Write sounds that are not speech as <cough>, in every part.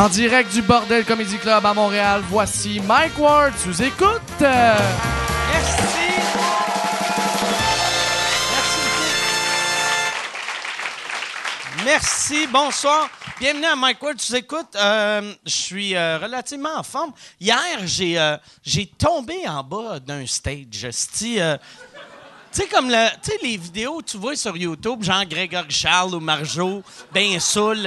En direct du Bordel Comedy Club à Montréal, voici Mike Ward sous écoute. Merci. Merci. Merci, bonsoir. Bienvenue à Mike Ward, tu écoutes. Euh, je suis euh, relativement en forme. Hier, j'ai euh, j'ai tombé en bas d'un stage. euh, tu sais, comme les vidéos que tu vois sur YouTube, genre Grégory Charles ou Marjo, ben saoul.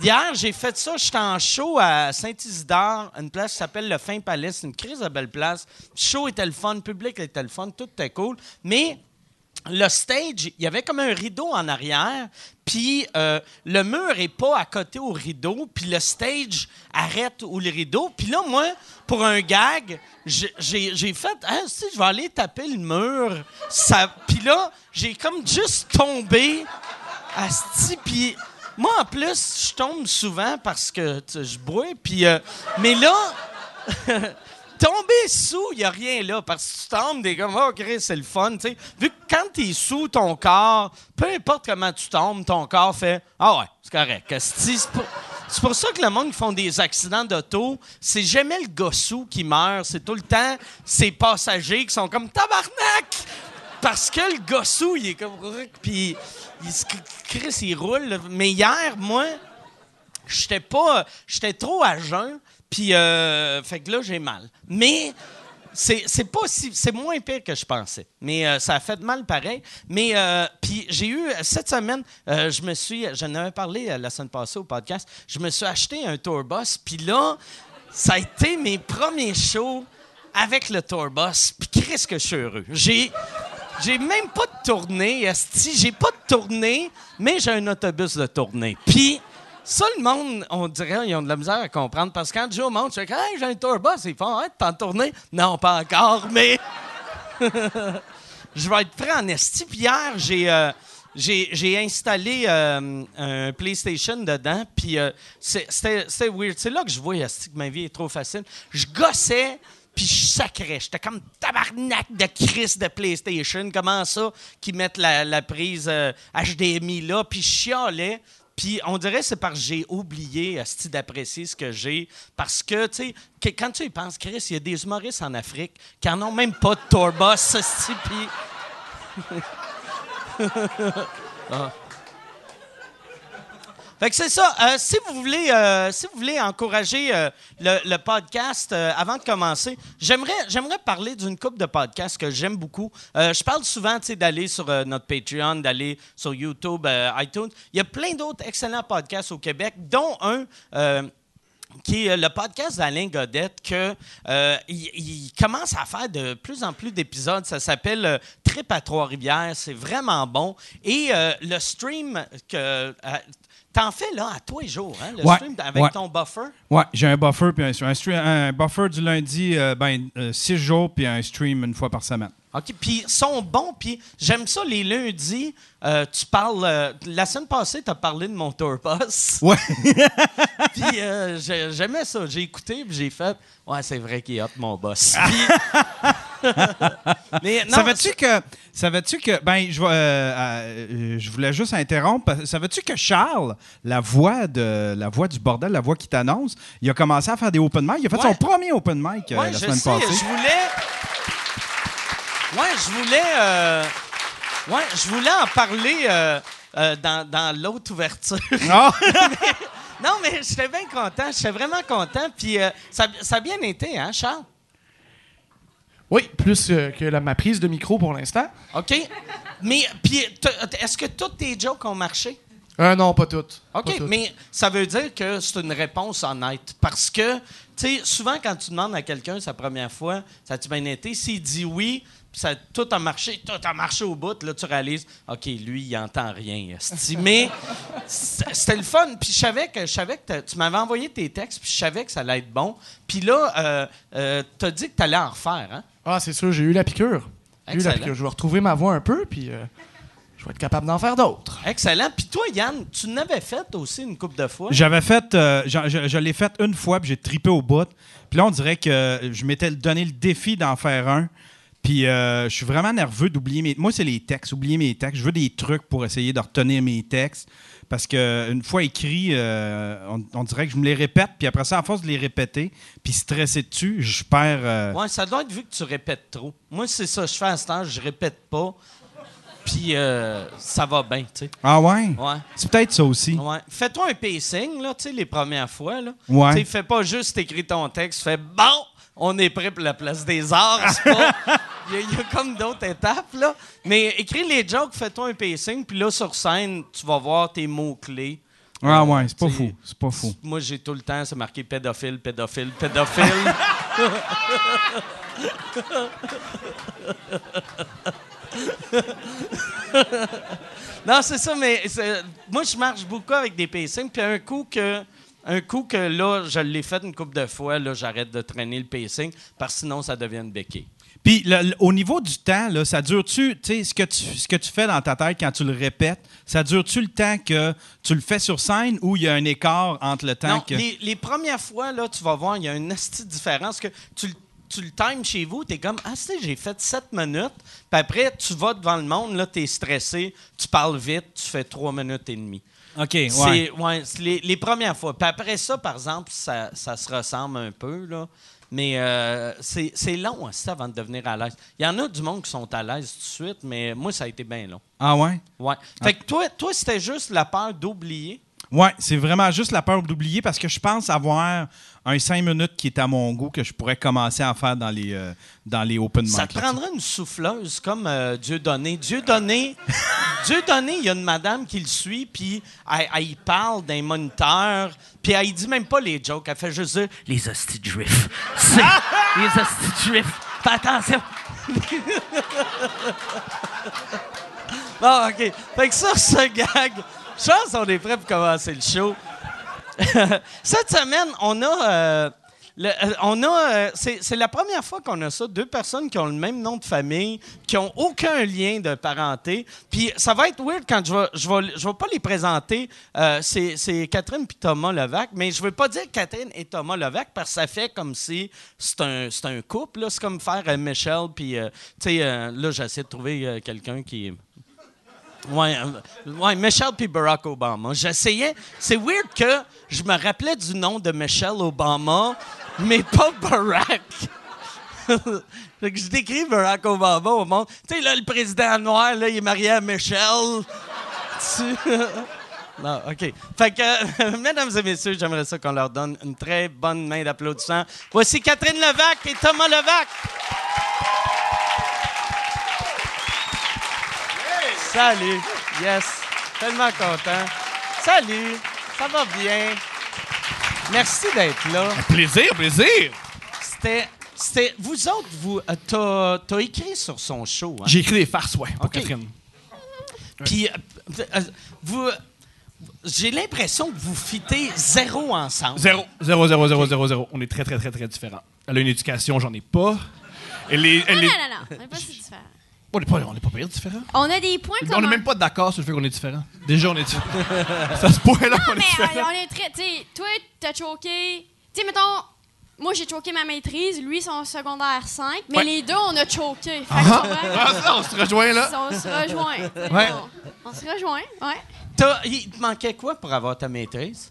Hier, j'ai fait ça. J'étais en show à Saint-Isidore, une place qui s'appelle le Fin Palais. C'est une crise de belle place. Show était le fun, le public était le fun, tout était cool. Mais le stage, il y avait comme un rideau en arrière, puis euh, le mur est pas à côté au rideau, puis le stage arrête où le rideau. Puis là, moi, pour un gag, j'ai- fait, ah, si, je vais aller taper le mur. Puis là, j'ai comme juste tombé, asti, puis moi, en plus, je tombe souvent parce que je bois, puis... euh, mais là... <laughs> Tomber sous, il n'y a rien là. Parce que tu tombes, des comme, oh, Chris, c'est le fun. Vu que quand tu es sous ton corps, peu importe comment tu tombes, ton corps fait, ah ouais, c'est correct. C'est pour, ça que le monde qui font des accidents d'auto, c'est jamais le gars sous qui meurt. C'est tout le temps ces passagers qui sont comme tabarnak! Parce que le gars sous, il est comme. Puis, il se- Chris, il roule. Mais hier, moi, j'étais pas j'étais trop à jeun puis euh, fait que là j'ai mal mais c'est pas si c'est moins pire que je pensais mais euh, ça a fait mal pareil mais euh, puis j'ai eu cette semaine je me suis j'en avais parlé la semaine passée au podcast je me suis acheté un tourbus puis là ça a été mes premiers shows avec le tourbus puis qu'est-ce que je suis heureux j'ai j'ai même pas de tournée, esti. J'ai pas de tournée, mais j'ai un autobus de tournée. Puis, ça, le monde, on dirait, ils ont de la misère à comprendre. Parce que quand dis au monde, je hey, j'ai un tourbus. Ils font, hey, t'es en tournée? Non, pas encore, mais. <laughs> je vais être prêt en esti. Puis hier, j'ai. euh, j'ai, installé euh, un PlayStation dedans, puis euh, c'était, weird. C'est là que je vois que ma vie est trop facile. Je gossais, puis je sacrais. J'étais comme tabarnak de crise de PlayStation. Comment ça qu'ils mettent la, prise euh, HDMI là, puis je. Puis on dirait que c'est parce que j'ai oublié d'apprécier ce que j'ai. Parce que, tu sais, quand tu y penses, Chris, il y a des humoristes en Afrique qui n'en ont même pas de tourbus, esti, puis... Fait que c'est ça. Euh, si vous voulez, euh, si vous voulez encourager euh, le, podcast avant de commencer, j'aimerais, j'aimerais parler d'une coupe de podcasts que j'aime beaucoup. Je parle souvent, d'aller sur notre Patreon, d'aller sur YouTube, iTunes. Il y a plein d'autres excellents podcasts au Québec, dont un. qui est le podcast d'Alain Godette, que euh, il, commence à faire de plus en plus d'épisodes. Ça s'appelle euh, Trip à Trois-Rivières. C'est vraiment bon. Et le stream que t'en fais là à tous les jours, hein, le Ouais, stream avec ouais. ton buffer? Ouais, j'ai un buffer, puis un, un, stream- un buffer du lundi, euh, ben, euh, six jours, puis un stream une fois par semaine. OK, puis ils sont bons, puis j'aime ça les lundis. euh, tu parles. euh, la semaine passée, tu as parlé de mon tour bus. <laughs> Ouais. <laughs> Puis euh, j'ai- j'aimais ça. J'ai écouté, puis j'ai fait. Ouais, c'est vrai qu'il est hot, mon boss. <laughs> Puis- Mais non, Savais-tu que, savais-tu que, ben, je, je voulais juste interrompre. Savais-tu que Charles, la voix de, la voix du bordel, la voix qui t'annonce, il a commencé à faire des open mic. Il a fait Ouais. son premier open mic Ouais, la je semaine sais, passée. Je voulais. Ouais, je voulais. euh, Ouais, je voulais en parler euh, euh, dans, dans l'autre ouverture. Ah! <laughs> non, mais j'étais bien content. J'étais vraiment content. Puis ça, ça a bien été, hein, Charles? Oui, plus que la- ma prise de micro pour l'instant. OK? Mais, puis, est-ce que toutes tes jokes ont marché? Euh, non, pas toutes. OK, Pas toutes. mais ça veut dire que c'est une réponse honnête. Parce que, tu sais, souvent, quand tu demandes à quelqu'un sa première fois, ça a-tu bien été? S'il dit oui, ça, tout a marché, tout a marché au bout, là, tu réalises, OK, lui, il entend rien. Mais c'était le fun. Puis je savais que, je savais que tu m'avais envoyé tes textes, puis je savais que ça allait être bon. Puis là, euh, euh, tu as dit que tu allais en refaire, hein? Ah, c'est sûr, j'ai eu la piqûre. J'ai eu la Excellent. piqûre. Je vais retrouver ma voix un peu, puis euh, je vais être capable d'en faire d'autres. Excellent. Puis toi, Yann, tu n'avais fait aussi une couple de fois? J'avais fait, euh, je, je l'ai fait une fois, puis j'ai tripé au bout. Puis là, on dirait que je m'étais donné le défi d'en faire un. Puis euh, je suis vraiment nerveux d'oublier mes. Moi, c'est les textes. Oublier mes textes. Je veux des trucs pour essayer de retenir mes textes. Parce que une fois écrit, euh, on, on dirait que je me les répète. Puis après ça, à force de les répéter, puis stresser dessus, je perds. euh, Ouais, ça doit être vu que tu répètes trop. Moi, c'est ça, je fais à ce temps, je répète pas. Puis euh, ça va bien, tu sais. Ah ouais? Ouais. C'est peut-être ça aussi. Ouais. Fais-toi un pacing, là, tu sais, les premières fois, là. Ouais. Tu fais pas juste écrire ton texte, fais bon, on est prêt pour la place des arts, c'est pas? <laughs> Il y, a- il y a comme d'autres étapes, là. Mais écris les jokes, fais-toi un pacing, puis là, sur scène, tu vas voir tes mots-clés. Ah ouais, c'est pas fou. C'est pas fou. Moi, j'ai tout le temps, c'est marqué pédophile, pédophile, pédophile. <laughs> non, c'est ça, mais moi, je marche beaucoup avec des pacings. Puis un coup que, un coup que là, je l'ai fait une couple de fois, là, j'arrête de traîner le pacing, parce que sinon, ça devient une béquille. Puis le- le- au niveau du temps, là, ça dure-tu, tu sais, ce que tu ce que tu fais dans ta tête quand tu le répètes, ça dure-tu le temps que tu le fais sur scène ou il y a un écart entre le temps Non, que. les, les premières fois, là, tu vas voir, il y a une asti différence que tu, le- tu le times chez vous, tu es comme Ah, c'est, j'ai fait 7 minutes. Puis après, tu vas devant le monde, là, tu es stressé, tu parles vite, tu fais 3 minutes et demie. OK, ouais. C'est, ouais, les, les premières fois. Puis après ça, par exemple, ça, ça se ressemble un peu, là. Mais euh, c'est, c'est long aussi avant de devenir à l'aise. Il y en a du monde qui sont à l'aise tout de suite, mais moi, ça a été bien long. Ah ouais? Ouais. Fait que toi, toi c'était juste la peur d'oublier. Ouais, c'est vraiment juste la peur d'oublier parce que je pense avoir un 5 minutes qui est à mon goût que je pourrais commencer à faire dans les, euh, dans les open Ça mic. te là, prendrait une souffleuse comme euh, Dieu donné. Dieu donné, <laughs> Dieu donné, il y a une madame qui le suit, puis elle, elle y parle d'un moniteur, puis elle y dit même pas les jokes, elle fait juste dire les hosties. C'est <laughs> les hosties juifs. Fais attention. bon, <laughs> OK. Fait que sur ce gag, pense qu'on est prêt pour commencer le show. <laughs> Cette semaine, on a. euh, euh, on a. euh, c'est, la première fois qu'on a ça. Deux personnes qui ont le même nom de famille, qui ont aucun lien de parenté. Puis ça va être weird quand je vais. Je vais, je vais pas les présenter. C'est, Catherine puis Thomas Levac. Mais je veux pas dire Catherine et Thomas Levac parce que ça fait comme si c'est un, un couple. C'est comme faire Michel. Puis, sais, là, j'essaie de trouver quelqu'un qui. Ouais, euh, ouais, Michelle puis Barack Obama. J'essayais. C'est weird que je me rappelais du nom de Michelle Obama, mais pas Barack. <laughs> fait que je décris Barack Obama au monde. Tu sais, là, le président noir, là, il est marié à Michelle. Tu- <laughs> non, OK. Fait que, euh, <laughs> mesdames et messieurs, j'aimerais ça qu'on leur donne une très bonne main d'applaudissement. Voici Catherine Levac et Thomas Levac. Salut. Yes. Tellement content. Salut. Ça va bien? Merci d'être là. Plaisir, plaisir. C'était. C'était. Vous autres, vous. euh, t'as, t'as écrit sur son show, hein? J'ai écrit des farces, ouais, pour Ok. Catherine. Puis, euh, euh, vous. J'ai l'impression que vous fitez zéro ensemble. Zéro, zéro, zéro, zéro, zéro, zéro. On est très, très, très, très différents. Elle a une éducation, j'en ai pas. Elle est, elle est- Non, non, non, on n'est pas si différents. On n'est pas, on est pas pire différents. On a des points On communs. n'est même pas d'accord sur le fait qu'on est différents. Déjà, on est différents. <laughs> Ça se point-là, on est Mais différents. euh, on est très. Tu sais, toi, t'as choqué. Tu sais, mettons, moi, j'ai choqué ma maîtrise, lui, son secondaire 5, mais Ouais. les deux, on a choqué. Fait que, Ah, ah, ça, on se rejoint là. on se rejoint. Ouais. On, on se rejoint, ouais. T'as- il te manquait quoi pour avoir ta maîtrise?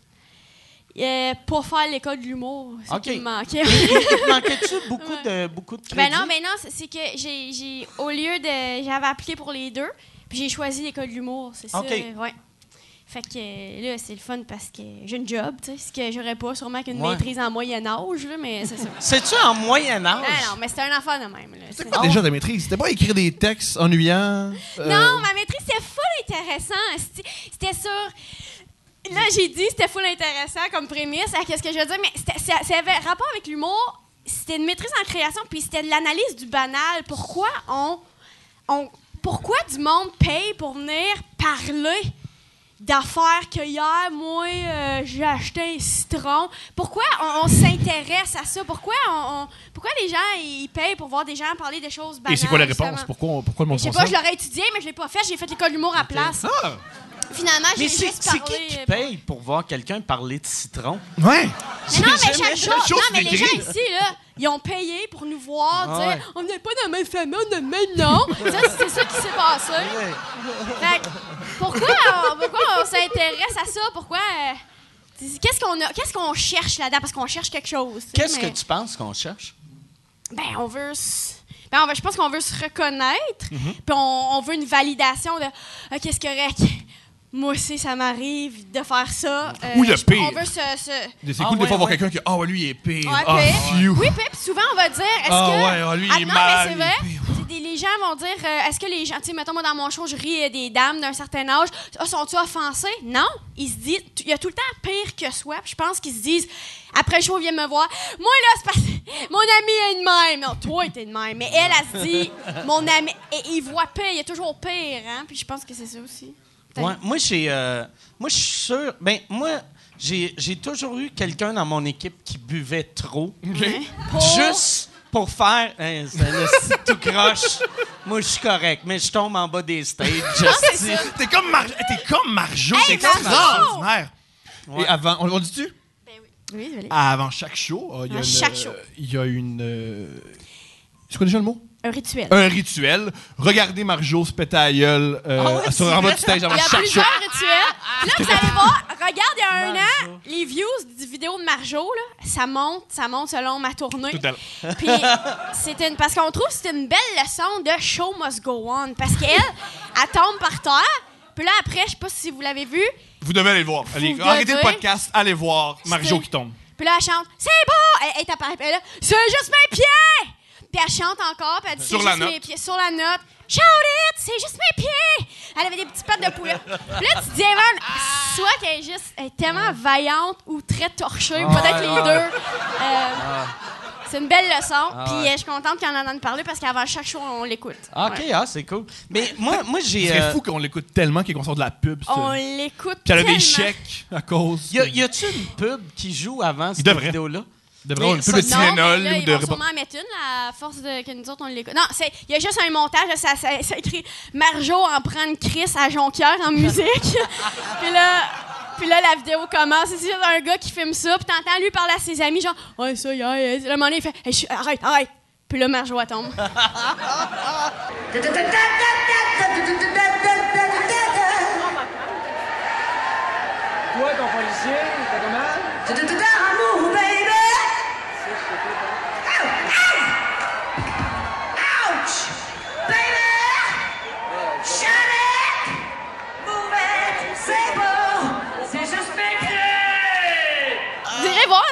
Euh, pour faire l'école de l'humour, c'est Ok. ce qui me manquait. <laughs> <laughs> Manquait-tu beaucoup de, beaucoup de crédits? ben non, ben non, c'est que j'ai, j'ai, au lieu de, j'avais appliqué pour les deux, puis j'ai choisi l'école de l'humour, c'est ça. Ok. Ouais. Fait que euh, là, c'est le fun parce que j'ai une job, tu sais, ce que j'aurais pas sûrement qu'une Ouais. maîtrise en moyen âge, là, mais c'est ça. <laughs> C'est-tu en moyen âge? Non, mais c'était un enfant de même. Là. C'est- quoi déjà ta maîtrise? C'était pas écrire des textes ennuyants? euh, Non, ma maîtrise, c'était full intéressant. C'était- C'était sur. Là, j'ai dit c'était full intéressant comme prémisse. à Qu'est-ce que je veux dire? Mais c'était- ça, ça avait rapport avec l'humour. C'était une maîtrise en création, puis c'était de l'analyse du banal. Pourquoi on, on. Pourquoi du monde paye pour venir parler d'affaires que hier, moi, euh, j'ai acheté un citron? Pourquoi on, on s'intéresse à ça? Pourquoi, on, on- pourquoi les gens ils payent pour voir des gens parler des choses banales? Et c'est quoi la réponse? Pourquoi, pourquoi le monde Je sais pas, ça? je l'aurais étudié, mais je l'ai pas fait. J'ai fait l'école d'humour à place. Ah! Finalement, j'ai Mais c'est juste c'est parlé. qui qui euh, paye pour voir quelqu'un parler de citron? Ouais. Mais non, mais chaque jour, non, mais les gens ici, là, ils ont payé pour nous voir, Ah ouais. On n'est pas dans la même famille, on a le même nom. Ça, c'est ça qui s'est passé. Fait que, pourquoi, on, pourquoi on s'intéresse à ça? Pourquoi. euh, Qu'est-ce qu'on a, qu'est-ce qu'on cherche là-dedans? Parce qu'on cherche quelque chose. tu sais, Qu'est-ce mais- que tu penses qu'on cherche? Ben, on veut. s- Ben, on veut- je pense qu'on veut se reconnaître. Mhm. Puis on, on veut une validation de. OK, c'est correct? Moi aussi, ça m'arrive de faire ça. Euh, Ou le pire. On veut se. se- C'est Ah cool des ouais, fois voir quelqu'un qui Ah, ouais, lui, il est pire. Ouais, Ah, pire. Oui, puis souvent, on va dire, est-ce Ah que... ouais, ah, lui, il est non, mal, mais c'est vrai. pire. Des- les gens vont dire, euh, est-ce que les gens... Tu sais, mettons, moi, dans mon show, je ris euh, des dames d'un certain âge. Ah, sont-ils offensés? Non. Ils se disent... Il y a tout le temps pire que soi. Puis je pense qu'ils se disent... Après le show, ils viennent me voir. Moi, là, c'est parce que <laughs> mon ami est de même. Non, toi, t'es de même. Mais elle, elle se dit, mon ami... Et il voit pire. Il y a toujours pire, hein? Puis je pense que c'est ça aussi. Ouais, moi, j'ai, euh, moi, je suis sûr. Ben, moi, j'ai, j'ai toujours eu quelqu'un dans mon équipe qui buvait trop. <laughs> Juste pour faire. Hein, tout croche. Moi, je suis correct, mais je tombe en bas des stages. esti. T'es comme, Mar t'es comme Marjo. Hey, T'es Marjo! extraordinaire. Ouais. Et avant, on, on dit-tu? Ben oui. Oui. Avant chaque show, euh, il y a Avant une, chaque show. euh, Il y a une. euh, C'est quoi déjà le mot? Un rituel. Un rituel. Regardez Marjo se péter à la gueule euh, Ah sur en bas du stage avant Il y a plusieurs rituels. Puis là, vous allez voir, regarde, il y a un an, les views du vidéo de Marjo, là, ça monte, ça monte selon ma tournée. Tout à l'heure. Puis c'était une, parce qu'on trouve que c'est une belle leçon de show must go on. Parce qu'elle, elle tombe par terre. Puis là, après, je sais pas si vous l'avez vu. Vous devez aller le voir. Allez, Vous arrêtez le podcast, allez voir Marjo qui tombe. Puis là, elle chante C'est beau! Elle, elle elle est là C'est juste mes pieds! Puis elle chante encore, puis elle dit Sur C'est la juste note. mes pieds. Sur la note. Shout it! C'est juste mes pieds! Elle avait des petits pattes de poulet. Puis là, tu te dis, Evan, soit qu'elle est juste elle est tellement vaillante ou très torchée, ou peut-être les deux. Euh, C'est une belle leçon. Puis euh, je suis contente qu'on en entende parler parce qu'avant chaque show, on l'écoute. Ah, OK, Ouais. ah, c'est cool. Mais moi, moi j'ai. Ce serait euh, fou qu'on l'écoute tellement qu'il sort de la pub. ça. On l'écoute. Puis elle a des chèques à cause. y a- y a-tu une pub qui joue avant cette devrait. vidéo-là? Devrait avoir une pub de ça- Non, mais Tylenol ou ils de vont Reebok. sûrement en mettre une, là, à force de, que nous autres, on l'écoute. Non, c'est- il y a juste un montage, là, ça, ça, ça écrit Marjo en prend une crise à Jonquière en musique. <laughs> puis là... Puis là, la vidéo commence. C'est juste un gars qui filme ça. Puis t'entends lui parler à ses amis, genre, ouais, ça, yeah, yeah. Le moment donné, il fait, Hey, je- arrête, arrête. Puis là, Marjo, elle tombe. Toi, ton policier, t'as comment?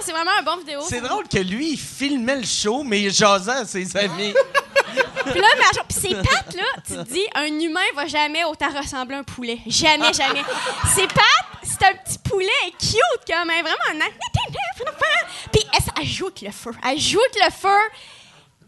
C'est vraiment un bon vidéo. C'est drôle que lui, il filmait le show, mais il jasait à ses amis. <laughs> Puis là, Marjo, puis ses pattes, là, tu te dis, un humain va jamais autant ressembler à un poulet. Jamais, jamais. Ses pattes, c'est un petit poulet cute, comme, hein, vraiment. un- Puis elle, elle joue avec le feu. Elle joue avec le feu.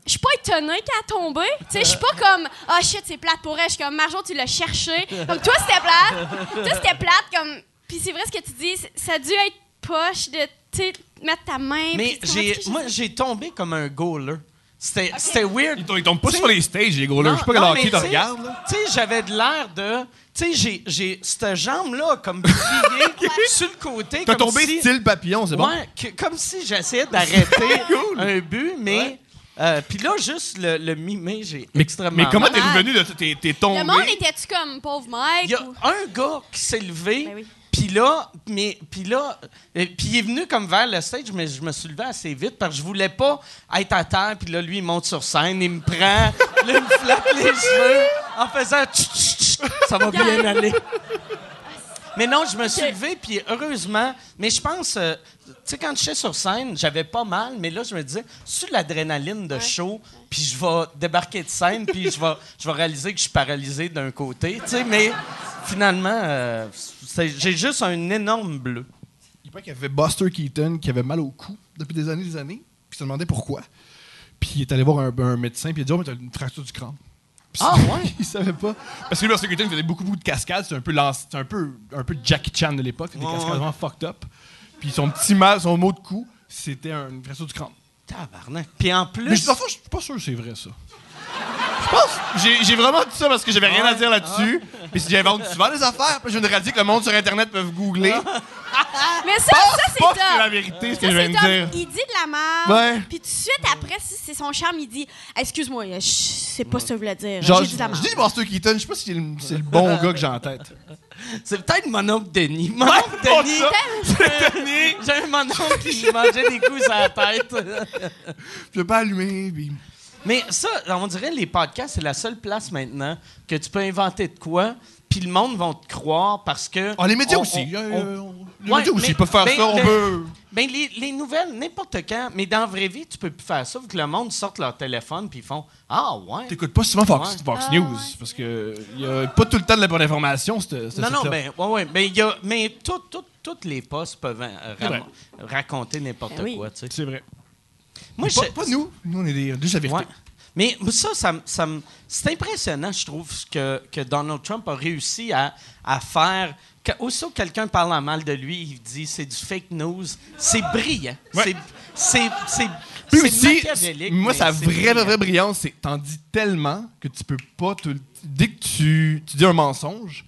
Je suis pas étonnée qu'elle a tombé. Tu sais, je suis pas comme, ah shit, c'est plate pour elle. Je suis comme, Marjo, tu l'as cherché. Comme, toi, c'était plate. Toi, c'était plate, comme. Puis c'est vrai ce que tu dis, ça a dû être poche de, tu sais, mettre ta main. Mais j'ai, moi, j'ai tombé comme un goaler. C'était, c'était weird. Ils tombent- ils tombent pas T'sais- sur les stages, les là. Je sais pas quel hockey mais regardes. là. Tu sais, j'avais de l'air de. Tu sais, j'ai, j'ai cette jambe-là, comme pliée <laughs> sur le côté. T'as comme tombé si- style papillon, c'est bon? Ouais, que- comme si j'essayais d'arrêter <laughs> un but, mais. euh, Puis là, juste le, le mimer, j'ai extrêmement. Mais comment mal. t'es revenu de? T'es t'es tombé. Le monde était-tu comme pauvre Mike? Il y a ou- un gars qui s'est levé, Ben oui. Puis là, mais puis là, euh, il est venu comme vers le stage, mais je me suis levé assez vite parce que je voulais pas être à terre, puis là lui il monte sur scène, il me prend, <laughs> il me flatte les cheveux en faisant tch, tch, tch, ça va bien aller. Mais non, je me suis levé, puis heureusement, mais je pense, euh, tu sais, quand j'étais sur scène, j'avais pas mal, mais là, je me disais, sur l'adrénaline de show, puis je vais débarquer de scène, puis je vais, je vais réaliser que je suis paralysé d'un côté, tu sais, mais finalement, euh, c'est- j'ai juste un énorme bleu. Il paraît qu'il y avait Buster Keaton qui avait mal au cou depuis des années des années. Puis il se demandait pourquoi. Puis il est allé voir un, un médecin, puis il a dit Oh, mais t'as une fracture du crâne. Ah, ouais? <laughs> il savait pas. Parce que lui, Buster Keaton faisait beaucoup, beaucoup de cascades. C'est un peu, lance- c'est un peu, un peu Jackie Chan de l'époque. C'était des cascades vraiment fucked up. Puis son petit mal, son mot de cou, c'était un- une fracture du crâne. Tabarnak. Puis en plus. Mais je, parfois, je suis pas sûr que c'est vrai, ça. Je pense, j'ai vraiment dit ça parce que j'avais rien à dire là-dessus. Puis si j'invente souvent des affaires, puis je viens de réaliser que le monde sur Internet peuvent googler. <laughs> Mais ça, ça c'est pas que c'est la top. vérité, ce que je viens c'est de top. dire. Il dit de la merde. Ouais. Puis tout de suite après, si c'est son charme, il dit Excuse-moi, je- c'est pas ça que je voulais dire. Genre, J'ai je dit de la je merde. dis Buster Keaton, je sais pas si c'est le, c'est bon gars que j'ai en tête. C'est peut-être mon oncle Denis. Mon oncle Denis. ça. Denis. J'ai un mon oncle qui mangeait des coups à la tête. Je vais pas allumer, puis... Mais ça, on dirait les podcasts, c'est la seule place maintenant que tu peux inventer de quoi, puis le monde va te croire parce que. Ah, les médias on- aussi. on- euh, on- les Ouais, médias aussi mais- peuvent faire ben, ça, on ben, peut... Ben, les, les nouvelles, n'importe quand, mais dans la vraie vie, tu peux plus faire ça, vu que le monde sort leur téléphone puis ils font Ah, ouais. T'écoutes pas souvent Fox, Ouais. Fox Ah, News, ouais. parce que y a pas tout le temps de la bonne information, Non, non, ben, ouais, ouais. Ben, y a, mais tout, tout, toutes les postes peuvent euh, raconter n'importe Ben oui. quoi, tu sais. C'est vrai. Moi, pas, je- pas nous. Nous, on est des, juste la vérité. Ouais. Mais ça, ça, ça c'est impressionnant, je trouve, ce que, que Donald Trump a réussi à, à faire. Que, que quelqu'un parle en mal de lui, il dit c'est du fake news. C'est brillant. Ouais. C'est, c'est, c'est, Puis c'est aussi, moi, sa vraie, vraie, brillant. vraie brillance, c'est t'en dis tellement que tu peux pas te Dès que tu, tu dis un mensonge,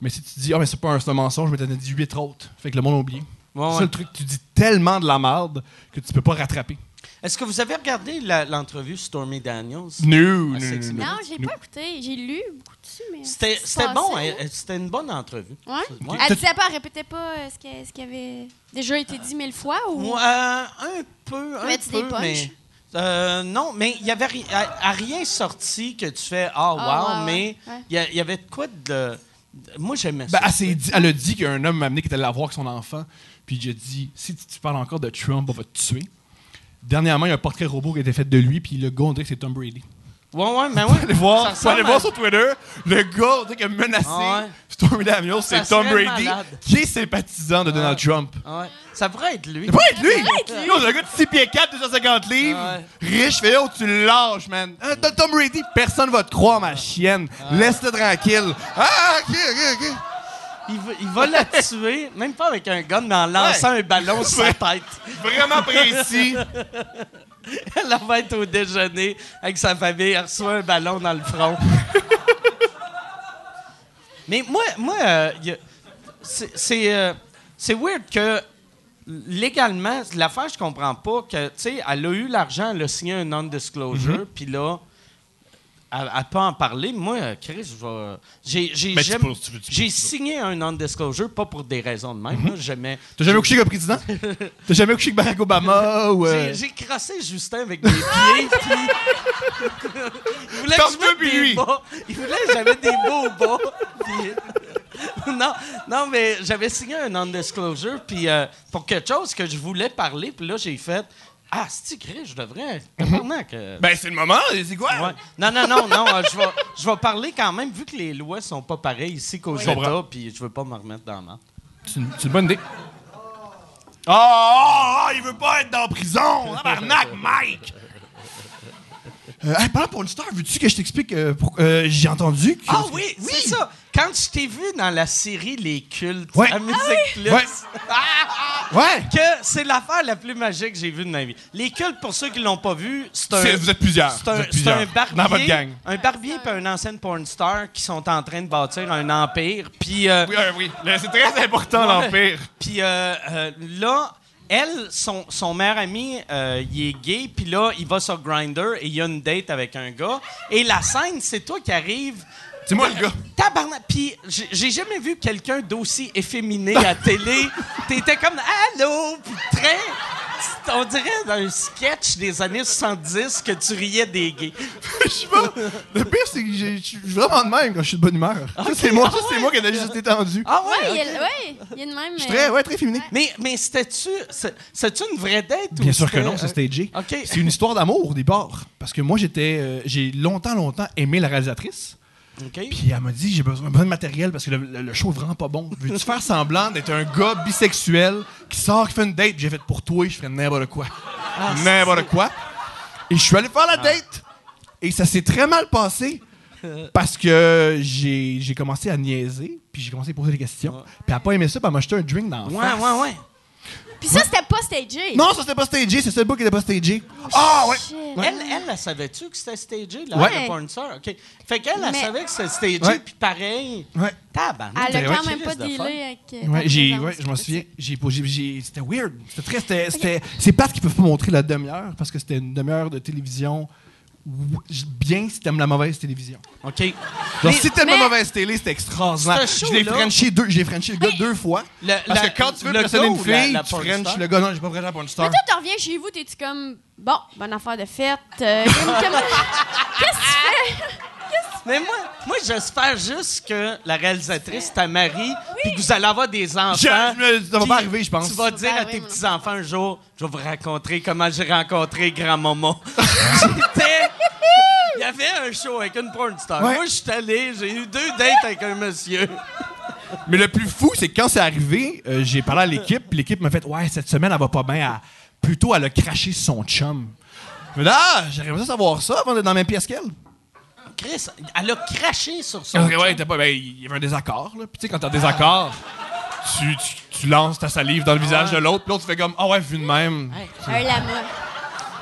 mais si tu dis, ah, mais c'est pas un, un mensonge, mais t'en as dit huit autres. Fait que le monde a oublié. Ouais, c'est ouais. le truc, tu dis tellement de la merde que tu peux pas rattraper. Est-ce que vous avez regardé l'entrevue Stormy Daniels? No, Ah, c'est- Non, j'ai pas écouté. J'ai lu beaucoup dessus, mais. C'était, bon, hein? c'était une bonne entrevue. Ouais? Ouais. Elle disait pas, elle répétait pas euh, ce qui, ce qui avait déjà été dit mille fois ou? Un peu, un des peu, punchs? mais... euh, non, mais il y avait ri- à, à rien sorti que tu fais « Ah, wow Ah, ouais, mais ouais. il y avait de quoi de... de- Moi, j'aimais Ben, ça. elle, dit- elle a dit qu'il y a un homme m'a amené qui était allé la voir avec son enfant. Puis j'ai dit si tu, tu parles encore de Trump, on va te tuer. Dernièrement, il y a un portrait robot qui a été fait de lui, puis le gars, on dirait que c'est Tom Brady. Ouais, ouais, mais ouais. allez voir, Ça vous allez ressemble voir à- sur Twitter, le gars, on dirait qu'il a menacé Ah ouais. Stormy Daniels, c'est Ça Tom Brady, malade. qui est sympathisant de Donald Trump. Ouais. Ça pourrait être lui. Ça pourrait être lui! Yo, c'est un gars de 6 pieds 4, 250 livres, riche, fait là, tu lâches, man. Hein, Tom- Tom Brady, personne va te croire, ma chienne. Laisse-le tranquille. Ah, ok, ok, ok. Il va, il va la tuer, même pas avec un gun, mais en lançant un ballon sur sa tête. Vraiment précis. <laughs> Elle va être au déjeuner avec sa famille, elle reçoit un ballon dans le front. <laughs> Mais moi, moi euh, c'est- c'est euh, weird que légalement, l'affaire, je comprends pas que, tu sais, elle a eu l'argent, elle a signé un non-disclosure, Mm-hmm. puis là, elle, elle peut en parler. Moi, euh, Chris. J'ai signé un non-disclosure, pas pour des raisons de même. là, jamais. T'as jamais couché avec le président? <laughs> T'as jamais couché avec Barack Obama ou. euh, J'ai- crossé Justin avec mes pieds, puis... <laughs> il voulait que je mette des lui. bas. Il voulait que j'avais des beaux bas. puis- <laughs> non, non, mais j'avais signé un non-disclosure, puis euh, pour quelque chose que je voulais parler, puis là, j'ai fait... Ah, c'est gris, je devrais... <laughs> tabarnak, euh, Ben, c'est le moment, c'est quoi? ouais. Non, non, non, non, euh, je vais, je vais parler quand même, vu que les lois sont pas pareilles ici qu'aux comprends. États, puis je veux pas me remettre dans la main. C'est une, c'est une bonne idée. Oh, oh, oh, il veut pas être dans prison! <laughs> Tabarnak, Mike! Euh, hey, parlant pour une star, veux-tu que je t'explique euh, pour- euh, J'ai entendu que. Ah oui, c'est ça. Quand je t'ai vu dans la série Les Cultes Ouais. à Musique Plus, Ouais. ah, <laughs> Ouais! que c'est l'affaire la plus magique que j'ai vue de ma vie. Les Cultes, pour ceux qui l'ont pas vu, c'est un... C'est- vous êtes plusieurs. C'est un, plusieurs. un barbier, Dans votre gang. un barbier puis un ancienne porn star qui sont en train de bâtir un empire. Puis euh, Oui, oui. Là, C'est très important, Ouais. l'Empire. puis euh, euh, là, elle, son, son meilleur ami, euh, il est gay, puis là, il va sur Grindr et il y a une date avec un gars. Et la scène, c'est toi qui arrives. C'est moi le gars. Tabarnak. Puis j'ai j'ai jamais vu quelqu'un d'aussi efféminé à télé. <laughs> T'étais comme allô, puis très. <laughs> On dirait dans un sketch des années 70 que tu riais des gays. <laughs> Je sais pas. Le pire, c'est que j'ai- je suis vraiment de même quand je suis de bonne humeur. Ça, c'est moi, ça, c'est moi qui ai juste détendu. Ah Ouais, ouais. il ok. y a, ouais, il y a une même. Je suis euh, très, ouais, très féminin. Mais mais c'était-tu c'est- c'est-tu une vraie date ou Bien sûr que non, c'est stagé. Ok. C'est une histoire d'amour au départ. Parce que moi, j'étais, euh, j'ai longtemps, longtemps aimé la réalisatrice. Ok. Puis elle m'a dit j'ai besoin, besoin de matériel parce que le, le- le show est vraiment pas bon. Veux-tu faire semblant d'être un gars bisexuel qui sort, qui fait une date, puis j'ai fait pour toi, je ferais n'importe quoi. n'importe quoi. Et je suis allé faire la date. Et ça s'est très mal passé. <laughs> Parce que j'ai commencé à niaiser, puis j'ai commencé à poser des questions. Puis elle a pas aimé ça, puis elle m'a jeté un drink dans la Ouais, face. ouais, ouais. Puis ça, c'était pas stagé. Non, ça c'était pas stagé, c'est ce book qui était pas stagé. Ah ouais. Elle, elle, elle savait-tu que c'était stagé, là, Ouais. la porn star? OK. Fait qu'elle, elle Mais- savait que c'était stagé, Ouais. puis pareil. Ouais. Tabarnak. Elle a Ouais, quand même pas dealé avec. euh, Ouais, ta j'ai, présence. ouais, je m'en souviens. J'ai, j'ai- j'ai- c'était weird. C'était très, c'était, c'était- c'est pas qu'ils peuvent pas montrer la demi-heure parce que c'était une demi-heure de télévision. Bien si t'aimes la mauvaise télévision. OK. Genre, Mais- si t'aimes mais- la mauvaise télé, c'était extraordinaire. Ce Je l'ai show-là- frenché deux, j'ai frenché le gars deux fois. Le- parce la- que quand tu veux gars une ou la- fille, la tu frenches le gars. Non, j'ai pas vraiment porn Mais star. toi, tu reviens chez vous, t'es-tu comme. Bon, bonne affaire de fête. euh, <laughs> Qu'est-ce que tu fais? Mais moi, moi j'espère juste que la réalisatrice, ta Marie, puis que vous allez avoir des enfants. Je- je me- ça va pas arriver, je pense. Tu vas dire à tes petits-enfants un jour, je vais vous raconter comment j'ai rencontré grand-maman. <laughs> <laughs> J'étais... Il y avait un show avec une porn star. Ouais. Moi, je suis allé, j'ai eu deux dates avec un monsieur. <laughs> Mais le plus fou, c'est que quand c'est arrivé, euh, j'ai parlé à l'équipe, puis l'équipe m'a fait Ouais, cette semaine, elle va pas bien. Plutôt, elle a craché son chum. Je me dis Ah, j'aimerais ça savoir ça avant d'être dans la même pièce qu'elle. Chris, elle a craché sur son ouais, pas- ben, il y avait un désaccord. Là. Puis tu sais, quand t'as un désaccord, tu, tu, tu lances ta salive dans le visage de l'autre, puis l'autre fait comme Ah ouais, vu de même. Un lama.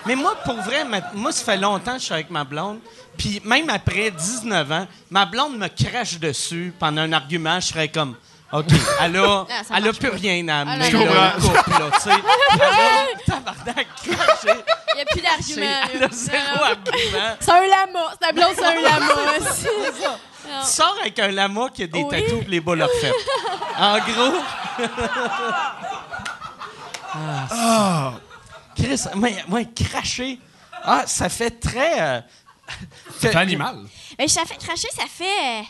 Mais moi, pour vrai, ma- moi, ça fait longtemps que je suis avec ma blonde. Puis même après 19 ans, ma blonde me crache dessus pendant un argument. Je serais comme, OK, elle a, Ah, elle plus pas. rien à amener Je là, comprends. là, tu sais. <laughs> Elle a, tabarnak, craché. Il n'y a plus d'argument. Elle a zéro argument. C'est un lama. C'est un blonde, c'est un lama. <laughs> C'est ça. Tu sors avec un lama qui a des Oui. tatous pour les boules refaites. En gros... <laughs> Ah! Chris, moi, moi, cracher, ah, ça fait très... euh, C'est animal. Mais ça fait cracher, ça fait. euh,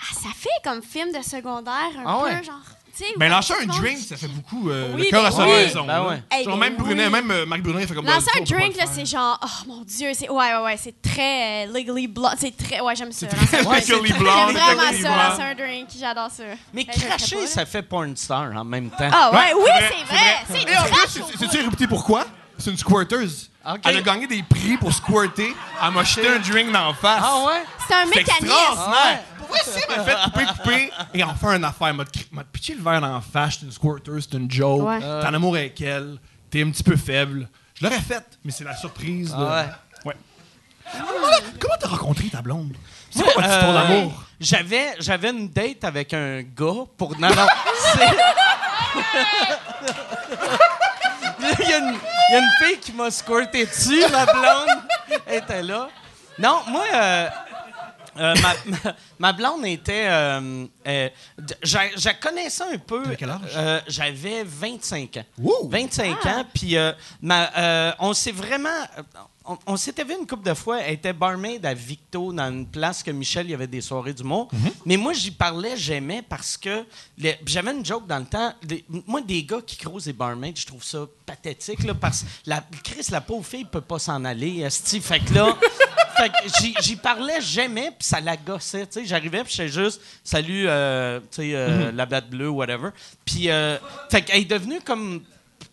Ah, ça fait comme film de secondaire, un Ah peu, ouais? genre. Tu sais, Ben, où lancer tout un le monde- drink, ça fait beaucoup euh, Oui, le cœur ben à sa oui. raison. Ben là. ouais. Hey, Genre, ben même Brunet, oui. même euh, Marc Brunet, il fait comme Lancer ben, un ça, on peut drink, là, c'est genre. Oh mon Dieu, c'est. Ouais, ouais, ouais, c'est très euh, legally blonde. C'est très. Ouais, j'aime ça. C'est lancer un très drink. legally J'aime blonde, vraiment ça, lancer un drink. J'adore ça. Mais Ben, je le ferais cracher, pas, là. ça fait porn star en même temps. Ah, ouais, Ouais, oui, c'est vrai, c'est vrai. C'est Et en trash plus, au c'est- bout. sais-tu réputé pourquoi? C'est une squirteuse. Ok. Elle a gagné des prix pour squirter. Elle m'a jeté un drink d'en face. Ah ouais? C'est un mécanisme. extraordinaire. Pour vrai, si elle m'a fait couper, couper, et en faire une affaire, m'a pitché le verre d'en face, c'est une squirter, c'est une joke, Ouais. t'es en amour avec elle, t'es un petit peu faible. Je l'aurais faite, mais c'est la surprise. Ah là. ouais. Comment- Comment t'as rencontré ta blonde? C'est quoi votre histoire Euh, d'amour? J'avais, j'avais une date avec un gars pour. Non, non. <laughs> Il y, a une- il y a une fille qui m'a squirté dessus, ma blonde était là. Non, moi, euh, euh, <laughs> ma, blonde était. euh, euh, je la connaissais un peu. Quel âge? Euh, J'avais 25 ans. Ouh! 25 ans, puis euh, euh, on s'est vraiment. On, on s'était vu une couple de fois. Elle était barmaid à Victo, dans une place que Michel, il y avait des soirées d'humour. Mais moi, j'y parlais, j'aimais parce que j'avais une joke dans le temps. Moi, des gars qui croisent des barmaids, je trouve ça pathétique, là, parce que la, Chris, la pauvre fille, peut pas s'en aller. esti. Fait que là. <laughs> J'y, parlais, j'aimais, puis ça la gossait. tu sais. J'arrivais, puis j'étais juste, salut, euh, tu sais, euh, la blatte bleue, whatever. Puis, euh, fait qu'elle est devenue comme.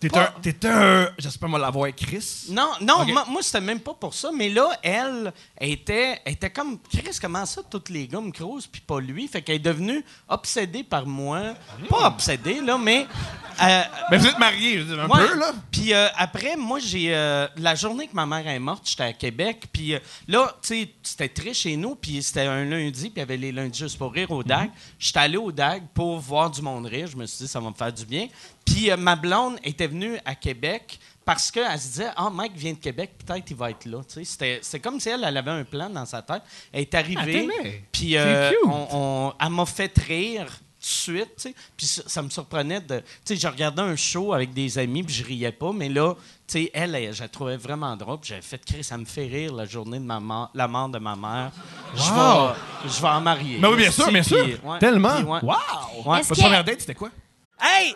T'es pas- un. T'es un. J'espère moi l'avoir Chris. Non, non, moi, moi, c'était même pas pour ça. Mais là, elle, elle était, elle était comme, Chris, comment ça, tous les gars me croisent, puis pas lui? Fait qu'elle est devenue obsédée par moi. Pas obsédée, là, mais. euh, Mais vous êtes mariés, je veux dire, un Ouais. peu, là. Puis euh, après, moi, j'ai. euh, la journée que ma mère est morte, j'étais à Québec. Puis là, tu sais, c'était très chez nous. Puis c'était un lundi. Puis il y avait les lundis juste pour rire au DAG. J'étais allé au DAG pour voir du monde rire. Je me suis dit, ça va me faire du bien. Puis ma blonde était venue à Québec parce qu'elle se disait, ah, Mike vient de Québec, peut-être il va être là. Tu sais, C'était c'était comme si elle, elle avait un plan dans sa tête. Elle est arrivée. Ah. Puis euh, on- on- elle m'a fait rire tout de suite. Puis ça, ça me surprenait de... Tu sais, je regardais un show avec des amis, puis je riais pas, mais là, tu sais, elle, elle, je la trouvais vraiment drôle, puis j'avais fait créer, ça me fait rire la journée de ma mort, la mort de ma mère. Je Wow. vais, je vais en marier. Mais oui, bien sûr, bien sûr. ouais, Tellement. puis, ouais. Wow! Ouais. Que- première date, c'était quoi? Hey,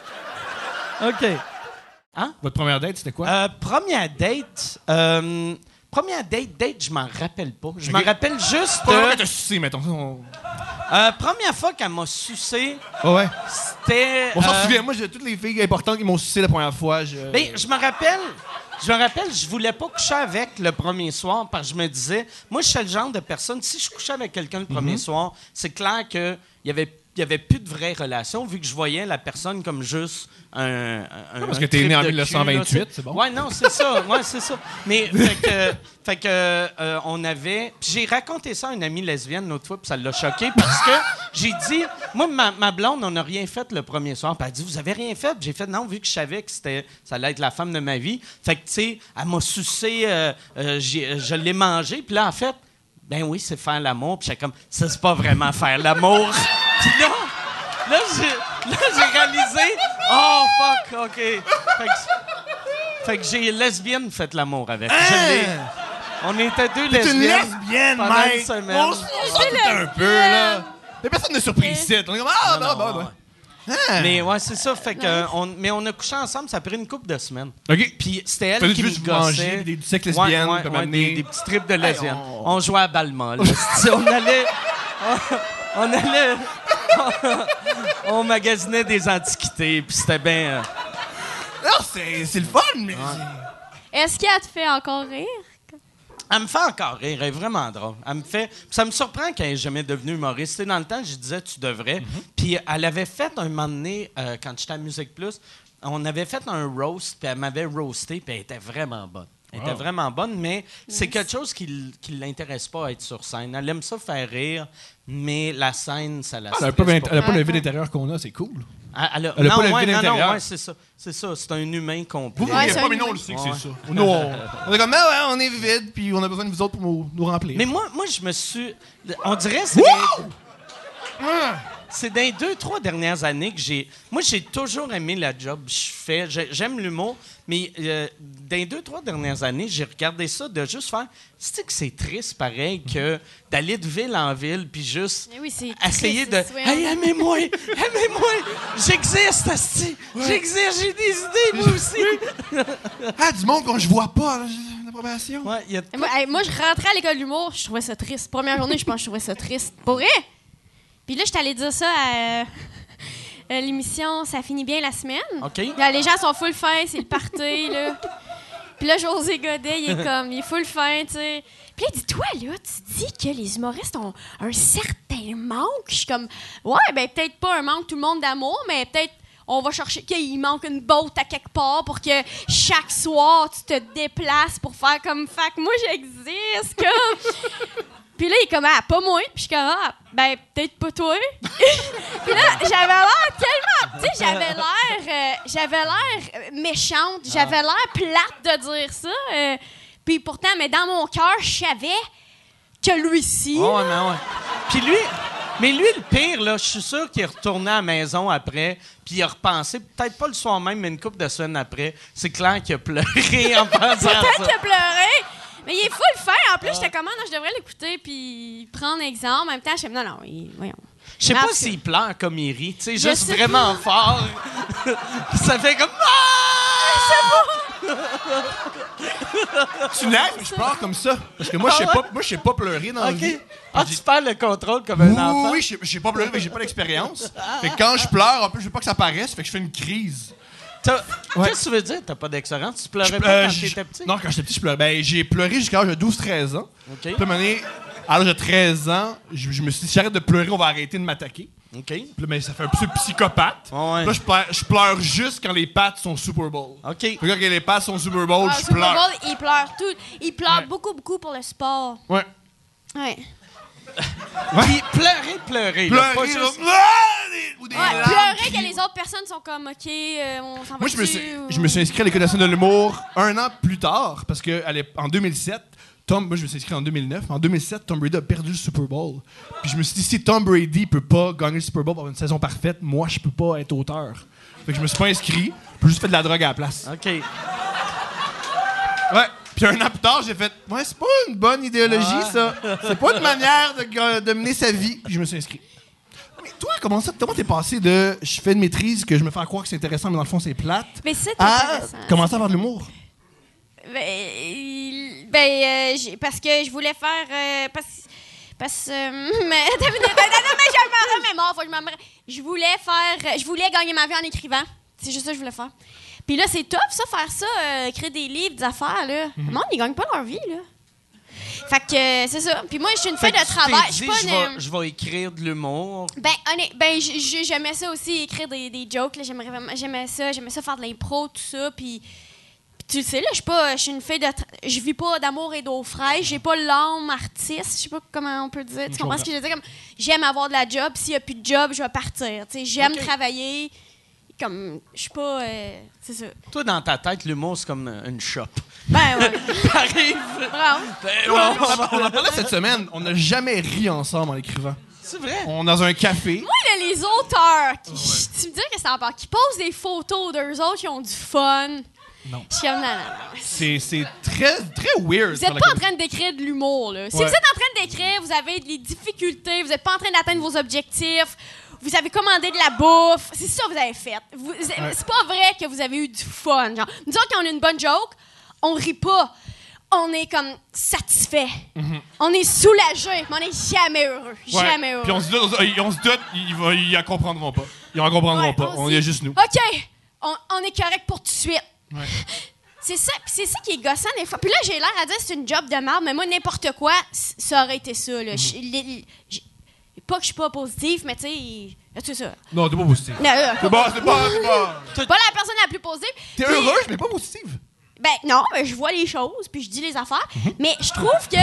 OK. Hein? Votre première date, c'était quoi? Euh, première date. euh, première date, date, je m'en rappelle pas. Je m'en rappelle juste. Pas de- vraiment t'as sucé, mettons. On- euh, première fois qu'elle m'a sucé, Ah ouais. c'était. On s'en euh, souvient. Moi, j'ai toutes les filles importantes qui m'ont sucé la première fois. Je... Ben, je me rappelle. Je me rappelle, je voulais pas coucher avec le premier soir parce que je me disais, moi, je suis le genre de personne, si je couchais avec quelqu'un le premier soir, c'est clair qu'il y avait, il y avait plus de vraie relation vu que je voyais la personne comme juste un. un- parce un que t'es né en de cul, 1928, là, tu sais. c'est bon. Ouais, non, c'est ça. Ouais, c'est ça. Mais, <laughs> fait que, fait que euh, on avait. puis j'ai raconté ça à une amie lesbienne l'autre fois, puis ça l'a choqué parce que j'ai dit, moi, ma, ma blonde, on n'a rien fait le premier soir. Puis elle a dit, vous avez rien fait? J'ai fait, non, vu que je savais que c'était, ça allait être la femme de ma vie. Fait que, tu sais, elle m'a sucé, euh, euh, j'ai- je l'ai mangé, puis là, en fait, ben oui, c'est faire l'amour. Puis j'étais comme, ça, c'est pas vraiment faire l'amour. <laughs> puis là, là, j'ai, là, j'ai réalisé, oh, fuck, OK. Fait que, fait que j'ai lesbienne fait l'amour avec. Je l'ai- on était deux T'es lesbiennes. une lesbienne, pendant mec! une semaine. On se on s'en un peu, là. Mais personne n'est surpris ici. On est comme, ah, bah, bah, bah. Ah. Mais ouais, c'est ça. Fait que, euh, on, mais on a couché ensemble, ça a pris une couple de semaines. OK. Puis c'était elle qui manger, gossait. des- du sexe lesbienne, Ouais, ouais, comme ouais, amener- des, des petits trips de lesbiennes. on- on... jouait à Balma. là. C'est- on allait... On, on allait... on magasinait des antiquités, puis c'était bien... euh, Non, c'est c'est le fun, mais. Est-ce qu'elle te fait encore rire? Elle me fait encore rire, elle est vraiment drôle. Elle me fait. Ça me surprend qu'elle n'ait jamais devenue humoriste. Dans le temps, je disais tu devrais. Mhm. Puis elle avait fait un moment donné, euh, quand j'étais à Musique Plus, on avait fait un roast, puis elle m'avait roasté, puis elle était vraiment bonne. Elle était vraiment bonne, mais c'est quelque chose qui ne l'intéresse pas à être sur scène. Elle aime ça faire rire, mais la scène, ça la Elle a pas, stresse elle a pas le vide ouais. intérieur qu'on a, c'est cool. Elle, elle a, elle a non, pas le ouais, vide non, non, ouais, c'est ça. C'est ça, c'est un humain complet. Vous, Ouais, vous c'est pas, mais nous, on le sait que Ouais. c'est ça. Nous, on, on est comme, ah ouais, on est vide, puis on a besoin de vous autres pour nous, nous remplir. Mais moi, moi, je me suis. On dirait que c'est. des- C'est dans les deux, trois dernières années que j'ai. Moi, j'ai toujours aimé la job que je fais. J'ai- J'aime l'humour, mais euh, dans les deux, trois dernières années, j'ai regardé ça de juste faire. C'est que c'est triste, pareil, que d'aller de ville en ville, puis juste. Oui, c'est Essayer de. triste, Hey, aimez-moi! Aimez-moi! J'existe, Asti! J'existe, j'ai des idées, moi aussi! Ah, du monde qu'on je vois pas, là. Ouais, y a hey, moi, je rentrais à l'école d'humour, je trouvais ça triste. Première journée, je pense que je trouvais ça triste. Pour vrai? Puis là, je allée dire ça à euh, <laughs> l'émission Ça finit bien la semaine. OK? Là, les gens sont full fin, c'est le party, là. Puis là, José Godet, il est comme, il est full fin, tu sais. Puis là, il dit, toi, là, tu dis que les humoristes ont un certain manque. Je suis comme, ouais, ben peut-être pas un manque tout le monde d'amour, mais peut-être on va chercher qu'il manque une botte à quelque part pour que chaque soir, tu te déplaces pour faire comme, fac, moi, j'existe, comme. Puis là, il est comme, ah, pas moi. Puis je suis comme, ah, ben, peut-être pas toi. <laughs> Puis là, j'avais l'air tellement. Tu sais, j'avais l'air. euh, j'avais l'air euh, méchante. J'avais l'air plate de dire ça. euh, puis pourtant, mais dans mon cœur, je savais que lui-ci. Mais ouais. Puis lui, mais lui, le pire, là, je suis sûr qu'il est retourné à la maison après, puis il a repensé, peut-être pas le soir même, mais une couple de semaines après. C'est clair qu'il a pleuré en <laughs> pensant à Peut-être ça. qu'il a pleuré. Mais il est full fin. En plus, j'étais comme, Ah, non, je devrais l'écouter puis prendre exemple. En même temps, je suis non, non, il- voyons. Je sais pas s'il pleure comme il rit, tu sais, Je juste vraiment fort. <laughs> ça fait comme. Ah! Tu nages, mais je pleure comme ça. Parce que moi, je sais pas, moi, je sais pas pleurer dans la vie. Ah, tu perds le contrôle comme un Oui, enfant? oui, je sais- je sais pas pleurer, mais j'ai pas d'expérience. <laughs> Fait que quand je pleure, en plus, je veux pas que ça paraisse, fait que je fais une crise. Ouais. Qu'est-ce que tu veux dire? T'as pas d'expérience? Tu pleurais Je- pas euh, quand t'étais petit? Non, quand j'étais petit, je pleurais. Ben, j'ai pleuré jusqu'à l'âge de 12-13 ans. OK. Puis à donné, l'âge de 13 ans, je, je me suis dit, si j'arrête de pleurer, on va arrêter de m'attaquer. OK. Puis là, ben, ça fait un peu psychopathe. Ouais, ouais. Là, je pleure, je pleure juste quand les pattes sont Super Bowl. OK. Quand les pattes sont Super Bowl, Ah, je Super pleure. Bowl, il pleure tout. Il pleure Ouais. beaucoup, beaucoup pour le sport. Ouais. Ouais. Puis pleurer, pleurer. là, Pleurer, pas là. juste- des- ou des Ouais, larmes, pleurer que les autres personnes sont comme, OK, euh, on s'en va Moi, je me, suis, ou- je me suis inscrit à l'École nationale de l'humour un an plus tard, parce que à l'ép- en 2007, Tom, moi, je me suis inscrit en 2009. En 2007, Tom Brady a perdu le Super Bowl. Puis je me suis dit, si Tom Brady peut pas gagner le Super Bowl pour une saison parfaite, moi, je peux pas être auteur. Fait que je me suis pas inscrit, j'ai juste fait de la drogue à la place. OK. Ouais. Puis un an plus tard, j'ai fait, ouais, c'est pas une bonne idéologie, ça. C'est pas une manière de, de mener sa vie. Puis je me suis inscrit. Mais toi, comment ça, comment t'es passé de je fais une maîtrise que je me fais croire que c'est intéressant, mais dans le fond, c'est plate, Mais c'est à intéressant. commencer à faire de l'humour? Ben, il- ben, euh, j'ai- parce que je voulais faire. euh, parce parce euh, <laughs> mais, attends une minute, attends, non, mais je me remémore, faut que je me. Je voulais faire. Je voulais gagner ma vie en écrivant. C'est juste ça que je voulais faire. Puis là, c'est top, ça, faire ça, euh, écrire des livres, des affaires, là. Mhm. Le monde, ils gagnent pas leur vie, là. Fait que euh, c'est ça. Puis moi, je suis une fille de travail. Je dit, suis pas je une. vais, je vais écrire de l'humour. Ben, honnête, ben j'aimais ça aussi, écrire des, des jokes. là. J'aimerais vraiment- J'aimais ça. J'aimais ça faire de l'impro, tout ça. Puis, tu le sais, là, je suis pas. Je suis une fille de. Je vis pas d'amour et d'eau fraîche. J'ai pas l'âme artiste. Je sais pas comment on peut dire. Tu comprends ce que je veux dire? J'aime avoir de la job. S'il y a plus de job, je vais partir. Tu sais, j'aime travailler. Comme, je suis pas. euh, c'est ça. Toi, dans ta tête, l'humour, c'est comme une shop. Ben, ouais. <laughs> T'arrives. Bravo. ben, On en, bon, on en parlait cette semaine, on n'a jamais ri ensemble en écrivant. C'est vrai? On est dans un café. Moi, là, les auteurs, qui, tu me dirais que c'est en part, qui posent des photos d'eux autres qui ont du fun. Non. C'est c'est très, très weird. Vous n'êtes pas en train d'écrire de l'humour. là. Si Ouais. vous êtes en train d'écrire, vous avez des difficultés, vous n'êtes pas en train d'atteindre vos objectifs, vous avez commandé de la bouffe, c'est ça que vous avez fait. Vous- C'est pas vrai que vous avez eu du fun. Genre. Nous autres, quand on a une bonne joke, on rit pas. On est comme satisfait. On est soulagé, mais on n'est jamais heureux. Ouais. Jamais heureux. Puis on se doute, on, on se doute ils, vont- ils la comprendront pas. Ils en comprendront Ouais, pas. On y dit, juste nous. OK, on, on est correct pour tout de suite. Ouais. <laughs> C'est ça, c'est ça qui est gossant des fois. Puis là, j'ai l'air à dire c'est une job de merde, mais moi, n'importe quoi, c- ça aurait été ça. Mhm. Là. Je- les- les- j'ai- pas que je suis pas positive, mais tu sais, c'est ça. Non, t'es pas positif. Non, euh, C'est bon, c'est pas, c'est pas. pas la personne la plus positive. T'es Puis- heureuse, mais pas positive. Ben non, ben, je vois les choses, puis je dis les affaires. Mais je trouve que,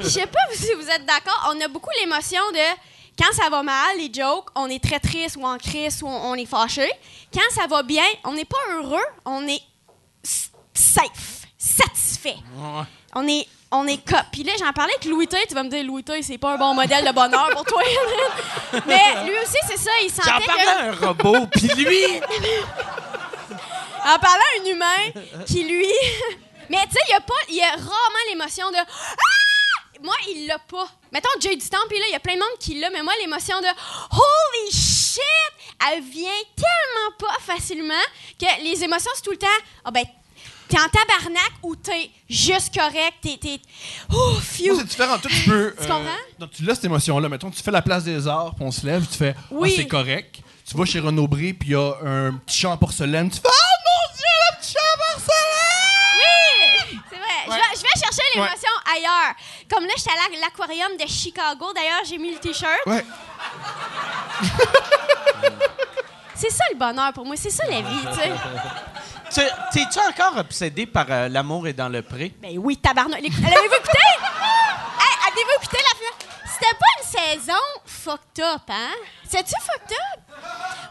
je sais pas si vous êtes d'accord, on a beaucoup l'émotion de quand ça va mal, les jokes, on est très triste ou en crise ou on, on est fâché. Quand ça va bien, on n'est pas heureux, on est safe, satisfait. On est, on est cop. Puis là, j'en parlais avec Louis T. Tu vas me dire, Louis T, c'est pas un bon modèle de bonheur pour toi. Mais lui aussi, c'est ça, il J'en sentait parlais que... à un robot, puis lui, En parlant à un humain qui, lui. <laughs> Mais tu sais, il y a pas. Il y a rarement l'émotion de. Ah! Moi, il l'a pas. Mettons Jay du Temple, là, il y a plein de monde qui l'a, mais moi, l'émotion de Holy shit! Elle vient tellement pas facilement que les émotions, c'est tout le temps. Ah ben, t'es en tabarnak ou t'es juste correct, t'es. t'es oh, phew! Moi, c'est différent. Toi, tu peux. <laughs> Tu comprends? donc, tu laisses cette émotion-là. Mettons, tu fais la place des arts, puis on se lève, tu fais. Ah, Oui. c'est correct. Tu vas chez Renaud Bré, puis il y a un petit champ en porcelaine. Tu fais. Oh mon Dieu, le petit champ en porcelaine! Oui! C'est vrai. Je, vais, je vais chercher l'émotion ailleurs. Comme là, j'étais allée à l'aquarium de Chicago. D'ailleurs, j'ai mis le T-shirt. Ouais. <laughs> C'est ça le bonheur pour moi. C'est ça la vie, tu sais. <laughs> tu- t'es-tu encore obsédé par euh, l'amour est dans le pré? Ben oui, tabarnak. Les- L'avez-vous écouté? <laughs> hey, avez-vous écouté la fin? C'était pas une saison fucked up, hein? C'était-tu fucked up?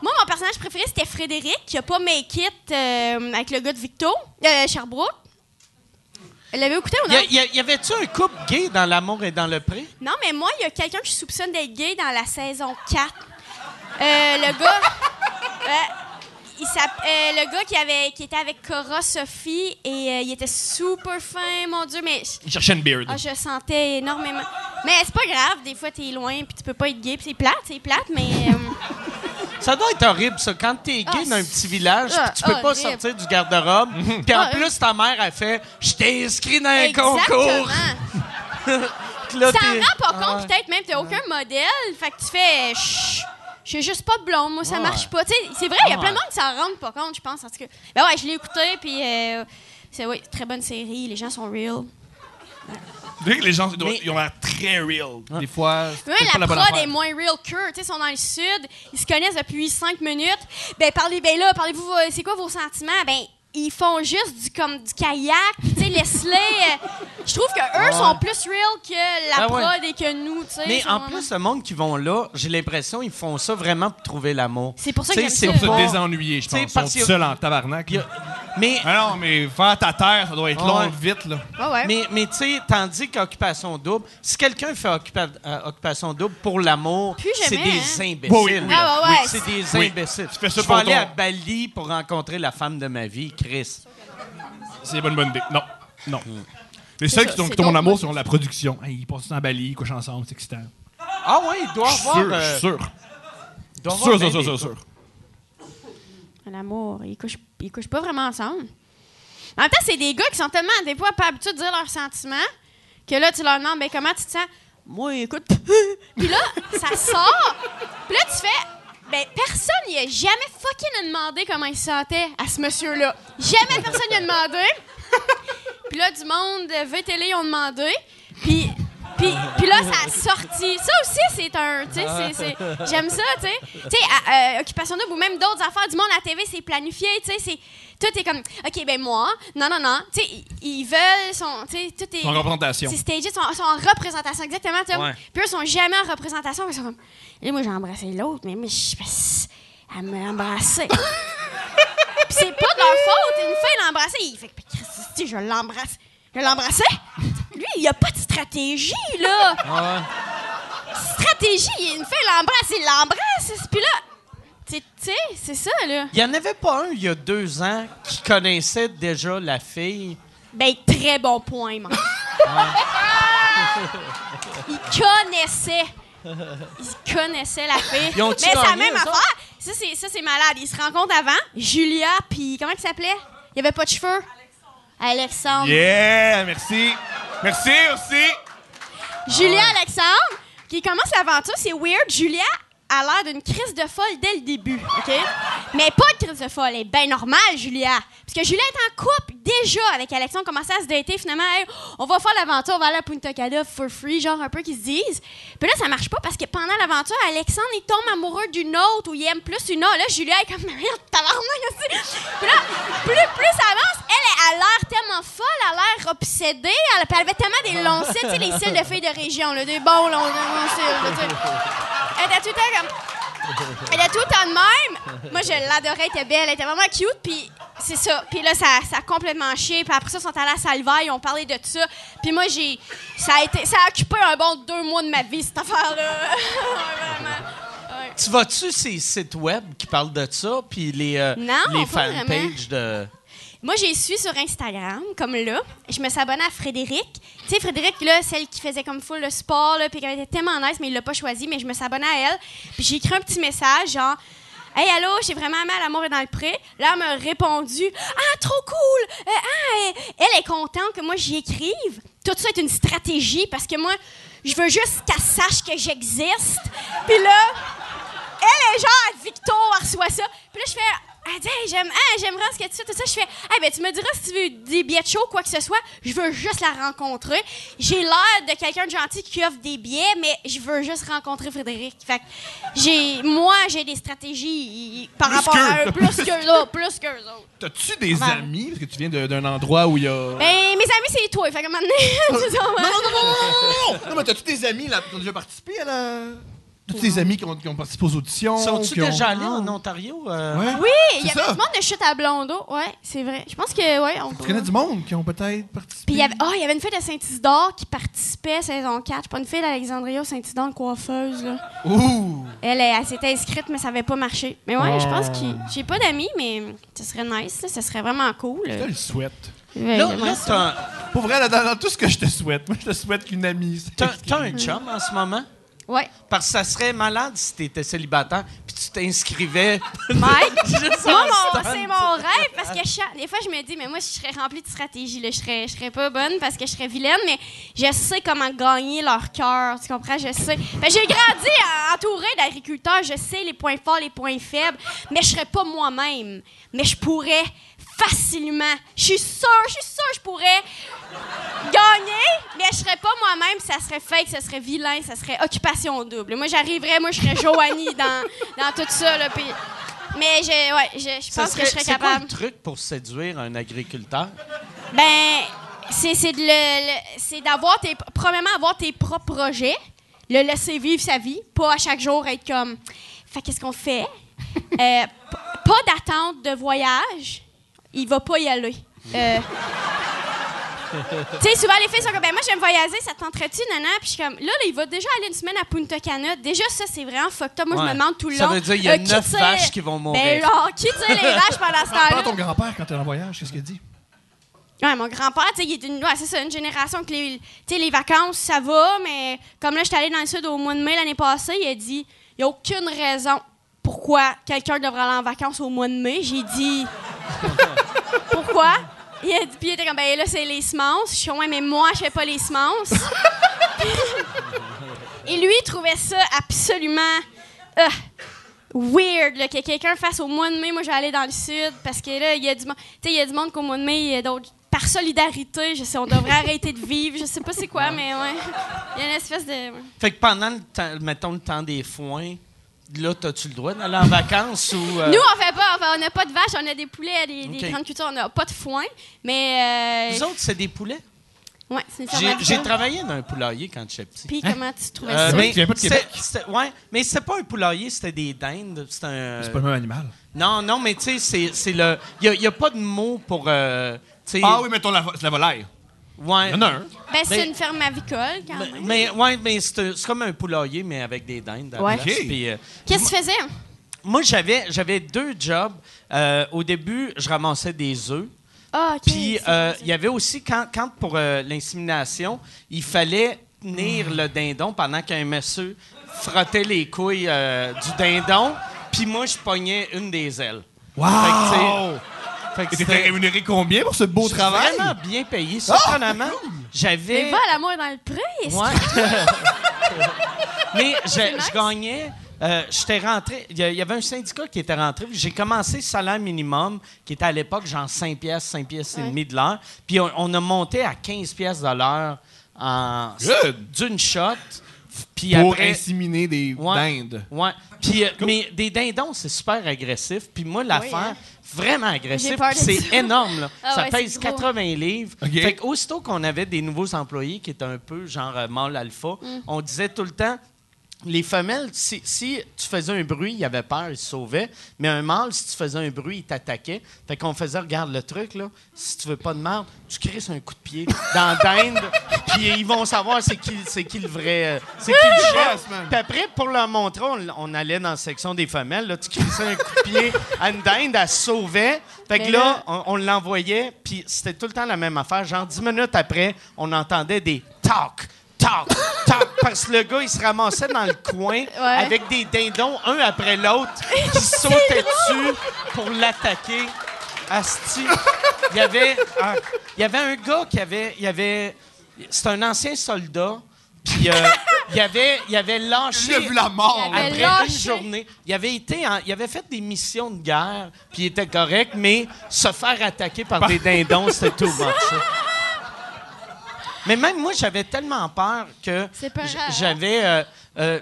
Moi, mon personnage préféré, c'était Frédéric, qui a pas make it euh, avec le gars de Victo, euh, Sherbrooke. L'avez-vous écouté ou Y, non? a- y a- y avait-tu un couple gay dans l'amour est dans le pré? Non, mais moi, il y a quelqu'un que je soupçonne d'être gay dans la saison 4. Euh, le gars. <laughs> Ouais. il s'app- euh, le gars qui, avait, qui était avec Cora Sophie et euh, il était super fin, mon Dieu, mais Il cherchait une beard. ah, je sentais énormément. Mais c'est pas grave, des fois t'es loin puis tu peux pas être gay, puis c'est plate, c'est plate, mais euh, Ça doit être horrible, ça. Quand t'es gay Ah, dans un petit village, ah, puis tu peux pas horrible. sortir du garde-robe, puis en Ah, plus, ta mère, a fait « Je t'ai inscrit dans un concours! exactement. <laughs> » t'es- t'en rends pas compte, peut-être même, t'as aucun modèle, fait que tu fais. Chut, Je suis juste pas blonde, moi ça Ouais. marche pas. Tu sais, c'est vrai, il y a Ouais. plein de monde qui s'en rendent pas compte, je pense. En tout cas. Ben ouais, je l'ai écouté, puis euh, c'est oui, très bonne série, les gens sont real. Que les gens ils doivent- Mais- ils ont l'air très real. Des fois, Ouais, pas la la prod affaire. est moins real sais, ils sont dans le sud, ils se connaissent depuis cinq minutes. Ben, parlez, ben là, parlez-vous, euh, c'est quoi vos sentiments? Ben, ils font juste du, comme, du kayak, tu sais, laisse-les. euh, Je trouve que eux sont plus real que la Ah ouais. prod et que nous, tu sais. Mais en plus, le monde qui vont là, j'ai l'impression ils font ça vraiment pour trouver l'amour. C'est pour ça que c'est ça. Pour se désennuyer, je pense. Ils sont parce seuls en tabarnak. A- Mais, Ah non, mais faire ta terre, ça doit être long, Ouais. vite, là. Ouais, ouais. mais, mais tu sais, tandis qu'occupation double, si quelqu'un fait occupa- euh, occupation double pour l'amour, c'est des hein. imbéciles. Oui, oui, oui. Ah. C'est des Oui. imbéciles. Tu fais ça Je pour vais aller ton- à Bali pour rencontrer la femme de ma vie, Chris. C'est une bonne, bonne idée. Non. Non. Les seuls qui, en donc amour sont la production. Hey, ils passent en Bali, ils couchent ensemble, c'est excitant. Ah oui, il doit avoir. Sûr, euh, sûr. il doit avoir Sûr, bien sûr, sûr, sûr. L'amour, ils couchent, ils couchent pas vraiment ensemble. En même temps, c'est des gars qui sont tellement des fois pas habitués de dire leurs sentiments que là, tu leur demandes, ben comment tu te sens? Moi, écoute. <laughs> Puis là, ça sort. Puis là, tu fais, ben personne n'y a jamais fucking demandé comment il se sentait à ce monsieur-là. Jamais personne n'y a demandé. Puis là, du monde euh, VTL ont demandé. Puis, puis, puis là, ça a sorti. Ça aussi, c'est un. J'aime ça, tu sais. Tu sais, euh, Occupation Double ou même d'autres affaires du monde à la TV, c'est planifié, tu sais. Tout est comme, OK, ben moi, non, non, non. Tu sais, ils- veulent, son, tu sais, tout est. En représentation. C'est stagé, ils sont, sont en représentation, exactement. Ouais. Puis eux, ils sont jamais en représentation. Ils sont comme, là, moi, j'ai embrassé l'autre, mais moi, je Elle m'a embrassé. <laughs> Puis c'est pas de leur faute. Une fille l'a embrassé. Il fait que, je l'embrasse. Je l'embrassais. Lui, il a pas de stratégie, là. Stratégie, une fille l'embrasse, il l'embrasse. Puis là, tu tu sais, c'est ça, là. Il n'y en avait pas un il y a deux ans qui connaissait déjà la fille. Ben, très bon point, man. il connaissait. Il connaissait la fille. Mais c'est la même affaire. Ça, c'est, ça, c'est malade. Ils se rencontrent avant. Julia, puis comment il s'appelait? Il avait pas de cheveux? Alexandre. Yeah, merci. Merci aussi. Julia Alexandre, qui commence l'aventure, c'est weird. Julia a l'air d'une crise de folle dès le début, OK? Mais pas de crise de folle, elle est bien normale, Julia. Parce que Julia est en couple déjà avec Alexandre, commençait à se dater, finalement, on va faire l'aventure, on va aller à Punta Cana for free, genre un peu qu'ils se disent. Puis là, ça marche pas parce que pendant l'aventure, Alexandre, il tombe amoureux d'une autre ou il aime plus une autre. Là, Julia est comme, <laughs> merde, tabarnak. Puis là, plus, plus ça avance, elle, a l'air tellement folle, elle a l'air obsédée, elle, elle avait tellement des longs tu sais, les cils de filles de région, là, des bons longs. Elle était tout comme. Elle était tout le temps de même. Moi, je l'adorais, elle était belle, elle était vraiment cute, puis c'est ça. Puis là, ça, ça a complètement chié, puis après ça, ils sont allés à Salvaille, ils ont parlé de ça. Puis moi, j'ai. Ça a, été, ça a occupé un bon deux mois de ma vie, cette affaire-là. <laughs> Vraiment. Tu vas-tu ces sites web qui parlent de ça, puis les, euh, Non, les fanpages de. Moi, j'ai su sur Instagram, comme là. Je me suis abonnée à Frédéric. Tu sais, Frédéric, là, celle qui faisait comme full le sport, puis qui était tellement nice, mais il l'a pas choisi, mais je me suis abonnée à elle. Puis j'ai écrit un petit message, genre. Hey, allô, j'ai vraiment aimé à l'amour dans le pré. Là, elle m'a répondu Ah, trop cool! Euh, ah, elle est contente que moi j'y écrive. Tout ça est une stratégie parce que moi, je veux juste qu'elle sache que j'existe. Puis là, elle est genre à Victo, elle reçoit ça. Puis là, je fais. Elle dit, hey, j'aime, ah, j'aimerais ce que tu fais, tout ça. Je fais, hey, ben, tu me diras si tu veux des billets de show, quoi que ce soit. Je veux juste la rencontrer. J'ai l'air de quelqu'un de gentil qui offre des billets, mais je veux juste rencontrer Frédéric. Fait que j'ai, moi, j'ai des stratégies par Plus rapport à eux, plus qu'eux autres, plus qu'eux autres. T'as-tu des amis? Parce que tu viens d'un endroit où il y a. Ben, mes amis, c'est toi. Fait que maintenant, Non, non, non, non, non, non, non! Non, mais t'as-tu des amis là, ont déjà participé à la. T'as-tu des amis qui ont, qui ont participé aux auditions? Sont-tu qui ont- déjà allés en Ontario? euh? Ouais. Oui, il y C'est avait ça. du monde de chute à Blondo. Ouais, c'est vrai. Je pense que, ouais, on Tu connais du monde qui ont peut-être participé? Puis il y avait, oh, il y avait une fille de Saint-Isidore qui participait à saison 4. Je sais pas une fille d'Alexandria Saint-Isidore, une coiffeuse. Là. Ouh! Elle, elle, elle s'était inscrite, mais ça avait pas marché. Mais ouais, je pense que j'ai pas d'amis, mais ce serait nice. Là, ce serait vraiment cool. Je te le souhaite. Ouais, Là, j'aimerais là ça. t'as un, Pour vrai, là, dans, dans tout ce que je te souhaite, moi, je te souhaite qu'une amie. t'as- t'as un chum en ce moment? Ouais. Parce que ça serait malade si t'étais célibataire puis tu t'inscrivais. <laughs> Mike, <laughs> moi, c'est mon rêve parce que je- des fois, je me dis, mais moi, je serais remplie de stratégie. Là. Je, serais, je serais pas bonne parce que je serais vilaine, mais je sais comment gagner leur cœur. Tu comprends? Je sais. J'ai grandi entourée d'agriculteurs. Je sais les points forts, les points faibles, mais je serais pas moi-même. Mais je pourrais facilement. Je suis sûre, je suis sûre, je pourrais gagner, mais je serais pas moi-même, ça serait fake, ça serait vilain, ça serait occupation double. Moi, j'arriverais, moi, je serais Joanie <laughs> dans, dans tout ça, là, Mais je, ouais, je, je pense que je serais c'est quoi capable. le truc pour séduire un agriculteur? Ben, c'est c'est de le- le- c'est d'avoir tes. Premièrement, avoir tes propres projets, le laisser vivre sa vie, pas à chaque jour être comme. Fait qu'est-ce qu'on fait? Euh, p- pas d'attente de voyage. Il va pas y aller. Euh, tu sais, souvent les filles sont comme, ben moi j'aime voyager, ça te tenterait-tu, nana? Puis je suis comme, là, là, il va déjà aller une semaine à Punta Cana. Déjà, ça, c'est vraiment fucked up. Moi, je me demande tout le Ça long. veut dire qu'il y a euh, qui neuf tire- vaches qui vont mourir. Ben, genre, qui tire les vaches pendant ce Parle temps-là? à ton grand-père quand t'es en voyage, qu'est-ce qu'il dit? Ouais, mon grand-père, tu sais, il est une, ouais, c'est ça, une génération que les, tu sais, les vacances, ça va, mais comme là, j'étais allée dans le sud au mois de mai l'année passée, il a dit, il n'y a aucune raison pourquoi quelqu'un devrait aller en vacances au mois de mai. J'ai dit, pourquoi? Il a dit, puis il était comme, ben là, c'est les semences. Je suis ouais, mais moi, je fais pas les semences. <laughs> Et lui, il trouvait ça absolument euh, weird là, que quelqu'un fasse au mois de mai. Moi, je vais aller dans le sud parce que là, il y a du monde. Tu sais, il y a du monde qu'au mois de mai, il y a d'autres. Par solidarité, je sais, on devrait <laughs> arrêter de vivre. Je sais pas c'est quoi, mais ouais. Il y a une espèce de. ouais. Fait que pendant le temps, mettons le temps des foins, là, t'as-tu le droit d'aller en vacances ou. euh, Nous, on fait pas. Enfin, on n'a pas de vaches, on a des poulets, des, des Ok. grandes cultures, on n'a pas de foin. Mais. Euh, Vous autres, c'est des poulets? ouais, c'est ça. J'ai travaillé dans un poulailler quand j'étais petit. Puis comment tu trouvais Euh, ça? mais Tu viens pas de Québec? Ouais, mais c'était pas un poulailler, c'était des dindes. Un. C'est pas le même animal. Non, non, mais tu sais, c'est- c'est le. Il n'y a, pas de mot pour. euh, Ah oui, mettons la, c'est la volaille. Ouais. Il y en a un. Ben, c'est mais- une ferme avicole, quand Mais, même. mais- ouais, mais c'est un- c'est comme un poulailler, mais avec des dindes. à la Ouais. place. Ok. Puis, euh, Qu'est-ce que tu faisais? moi, j'avais j'avais deux jobs. Euh, au début, je ramassais des œufs. Ah, OK. Puis c'est- euh, il y avait aussi, quand, quand pour euh, l'insémination, il fallait tenir le dindon pendant qu'un monsieur frottait les couilles euh, du dindon. Puis moi, je pognais une des ailes. Wow! Fait que, tu sais, fait que Et t'étais rémunéré combien pour ce beau travail? vraiment bien payé. Surprenamment, j'avais... Mais va à l'amour dans le. Ouais. <laughs> Mais je, nice. je gagnais. euh, J'étais rentré. Il y, avait un syndicat qui était rentré. J'ai commencé salaire minimum, qui était à l'époque genre 5 pièces, 5 pièces et demi de l'heure. Puis on, on a monté à 15 pièces de l'heure en Good. d'une shot. Puis Pour après, inséminer des Ouais. dindes. Ouais. Puis, euh, mais des dindons, c'est super agressif. Puis moi, l'affaire, hein? Vraiment agressif. C'est énorme. Là. Ah ça ouais, pèse c'est gros. 80 livres. OK. Fait qu'aussitôt qu'on avait des nouveaux employés qui étaient un peu genre euh, mâle alpha, Mm. on disait tout le temps. Les femelles, si, si tu faisais un bruit, ils avaient peur, ils se sauvaient. Mais un mâle, si tu faisais un bruit, il t'attaquait. Fait qu'on faisait, regarde le truc, là. Si tu veux pas de merde, tu crisses un coup de pied dans la dinde. <laughs> Puis ils vont savoir c'est qui, c'est qui le vrai. euh, C'est qui le chef. Puis après, pour leur montrer, on, on allait dans la section des femelles. Là, tu crissais un coup de pied à une dinde, elle se sauvait. Fait que là, on, on l'envoyait, puis c'était tout le temps la même affaire. Genre, dix minutes après, on entendait des talk, talk, talk, parce que le gars, il se ramassait dans le coin avec des dindons, un après l'autre, qui <laughs> sautaient dessus pour l'attaquer. Asti. Il y avait, ah, il y avait un gars qui avait, il y avait, c'est un ancien soldat, puis euh, il avait, il avait lâché. J'ai vu la mort. Il avait Après lâché. une journée, il avait été, en- il avait fait des missions de guerre, puis il était correct, mais se faire attaquer par des dindons, c'était tout much. Mais même moi, j'avais tellement peur que j'avais euh, euh,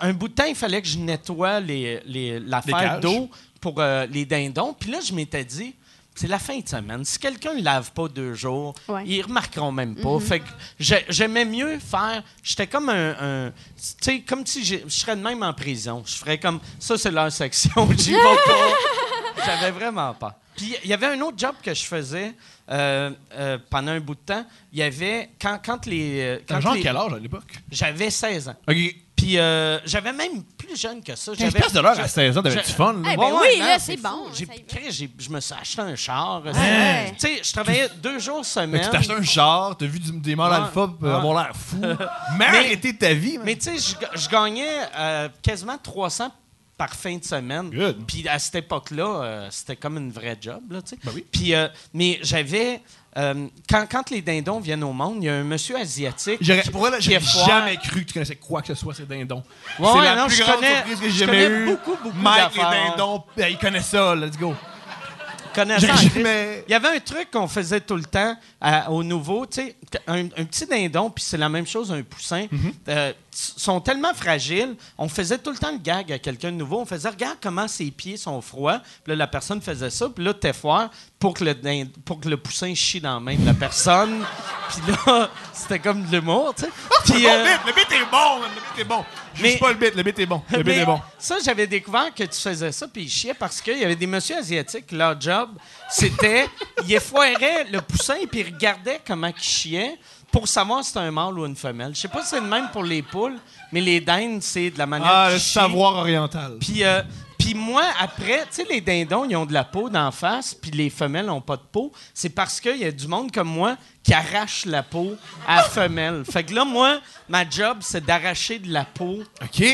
un bout de temps, il fallait que je nettoie les, les- l'affaire d'eau pour euh, les dindons. Puis là, je m'étais dit, c'est la fin de semaine. Si quelqu'un ne lave pas deux jours, Ouais. ils remarqueront même pas. Fait que j'ai- j'aimais mieux faire. J'étais comme un. un- tu sais, comme si je serais de même en prison. Je ferais comme ça, c'est leur section, <laughs> j'y vais pas. J'avais vraiment pas. Puis il y avait un autre job que je faisais euh, euh, pendant un bout de temps. Il y avait. Quand, quand les. euh, T'as quand genre les- quel âge à l'époque? J'avais 16 ans. OK. Puis euh, j'avais même plus jeune que ça. 15 J'avais- piastres de l'heure à je- 16 ans, t'avais-tu fun? là? Eh ben oui, là, c'est bon, J'ai- j'ai- je me suis acheté un char. Ouais. Tu sais, je travaillais deux jours semaine. tu t'as acheté un char, t'as vu du- des mâles Ouais. alpha Ouais. avoir l'air fou. <laughs> Mais ta vie, man. Mais tu sais, je gagnais euh, quasiment 300 par fin de semaine. Puis à cette époque-là, euh, c'était comme une vraie job, là. Ben oui. Puis, euh, mais j'avais... euh, quand, quand les dindons viennent au monde, il y a un monsieur asiatique J'aurais- j'ai jamais cru que tu connaissais quoi que ce soit, ces dindons. Ouais, c'est la non, plus je grande connais- surprise que je j'ai jamais eue. beaucoup, beaucoup Mike, les dindons, ben, il connaît ça, let's go. connaissant jamais- Il y avait un truc qu'on faisait tout le temps à- aux nouveaux, tu sais, un, un petit dindon, puis c'est la même chose, un poussin, Mhm. euh, sont tellement fragiles, on faisait tout le temps le gag à quelqu'un de nouveau, on faisait « Regarde comment ses pieds sont froids », puis là, la personne faisait ça, puis là, t'es foire pour que, le pour que le poussin chie dans la main de la personne, <laughs> puis là, c'était comme de l'humour, tu sais. Puis, Bon euh, le bit est bon, le bit est bon. Mais- suis pas le bit, le bit est bon. Le bit est bon. Ça, j'avais découvert que tu faisais ça, puis ils chiaient parce qu'il y avait des messieurs asiatiques, leur job, c'était, ils effoiraient le poussin, puis ils regardaient comment il chiait pour savoir si c'était un mâle ou une femelle. Je sais pas si c'est le même pour les poules, mais les dindes, c'est de la manière Ah, le savoir oriental. Puis, euh, puis moi, après, tu sais, les dindons, ils ont de la peau d'en face, puis les femelles n'ont pas de peau. C'est parce qu'il y a du monde comme moi qui arrache la peau à <laughs> la femelle. Fait que là, moi, ma job, c'est d'arracher de la peau OK.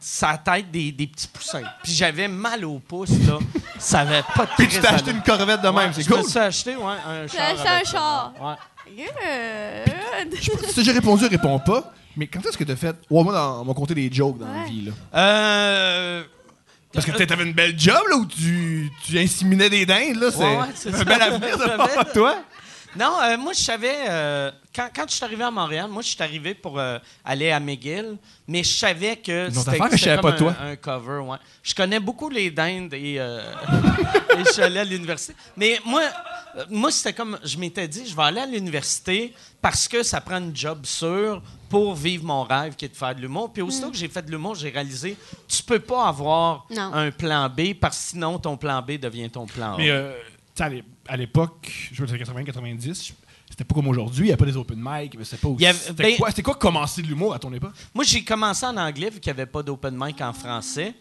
sa tête des, des petits poussins. Puis j'avais mal au pouce, là. Ça avait pas de <laughs> Puis tu t'es acheté une corvette de même, Ouais, c'est je me cool. suis acheté, ouais, un char. acheté un ça. Char. Ouais. Good. Si déjà répondu, réponds pas. Mais quand est-ce que t'as fait? Ouais, moi, dans, on m'a compté des jokes dans la Ouais. vie, là. Euh. Parce que t'avais une belle job, là, où tu, tu inséminais des dindes, là. C'est Ouais, ouais, c'est un ça. bel avenir J'avais- <laughs> toi. Non, euh, moi, je savais. euh, quand, quand je suis arrivé à Montréal, moi, je suis arrivé pour euh, aller à McGill, mais je savais que. autre c'était- affaire que je savais pas comme de un- Un cover, ouais. Je connais beaucoup les dindes et, euh, et je suis allé à l'université. Mais moi, moi c'était comme. Je m'étais dit, je vais aller à l'université parce que ça prend une job sûre pour vivre mon rêve qui est de faire de l'humour. Puis aussitôt que j'ai fait de l'humour, j'ai réalisé tu peux pas avoir Non. un plan B parce que sinon ton plan B devient ton plan A. Mais euh, tu sais, à l'é- à l'époque, je veux dire 80-90, c'était pas comme aujourd'hui, il n'y a pas des open mic, mais c'était pas aussi. Il y avait- C'était ben- quoi, c'était quoi commencer de l'humour à ton époque? Moi, j'ai commencé en anglais vu qu'il n'y avait pas d'open mic en français.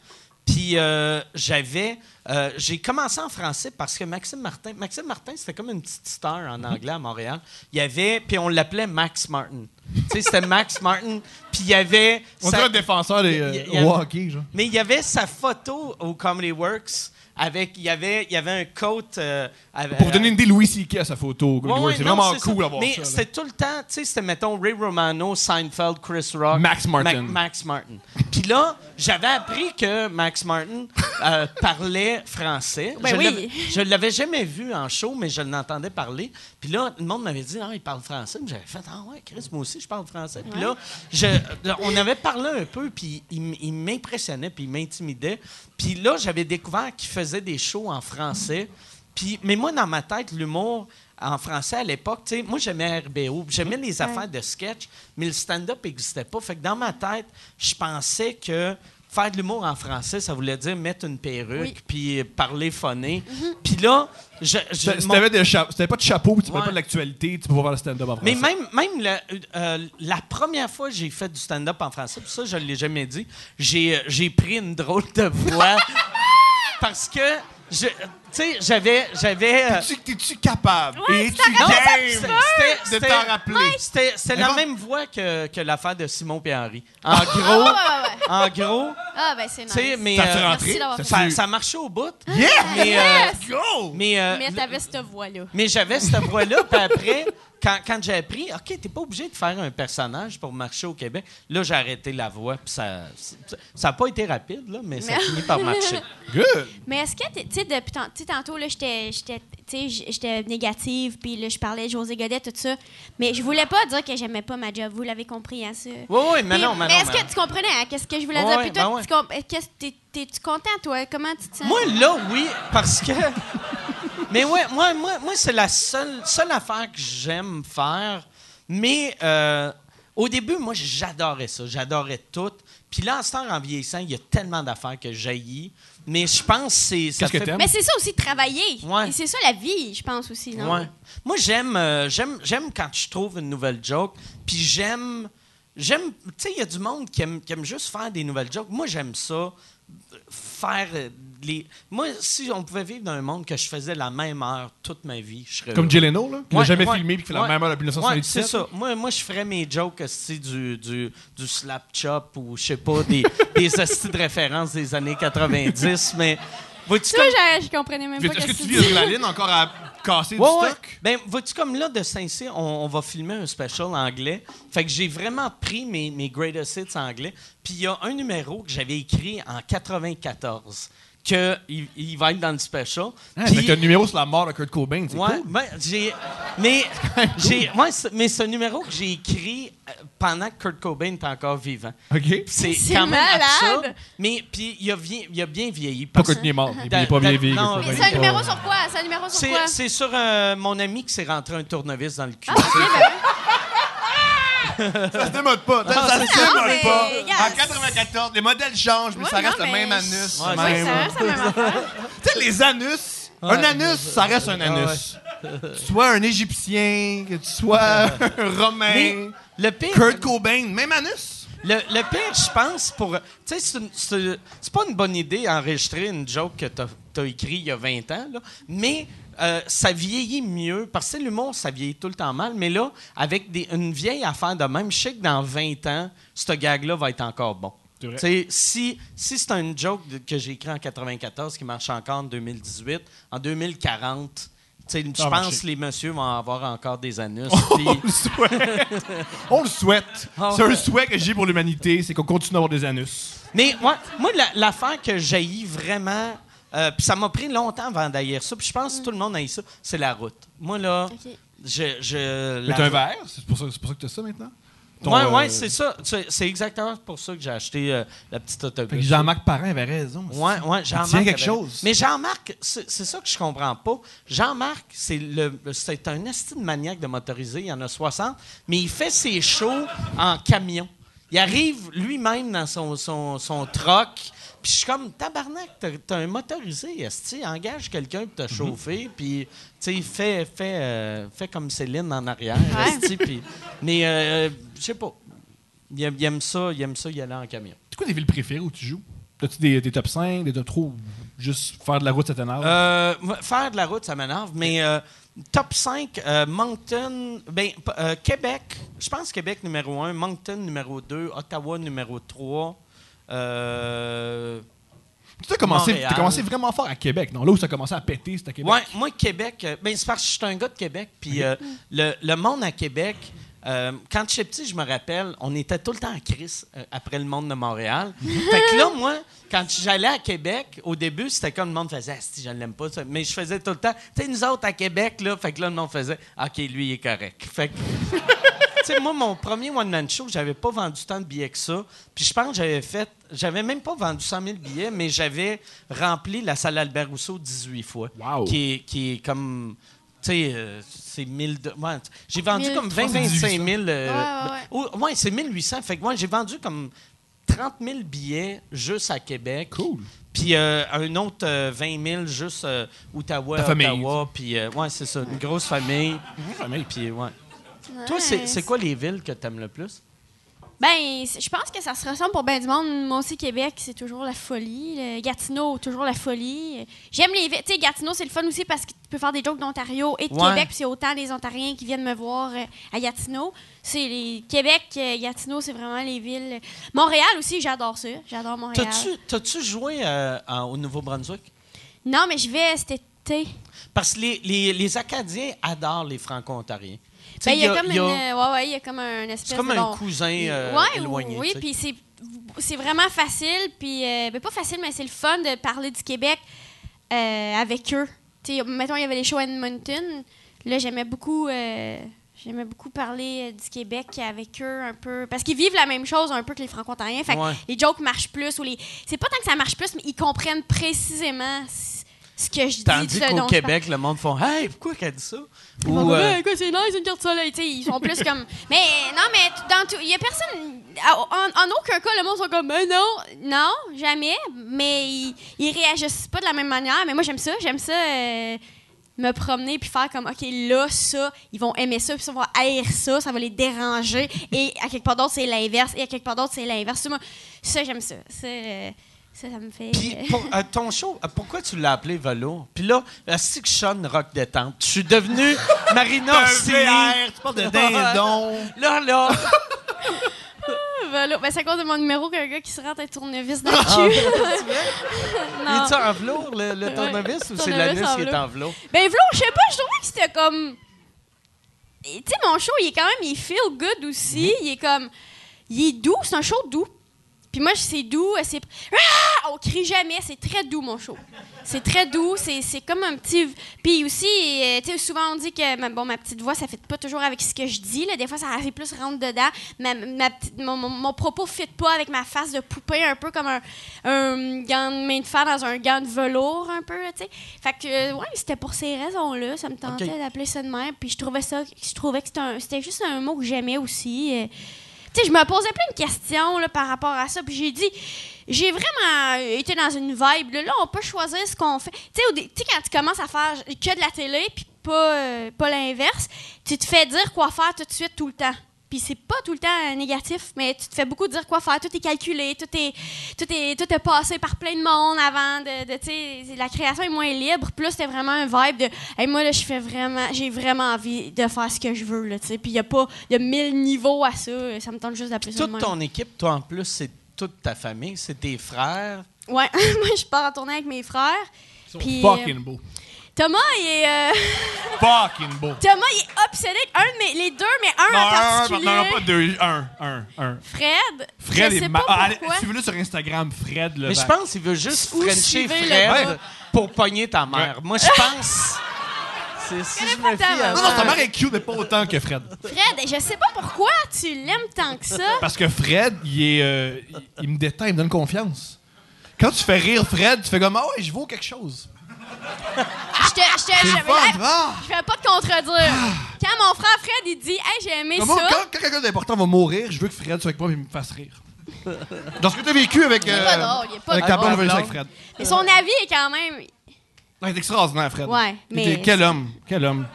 Puis euh, j'avais. euh, j'ai commencé en français parce que Maxime Martin. Maxime Martin, c'était comme une petite star en anglais à Montréal. Il y avait. Puis on l'appelait Max Martin. tu sais, c'était Max <laughs> Martin. Puis il y avait. On sa- dirait un défenseur des euh, hockey, genre. mais il y avait sa photo au Comedy Works avec. Il y avait, il y avait un coat. euh, avec- Pour vous donner une idée, Louis C.K. à sa photo. Ouais, ouais, c'est vraiment cool d'avoir Mais ça. là. c'était tout le temps, tu sais, c'était, mettons, Ray Romano, Seinfeld, Chris Rock. Max Martin. Ma- Max Martin. Puis là, j'avais appris que Max Martin euh, <laughs> parlait français. Ben je, oui. l'avais, je l'avais jamais vu en show, mais je l'entendais parler. Puis là, le monde m'avait dit, ah, il parle français. J'avais fait, ah ouais, Chris, moi aussi, je parle français. Puis là, je- on avait parlé un peu, puis il, m- il m'impressionnait, puis il m'intimidait. Puis là, j'avais découvert qu'il faisait des shows en français. Puis, mais moi, dans ma tête, l'humour en français à l'époque, tu sais, moi, j'aimais RBO, j'aimais les affaires de sketch, mais le stand-up n'existait pas. Fait que dans ma tête, je pensais que faire de l'humour en français, ça voulait dire mettre une perruque, Oui. puis parler phoné. Puis là, je, je- Si t'avais, pas de chapeau, tu parlais Ouais. pas de l'actualité, tu peux pas faire le stand-up en français. mais même, même la, euh, la première fois que j'ai fait du stand-up en français, puis ça, je ne l'ai jamais dit, j'ai, euh, j'ai pris une drôle de voix <laughs> parce que, je- tu sais, j'avais... j'avais euh, T'es-tu- capable? Ouais, Et tu game c'était- de t'en rappeler. C'était, la bon. même voix que, que l'affaire de Simon et Henri. En gros, Ah, ouais, ouais, ouais. en gros, Ah, ben c'est nice. mais... Ça euh, rentré? Merci d'avoir Ça- ça, ça marchait au bout. Yeah! Mais, euh, Yes! Go! mais, euh, Mais t'avais cette voix-là. mais j'avais cette voix-là, puis après, quand, quand j'ai appris, OK, t'es pas obligé de faire un personnage pour marcher au Québec, là, j'ai arrêté la voix, puis ça ça n'a pas été rapide, là, mais ça a Mais- fini par marcher. <laughs> Good! Mais est-ce que, t'es- tu sais, depuis tant- tu sais, tantôt, là, j'étais, négative, puis là, je parlais de José Godet, tout ça. Mais je voulais pas dire que j'aimais pas ma job. Vous l'avez compris, hein, ça? Oui, oui, mais non, mais non. est-ce mais que tu comprenais, hein, qu'est-ce que je voulais dire? Puis toi, ben tu comp- qu'est-ce- t'es- t'es-tu content, toi? Comment tu te sens? Moi, là, oui, parce que. <laughs> Mais ouais, moi, moi, moi c'est la seule, seule affaire que j'aime faire. Mais euh, au début, moi, j'adorais ça. J'adorais tout. Puis là, en ce temps, en vieillissant, il y a tellement d'affaires que j'haïs. Mais je pense que c'est. que? Mais c'est ça aussi, travailler. Ouais. Et c'est ça la vie, je pense aussi, non? Ouais. Moi, j'aime, euh, j'aime, j'aime quand je trouve une nouvelle joke. Puis j'aime, j'aime, tu sais, il y a du monde qui aime, qui aime juste faire des nouvelles jokes. Moi, j'aime ça. Faire euh, les. Moi, si on pouvait vivre dans un monde que je faisais la même heure toute ma vie, je serais. Comme heureux. Jay Leno, là, qui Ouais, jamais ouais, filmé et qui fait la même heure depuis Ouais, 1977. c'est ça. Moi, moi je ferais mes jokes aussi du, du, du slap chop ou, je sais pas, des, <laughs> des hosties de référence des années 90, mais. Vois-tu Ça, comme- je, comprenais même pas Est-ce que qu'est-ce tu que vis sur la ligne encore à casser Ouais, du ouais. stock? Ben, vois-tu, comme là, de Saint-Cyr, on, on va filmer un special anglais. Fait que j'ai vraiment pris mes, mes greatest hits anglais. Puis il y a un numéro que j'avais écrit en 94 que il, va être dans le special. Ah, Puis- le numéro sur la mort de Kurt Cobain, c'est Ouais, cool. ben, j'ai. Mais, j'ai, ouais, mais c'est un numéro que j'ai écrit euh, pendant que Kurt Cobain était encore vivant. OK? C'est, quand même malade. absurde. Mais puis il a, bien, il a bien vieilli. Pas Kurt est mort. Il Da- est pas bien vieilli. C'est un numéro sur quoi? C'est un numéro sur quoi? c'est sur euh, mon ami qui s'est rentré un tournevis dans le cul. Ah, ok, ben Ça se démode pas. Ça Ah, se démode mais, pas. yes. En 94, les modèles changent, mais Ouais, ça reste non, le mais- même anus. Ouais, le Oui, même- ça reste la même affaire. <laughs> Tu sais, les anus, un anus, ça reste un anus. Que tu sois un Égyptien, que tu sois <laughs> un Mais Romain, le pire, Kurt Cobain, même anus. Le, le pire, je pense, pour. Tu sais, c'est une- c'est c'est pas une bonne idée d'enregistrer une joke que t'as as écrit il y a 20 ans, là, mais euh, ça vieillit mieux. Parce que l'humour, ça vieillit tout le temps mal. Mais là, avec des- une vieille affaire de même, je sais que dans 20 ans, ce gag-là va être encore bon. Si, si c'est une joke de- que j'ai écrit en 94 qui marche encore en 2018, en 2040, tu sais, je va pense marcher. que les messieurs vont avoir encore des anus. <laughs> On le souhaite. On le souhaite. <laughs> Ah C'est un ouais. souhait que j'ai pour l'humanité, c'est qu'on continue d'avoir des anus. Mais moi, moi la- l'affaire que j'ai vraiment, euh, puis ça m'a pris longtemps avant d'haïr ça, puis je pense que tout le monde haït ça, c'est la route. Moi, là, je. je Mais la un verre, c'est pour ça, c'est pour ça que t'as ça maintenant? Ouais, euh, ouais, c'est ça. C'est exactement pour ça que j'ai acheté euh, la petite autobus. Jean-Marc Parent avait raison. Ouais, ouais, Jean-Marc. quelque avait- chose. Mais Jean-Marc, c'est ça que je comprends pas. Jean-Marc, c'est le, c'est un esti de maniaque de motorisé. Il y en a 60, mais il fait ses shows en camion. Il arrive lui-même dans son, son, son troc. Puis je suis comme, tabarnak, t'as t'as un motorisé, esti, engage quelqu'un pour te Mhm. chauffer, puis, tu sais, fais, fais, euh, fais comme Céline en arrière, Ouais. esti, puis- mais, euh, je sais pas, il aime, il aime ça, il aime ça y aller en camion. C'est quoi tes villes préférées où tu joues? As-tu des, des top 5, des top 3 ou juste faire de la route, ça t'énerve? Euh, faire de la route, ça m'énerve, mais euh, top 5, euh, Moncton, ben, p- euh, Québec, je pense Québec numéro 1, Moncton numéro 2, Ottawa numéro 3. Euh, tu as commencé, t'as commencé vraiment fort à Québec, non? Là où ça a commencé à péter, c'était à Québec. ouais, moi, Québec, euh, ben, c'est parce que je suis un gars de Québec, puis euh, le, le monde à Québec, euh, quand j'étais petit, je me rappelle, on était tout le temps en crise euh, après le monde de Montréal. <laughs> fait que là, moi, quand j'allais à Québec, au début, c'était comme le monde faisait Ah, si je l'aime pas, ça. mais je faisais tout le temps, tu sais, nous autres à Québec, là, fait que là, le monde faisait OK, lui, il est correct. Fait que. Tu sais, moi, mon premier one-man show, j'avais pas vendu tant de billets que ça. Puis je pense que j'avais fait. J'avais même pas vendu 100 000 billets, mais j'avais rempli la salle Albert Rousseau 18 fois. Wow. Qui est, qui est comme. Tu sais, euh, c'est 1000. de- ouais, j'ai vendu 1000, comme 20-25 000. euh, Ouais, ouais, ouais. ouais, c'est 1800. Fait que moi, j'ai vendu comme 30 000 billets juste à Québec. Cool. Puis euh, un autre euh, 20 000 juste euh, Ottawa, Ta famille. Ottawa. Puis euh, ouais, c'est ça, une grosse famille. Puis ouais. Toi, c'est quoi les villes que t'aimes le plus? Ben, je pense que ça se ressemble pour ben du monde. Moi aussi, Québec, c'est toujours la folie. Le Gatineau, toujours la folie. J'aime les villes. Tu sais, Gatineau, c'est le fun aussi parce que tu peux faire des jokes d'Ontario et de Ouais. Québec. puis c'est autant des Ontariens qui viennent me voir euh, à Gatineau. C'est les Québec, euh, Gatineau, c'est vraiment les villes. Montréal aussi, j'adore ça. J'adore Montréal. T'as-tu t'as-tu joué euh, au Nouveau-Brunswick? Non, mais je vais cet été. Parce que les, les- les Acadiens adorent les Franco-Ontariens. Ben, il y a, comme il y a- une, ouais, ouais, il y a comme un espèce C'est comme de un bon- cousin euh, Ouais, éloigné. Oui, puis c'est c'est vraiment facile, puis euh, ben, pas facile, mais c'est le fun de parler du Québec euh, avec eux. Tu sais, mettons, il y avait les shows à Edmonton. Là, j'aimais beaucoup, j'aimais beaucoup parler du Québec avec eux un peu, parce qu'ils vivent la même chose un peu que les Franco-Ontariens. Fait que les jokes marchent plus ou les, c'est pas tant que ça marche plus, mais ils comprennent précisément ce que je dis. Tandis qu'au Québec, le monde font Hey, pourquoi qu'elle dit ça? ils vont Ou, euh, quoi, c'est nice, une carte soleil. Tu sais, ils sont plus comme. Mais non, mais dans tout. Il y a personne. En, en aucun cas, le monde sont comme, mais non, non, jamais. Mais ils, ils réagissent pas de la même manière. Mais moi, j'aime ça. J'aime ça. euh, me promener puis faire comme OK là ça ils vont aimer ça puis ça va haïr ça ça va les déranger et à quelque part d'autre c'est l'inverse et à quelque part d'autre c'est l'inverse Ça, moi, ça j'aime ça ça, euh, ça ça me fait Puis euh, pour, euh, ton show, euh, pourquoi tu l'as appelé Velours? Puis là, la section rock détente. Je suis devenu <laughs> Marina Orsini. tu parles de dindon. Là, là. voilà. Ben, c'est à cause de mon numéro qu'un gars qui se rentre un tournevis dans Ah, le cul Il <laughs> non est en velours, le, le Ouais. tournevis, ou c'est Tournevis l'anus qui est velours. en velours? Ben, Vlo, je sais pas, je trouvais que c'était comme. Tu sais, mon show, il est quand même, il feel good aussi. Il est comme. Il est doux, c'est un show doux. Puis moi, c'est doux, c'est. Ah! On crie jamais, c'est très doux, mon show. C'est très doux, c'est c'est comme un petit. Puis aussi, euh, tu sais, souvent on dit que ma, bon, ma petite voix, ça fait pas toujours avec ce que je dis. Là. Des fois, ça fait plus rentre dedans. Ma, ma petite- mon, mon- mon propos fit pas avec ma face de poupée, un peu comme un, un gant de main de fer dans un gant de velours, un peu, tu sais. Fait que, euh, ouais, c'était pour ces raisons-là. Ça me tentait d'appeler ça de même. Puis je trouvais ça, je trouvais que c'était un- c'était juste un mot que j'aimais aussi. euh. Je me posais plein de questions là, par rapport à ça. Puis j'ai dit, j'ai vraiment été dans une vibe. Là, on peut choisir ce qu'on fait. Tu sais, quand tu commences à faire que de la télé, puis pas, euh, pas l'inverse, tu te fais dire quoi faire tout de suite, tout le temps. Puis c'est pas tout le temps euh, négatif, mais tu te fais beaucoup dire quoi faire. Tout est calculé, tout est, tout est, tout est passé par plein de monde avant de, de tu sais, la création est moins libre. Plus c'était vraiment un vibe de, hey, moi là, je fais vraiment, j'ai vraiment envie de faire ce que je veux là, tu sais. Puis il y a pas, il y a mille niveaux à ça. Ça me tente juste d'appeler ça de Toute même. ton équipe, toi en plus, c'est toute ta famille, c'est tes frères. Ouais, <laughs> moi je pars en tournée avec mes frères. Ils sont Puis, fucking beaux. Thomas, il est, euh, <laughs> Fucking beaux. Thomas, il est obsédé. avec Un de mes, les deux, mais un Non, en un, un, particulier. non, non, pas deux. Un, un, un. Fred. Fred je est sais ma- pas Ah, allez. Suivez-le sur Instagram, Fred le Mais je pense qu'il veut juste Ou frencher Fred pour pogner ta mère. Moi, je pense. <laughs> C'est si je me fie à Non, ça. non, ta mère est cute, mais pas autant que Fred. Fred, je sais pas pourquoi tu l'aimes tant que ça. Parce que Fred, il est. euh, il, il me détend, il me donne confiance. Quand tu fais rire Fred, tu fais comme Ah ouais, je vaux quelque chose. Je je vais pas te contredire. Quand mon frère Fred, il dit, hey, j'ai aimé Moi, ça. quand, quand quelqu'un d'important va mourir, je veux que Fred soit avec moi et me fasse rire. Dans ce que tu as vécu avec, est euh, pas drôle, il est pas avec ta drôle. bonne avec Fred. Mais son avis est quand même. Non, il est extraordinaire, Fred. Ouais, Il mais- était- Quel homme, quel homme?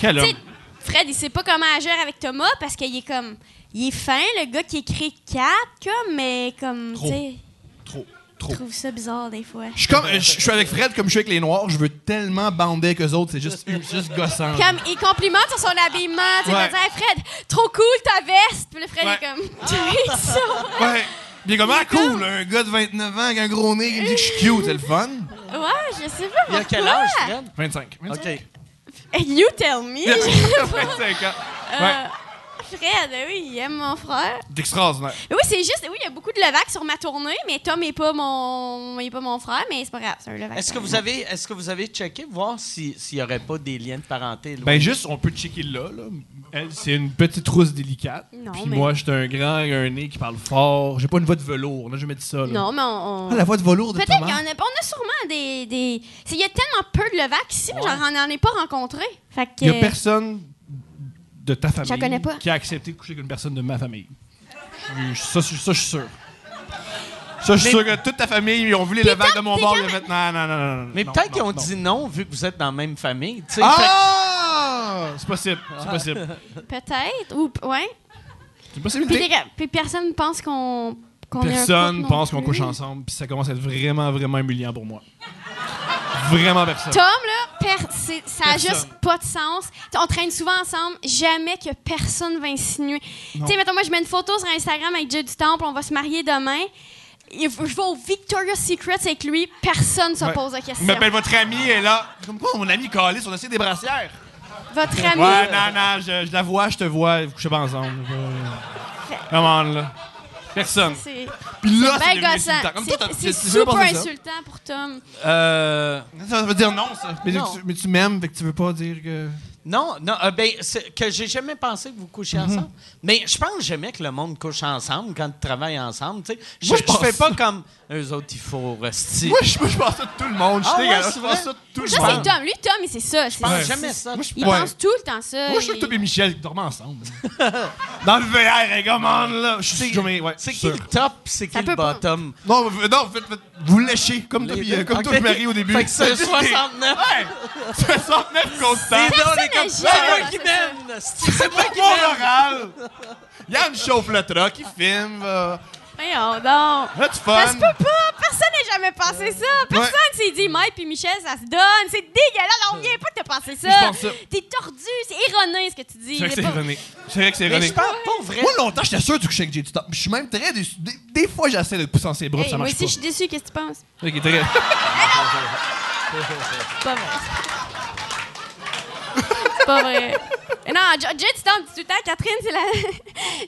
Quel Tu homme? sais, Fred, il sait pas comment agir avec Thomas parce qu'il est comme. Il est fin, le gars qui écrit 4, comme, mais comme. Trop. Tu sais, Trop, je trouve ça bizarre des fois. Je suis, comme, je, je suis avec Fred comme je suis avec les Noirs. Je veux tellement bander avec eux autres. C'est juste, <laughs> juste gossant. Comme, il complimente sur son habillement. Tu sais, Ouais. il dit, hey, Fred, trop cool ta veste. Puis le Fred Ouais. est comme, tu ris ça. Ouais. Bien comment cool, un gars de 29 ans avec un gros nez qui me dit que je suis cute, c'est le fun. Ouais, je sais pas Il a quel âge, Fred? 25. 25. OK. You tell me. <laughs> 25 ans. Ouais. Euh, Fred, oui, il aime mon frère. C'est extraordinaire. Oui, c'est juste, oui, il y a beaucoup de Levac sur ma tournée, mais Tom n'est pas mon, il est pas mon frère, mais c'est pas grave, c'est un Levac. Est-ce que vous avez, est-ce que vous avez checké voir si- s'il n'y aurait pas des liens de parenté? loin? Ben juste, on peut checker là. là. Elle, c'est une petite rousse délicate. Non, Puis mais- moi, j'étais un grand, un nez qui parle fort. J'ai pas une voix de velours. Là, je me dis ça. Là. Non, mais on. on- Ah, la voix de velours de Peut-être y en a, on a sûrement des. Il y a tellement peu de Levac ici, mais Ouais. j'en n'en ai pas rencontré. Fait que. Il y a personne de ta famille connais pas. qui a accepté de coucher avec une personne de ma famille. Je suis- ça, je- ça, je suis sûr. Ça, je suis sûr que toute ta famille, ils ont vu les Tom, de mon bord. ils ont fait, Non, non, non, non, non. Mais non, peut-être non, qu'ils ont non. dit non vu que vous êtes dans la même famille. tu sais. Ah! C'est possible. C'est possible. Peut-être. Ou. Ouais. C'est une Puis, possibilité. les- puis personne pense qu'on. qu'on est un Personne couple pense non qu'on plus. couche ensemble, puis ça commence à être vraiment, vraiment humiliant pour moi. Vraiment personne. Tom, là, per- ça a Personne. juste pas de sens. T'sais, on traîne souvent ensemble, jamais que personne va insinuer. Tu sais, mettons, moi, je mets une photo sur Instagram avec Jay du Temple, on va se marier demain. Il- Je vais au Victoria's Secret avec lui, personne se Ouais. pose la question. m'appelle votre ami est là. Comme quoi, mon ami Calis, on a essayé des brassières. Votre ami. Ouais, non, non, je, je la vois, je te vois, vous couchez pas ensemble. Come on, là. Personne. C'est Puis là, c'est devenu gossant. C'est- super insultant pour Tom. Euh, Ça veut dire non, ça. Mais, Non. Tu, mais tu m'aimes, fait que tu veux pas dire que. non, non, euh, ben, c'est que j'ai jamais pensé que vous couchiez Mhm. ensemble. Mais je pense jamais que le monde couche ensemble quand ils travaillent ensemble. tu sais. Je, Moi, je je pense fais pas comme eux autres, il faut rester. Moi, je, moi, je pense ça de tout le monde. Je Ah suis ouais, dégueulasse, c'est je pense ça de tout le Ça, monde. c'est Tom. Lui, Tom, c'est ça. Je pense Ouais. jamais ça. Moi, je, Il ouais. pense tout le temps ça. Moi, je suis Il- avec toi et Michel qui dorment ensemble. <laughs> Dans le VR, come on, là. Je suis jamais. Ouais, C'est qui le top, c'est qui Ça le pas. bottom? Non, non, faites, faites- vous le léchez, comme toi, Les puis, euh, comme et Marie au début. Fait que c'est juste des- 69. Ouais! 69 constants. Les deux, on est comme, n'a c'est moi qui ça. mène. C'est moi qui mène. Yann chauffe le truck, il filme. Voyons donc. Là, tu fun. Ça se peut pas! Personne n'a jamais pensé ça! Personne s'est dit, Mike puis Michel, ça se donne! C'est dégueulasse! On vient pas que t'as pensé ça! Je pense ça. T'es tordu! C'est erroné ce que tu dis! C'est vrai que c'est erroné. C'est vrai que c'est Mais erroné. je parle pas vrai. Moi, longtemps, j'étais sûr que tu couchais avec J.D. Stop. Je suis même très déçu. Des, des fois, j'essaie de te pousser dans ses bras, Hey, ça moi marche aussi, pas. je suis déçue. Qu'est-ce que tu penses? Ok, très- C'est <laughs> pas vrai. C'est pas vrai. Non, Jay, tu t'en dis tout le temps. Catherine, c'est la,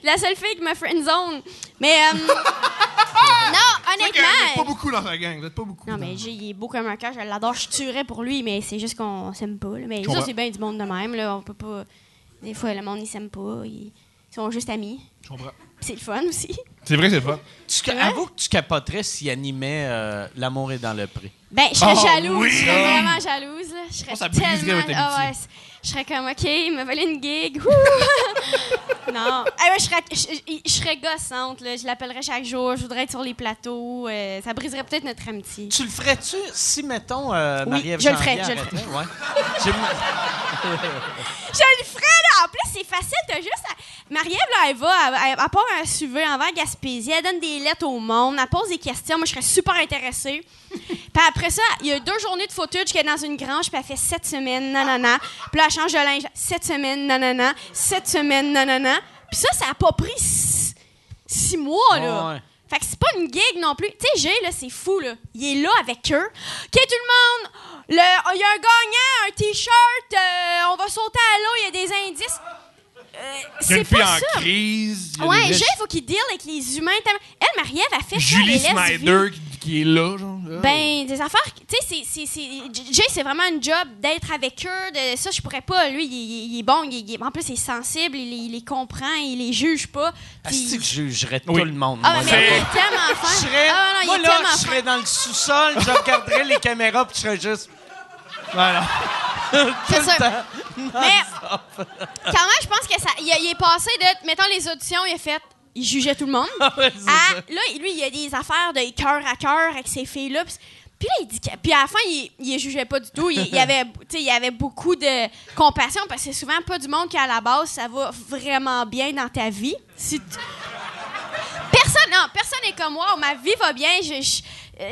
<laughs> la seule fille qui m'a friend zone. Mais, euh, <laughs> non, que Vous êtes pas honnêtement. beaucoup dans sa gang. Vous êtes pas beaucoup. Non, mais Jay, il est beau comme un cœur. Je l'adore. Je tuerais pour lui, mais c'est juste qu'on s'aime pas. là. Mais ça, c'est bien du monde de même. Là. On peut pas. Des fois, le monde, ils s'aime pas. Ils ils sont juste amis. Je comprends. Puis C'est le fun aussi. C'est vrai que c'est le fun. Tu, avoue que tu capoterais s'il animait euh, L'amour est dans le prix. Ben, je serais Oh, jalouse. oui! Je serais vraiment jalouse. Là. Je serais pense que ça briserait tellement... votre Ah amitié. ouais, je serais comme, OK, il m'a volé une gig. <laughs> Non. Ah ouais, je, serais, je, je- serais gossante. Là. Je l'appellerais chaque jour. Je voudrais être sur les plateaux. euh, ça briserait peut-être notre amitié. Tu le ferais-tu si, mettons, euh, Oui, Marie-Ève je le ferais, je le? Ouais. <laughs> J'ai- Je le ferais! En plus, c'est facile. T'as juste. à- Marie-Ève, là, elle va, elle, elle, elle part un SUV envers Gaspésie, elle donne des lettres au monde, elle pose des questions. Moi, je serais super intéressée. <laughs> Puis après ça, il y a deux journées de footage qu'elle est dans une grange, puis elle fait sept semaines, nanana. Puis là, elle change de linge, sept semaines, nanana. Sept semaines, nanana. Puis ça, ça a pas pris six, six mois, là. Ouais. Fait que c'est pas une gig non plus. Tu sais, Jay, là, c'est fou, là. Il est là avec eux. OK, tout le monde, il y a un gagnant, un T-shirt, euh, on va sauter à l'eau, il y a des indices. Euh, c'est pas en ça. crise. Ouais, Jay, il faut qu'il deal avec les humains. Elle, Marie-Ève, a fait ça. Julie elle laisse Snyder qui, qui est là, genre. Ben, des affaires. Tu sais, c'est- c'est- c'est- Jay, c'est vraiment un job d'être avec eux. De, ça, je pourrais pas. Lui, il, il- il est bon. il- il- en plus, il est sensible. Il, il les comprend. Il les juge pas. Asti que je jugerais Oui. tout le monde. Ah, moi, mais là. il est tellement fin. Je serais, Ah, non, il moi, est là, tellement je fin. serais dans le sous-sol, je regarderais les caméras, puis je serais juste. Voilà. <laughs> C'est ça. temps. Mais quand même, je pense que ça. Il, il est passé de. Mettons les auditions, il a fait. Il jugeait tout le monde. <laughs> Ouais, à, ça. là, lui, il y a des affaires de cœur à cœur avec ces filles-là. Puis, puis là, il dit Puis à la fin, il, il jugeait pas du tout. Il, il y avait, il avait beaucoup de compassion parce que c'est souvent pas du monde qui, à la base, ça va vraiment bien dans ta vie. Si Personne, non, personne n'est comme moi. Ma vie va bien. je- je-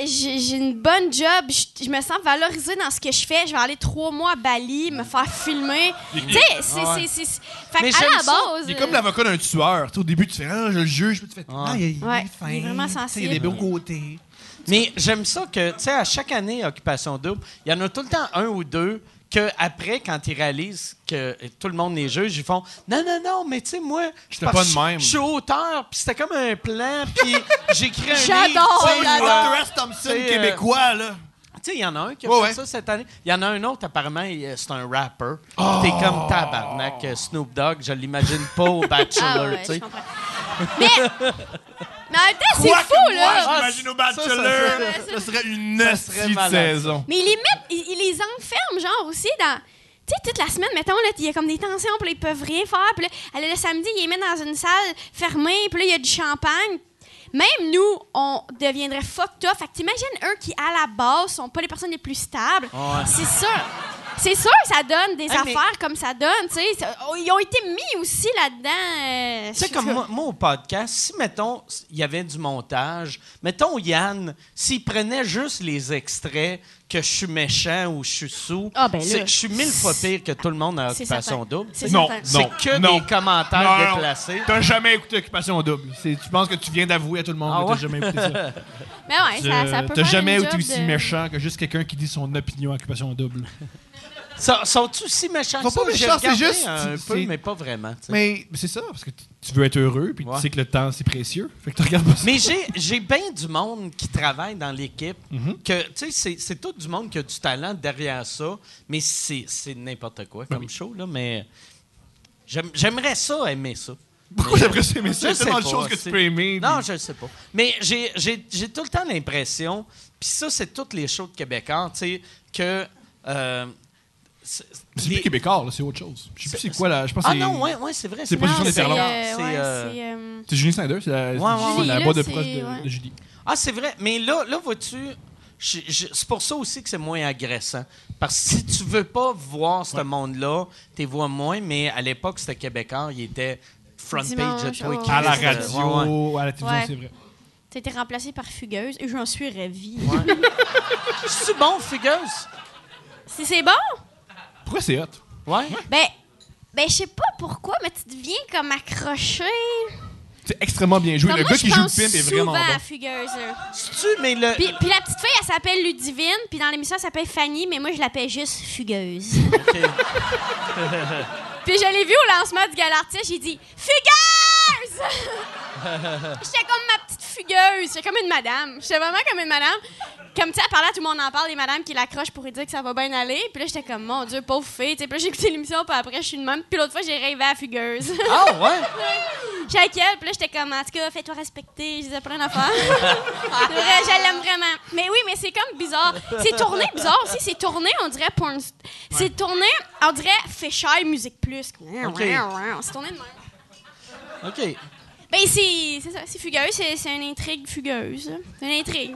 J'ai une bonne job. Je, je me sens valorisée dans ce que je fais. Je vais aller trois mois à Bali, me faire filmer. Tu sais, c'est. Ouais. c'est- c'est- Fait Mais que à j'aime la ça. base. Il est comme euh, l'avocat d'un tueur. Au début, tu fais Ah, je le juge. Puis tu fais Ah, il, il Ouais, est fin. il est vraiment sensible. Il y a des beaux côtés. Mais j'aime ça que, tu sais, à chaque année, Occupation Double, il y en a tout le temps un ou deux que après, quand ils réalisent que tout le monde les juge, ils font Non, non, non, mais tu sais, moi, J'étais parce pas que de je- même. Je suis auteur, puis c'était comme un plan, puis <laughs> j'écris un livre. J'adore, tu sais, j'adore. euh, Hunter S. Thompson, euh, québécois, là. Tu sais, il y en a un qui a Ouais, fait ouais. ça cette année. Il y en a un autre, apparemment, il- c'est un rapper. Oh! T'es comme tabarnak, euh, Snoop Dogg, je l'imagine pas au Bachelor, <laughs> Ah ouais, tu sais. Mais, mais en même temps, c'est fou, moi, là. j'imagine au Ça, ça, Bachelor. ça, Ça serait une Ça nasty saison. Mais ils les mettent, ils, ils les enferment, genre, aussi dans. Sais, toute la semaine, mettons, là, il y a comme des tensions, puis ils peuvent rien faire. Puis là, le samedi, ils les mettent dans une salle fermée, puis là, il y a du champagne. Même nous, on deviendrait fucked up. Fait que t'imagines eux qui, à la base, sont pas les personnes les plus stables. Ouais. C'est sûr. C'est sûr que ça donne des Hey, mais- affaires comme ça donne, tu sais. Ça- oh, Ils ont été mis aussi là-dedans. euh, Tu sais, comme moi, moi, au podcast, si, mettons, il y avait du montage, mettons, Yann, s'il prenait juste les extraits que je suis méchant ou je suis sous, Ah, ben là. je suis mille fois pire que tout le monde à C'est Occupation certain. Double. C'est Non, certain. non. C'est que non. des commentaires Non, non. déplacés. T'as jamais écouté Occupation Double. C'est- Tu penses que tu viens d'avouer à tout le monde Ah que t'as ouais? jamais écouté ça. <laughs> Mais ouais, ça, ça peut T'as faire jamais une été job aussi de- méchant que juste quelqu'un qui dit son opinion à Occupation Double. Sont-ils aussi méchants Sont que ça? pas méchants, c'est juste- un c'est- peu, c'est- mais pas vraiment. Mais c'est ça, parce que tu- veux être heureux, puis Ouais. tu sais que le temps, c'est précieux. Fait que tu regardes pas ça. Mais j'ai, bien du monde qui travaille dans l'équipe, Mhm. que, tu sais, c'est, c'est tout du monde qui a du talent derrière ça, mais c'est, c'est n'importe quoi comme Oui. show, là, mais j'aime- j'aimerais ça, aimer ça. Pourquoi j'aimerais ça aimer ça? Je sais tellement de choses que c'est- tu peux aimer. Non, puis- je ne sais pas. Mais j'ai tout le temps l'impression, puis ça, c'est toutes les shows de Québécois, tu sais, que... euh, c'est- plus québécois, là, c'est autre chose. Je sais plus c'est quoi, là. Je pense Ah non, ouais, ouais, c'est vrai. c'est pas Non, Juste c'est, euh, C'est, euh, c'est, euh, C'est Julie Snyder, c'est la, Ouais, c'est ouais, la ouais. boîte de proche de, c'est- ouais. de Julie. Ah, c'est vrai. Mais là, là vois-tu, c'est pour ça aussi que c'est moins agressant. Parce que si tu veux pas voir ce monde-là, tu vois moins. Mais à l'époque, c'était Québécois. Il était front Dimanche, page de toi. qui À la radio, Ouais, ouais. à la télévision, Ouais. c'est vrai. T'as été remplacé par Fugueuse et j'en suis ravie. <laughs> C'est bon, Fugueuse? Si c'est bon? Pourquoi c'est hot? Ouais. Ben, ben je sais pas pourquoi, mais tu deviens comme accroché. C'est extrêmement bien joué. Comme le moi, gars qui joue le pense pimp est souvent vraiment bon. à Fugueuse. C'est-tu, mais le. Puis, puis la petite fille, elle s'appelle Ludivine, puis dans l'émission, elle s'appelle Fanny, mais moi, je l'appelle juste Fugueuse. <laughs> Puis je l'ai vu au lancement du Galartia, j'ai dit Fugueuse! <laughs> J'étais comme ma petite fugueuse. J'étais comme une madame. J'étais vraiment comme une madame. Comme tu sais, elle parlait à tout le monde en parle, des madames qui l'accrochent pour lui dire que ça va bien aller. Puis là, j'étais comme, mon Dieu, pauvre fille. Puis là, j'ai écouté l'émission, puis après, je suis une même. Puis l'autre fois, j'ai rêvé à fugueuse. Ah, ouais? <laughs> J'étais avec elle, puis là, j'étais comme, en tout cas, fais-toi respecter. Je disais plein d'affaires. <laughs> C'est vrai, je l'aime vraiment. Mais oui, mais c'est comme bizarre. C'est tourné bizarre aussi. C'est tourné, on dirait porn. C'est tourné, on dirait Fisher Musique Plus. C'est tourné de même. OK. Ben, c'est c'est ça, c'est fugueuse. C'est une intrigue fugueuse. C'est une intrigue.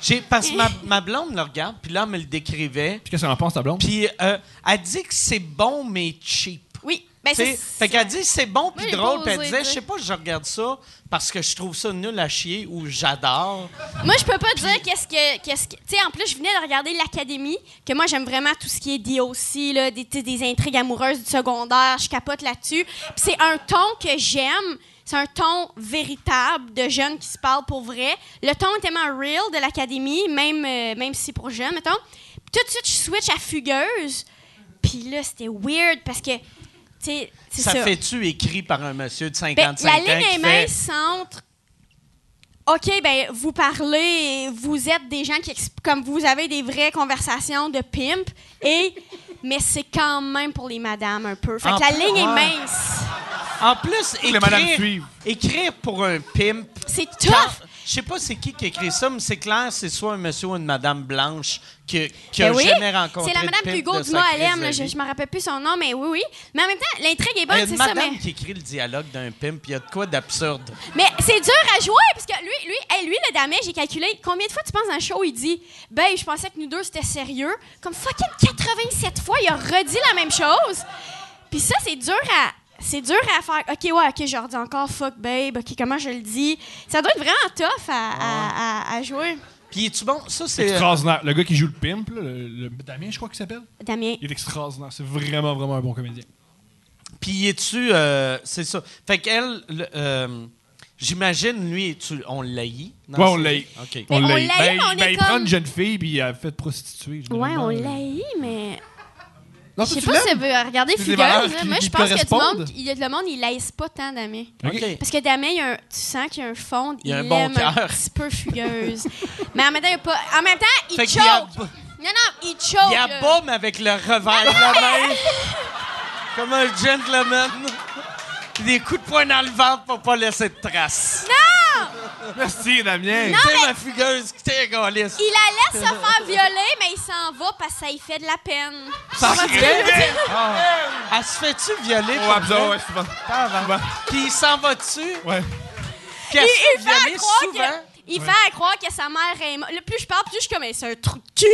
J'ai, parce que ma, <laughs> ma blonde le regarde, puis là, elle me le décrivait. Puis qu'est-ce qu'on en pense, ta blonde? Puis euh, elle dit que c'est bon, mais cheap. Oui, Ben, c'est- fait qu'elle dit c'est bon puis drôle, puis elle disait je sais pas, je regarde ça parce que je trouve ça nul à chier ou j'adore. Moi, je peux pas dire qu'est-ce que. Qu'est-ce que tu sais, en plus, je venais de regarder l'Académie, que moi, j'aime vraiment tout ce qui est DOC, là, des, des intrigues amoureuses du secondaire. Je capote là-dessus. Puis c'est un ton que j'aime. C'est un ton véritable de jeunes qui se parlent pour vrai. Le ton est tellement real de l'Académie, même, euh, même si c'est pour jeunes, mettons. Puis tout de suite, je switch à Fugueuse. Puis là, c'était weird parce que, sais, Ça, ça. fait-tu écrit par un monsieur de Ben, 55 la ans ligne qui est fait mince entre. OK, ben vous parlez, vous êtes des gens qui comme vous avez des vraies conversations de pimp et <laughs> mais c'est quand même pour les madames un peu. Fait En que la plus, ligne est mince. En plus, écrire, écrire pour un pimp. C'est quand- tough. Je sais pas c'est qui qui écrit ça, mais c'est clair, c'est soit un monsieur ou une madame blanche qui, qui a Ben oui, jamais rencontré c'est la madame Hugo de sa Dumas crise Alem, de là, je, je me rappelle plus son nom mais oui oui. Mais en même temps, l'intrigue est Il y a bonne, une c'est ça madame mais qui écrit le dialogue d'un pimp, il y a de quoi d'absurde. Mais c'est dur à jouer parce que lui, lui, hey, lui le damage, j'ai calculé combien de fois tu penses dans le show, il dit Ben, je pensais que nous deux c'était sérieux. Comme fucking 87 fois, il a redit la même chose. Puis ça, c'est dur à. C'est dur à faire. OK, ouais, OK, je redis encore fuck babe. OK, comment je le dis? Ça doit être vraiment tough à, à- à- à jouer. Puis es-tu bon? Ça, c'est. Extraordinaire. Le gars qui joue le pimp, là, le, le- Damien, je crois qu'il s'appelle, Damien. il est extraordinaire. C'est vraiment, vraiment un bon comédien. Puis es-tu. euh, c'est ça. Fait qu'elle. le- euh, J'imagine, lui, tu, on dans Ouais, on ses- l'haït. OK. Mais on ben, mais on ben, est il prend une jeune fille puis il a fait prostituer. Ouais, on l'a mais. Non, Je sais pas si des Fugueuse. Moi, je pense que du correspondent. monde, il y a- le monde, il laisse pas tant Damien. OK. Parce que Damien, il y a un- tu sens qu'il y a un fond, Il y a il un bon aime un petit peu fugueuse. mais en même temps, il pas. En même temps, il Fait qu'il choke. y a- Non, non, il choke. Il là. abomme avec le revers de la main. comme un gentleman. Puis Des coups de poing dans le ventre pour pas laisser de traces. Merci, Damien. Sais, ma fugueuse qui t'est gaulliste. Il la laisse se faire violer, mais il s'en va parce que ça lui fait de la peine. Ça se fait? Ah. Elle se fait-tu violer? Oh, pour vrai? ouais, souvent. Tabarnak. Puis il s'en va dessus? Ouais. Puis elle Il, se il fait fait à violer croire souvent? Il fait à croire que sa mère est morte. Le plus je parle, plus je suis comme, c'est un trou de cul.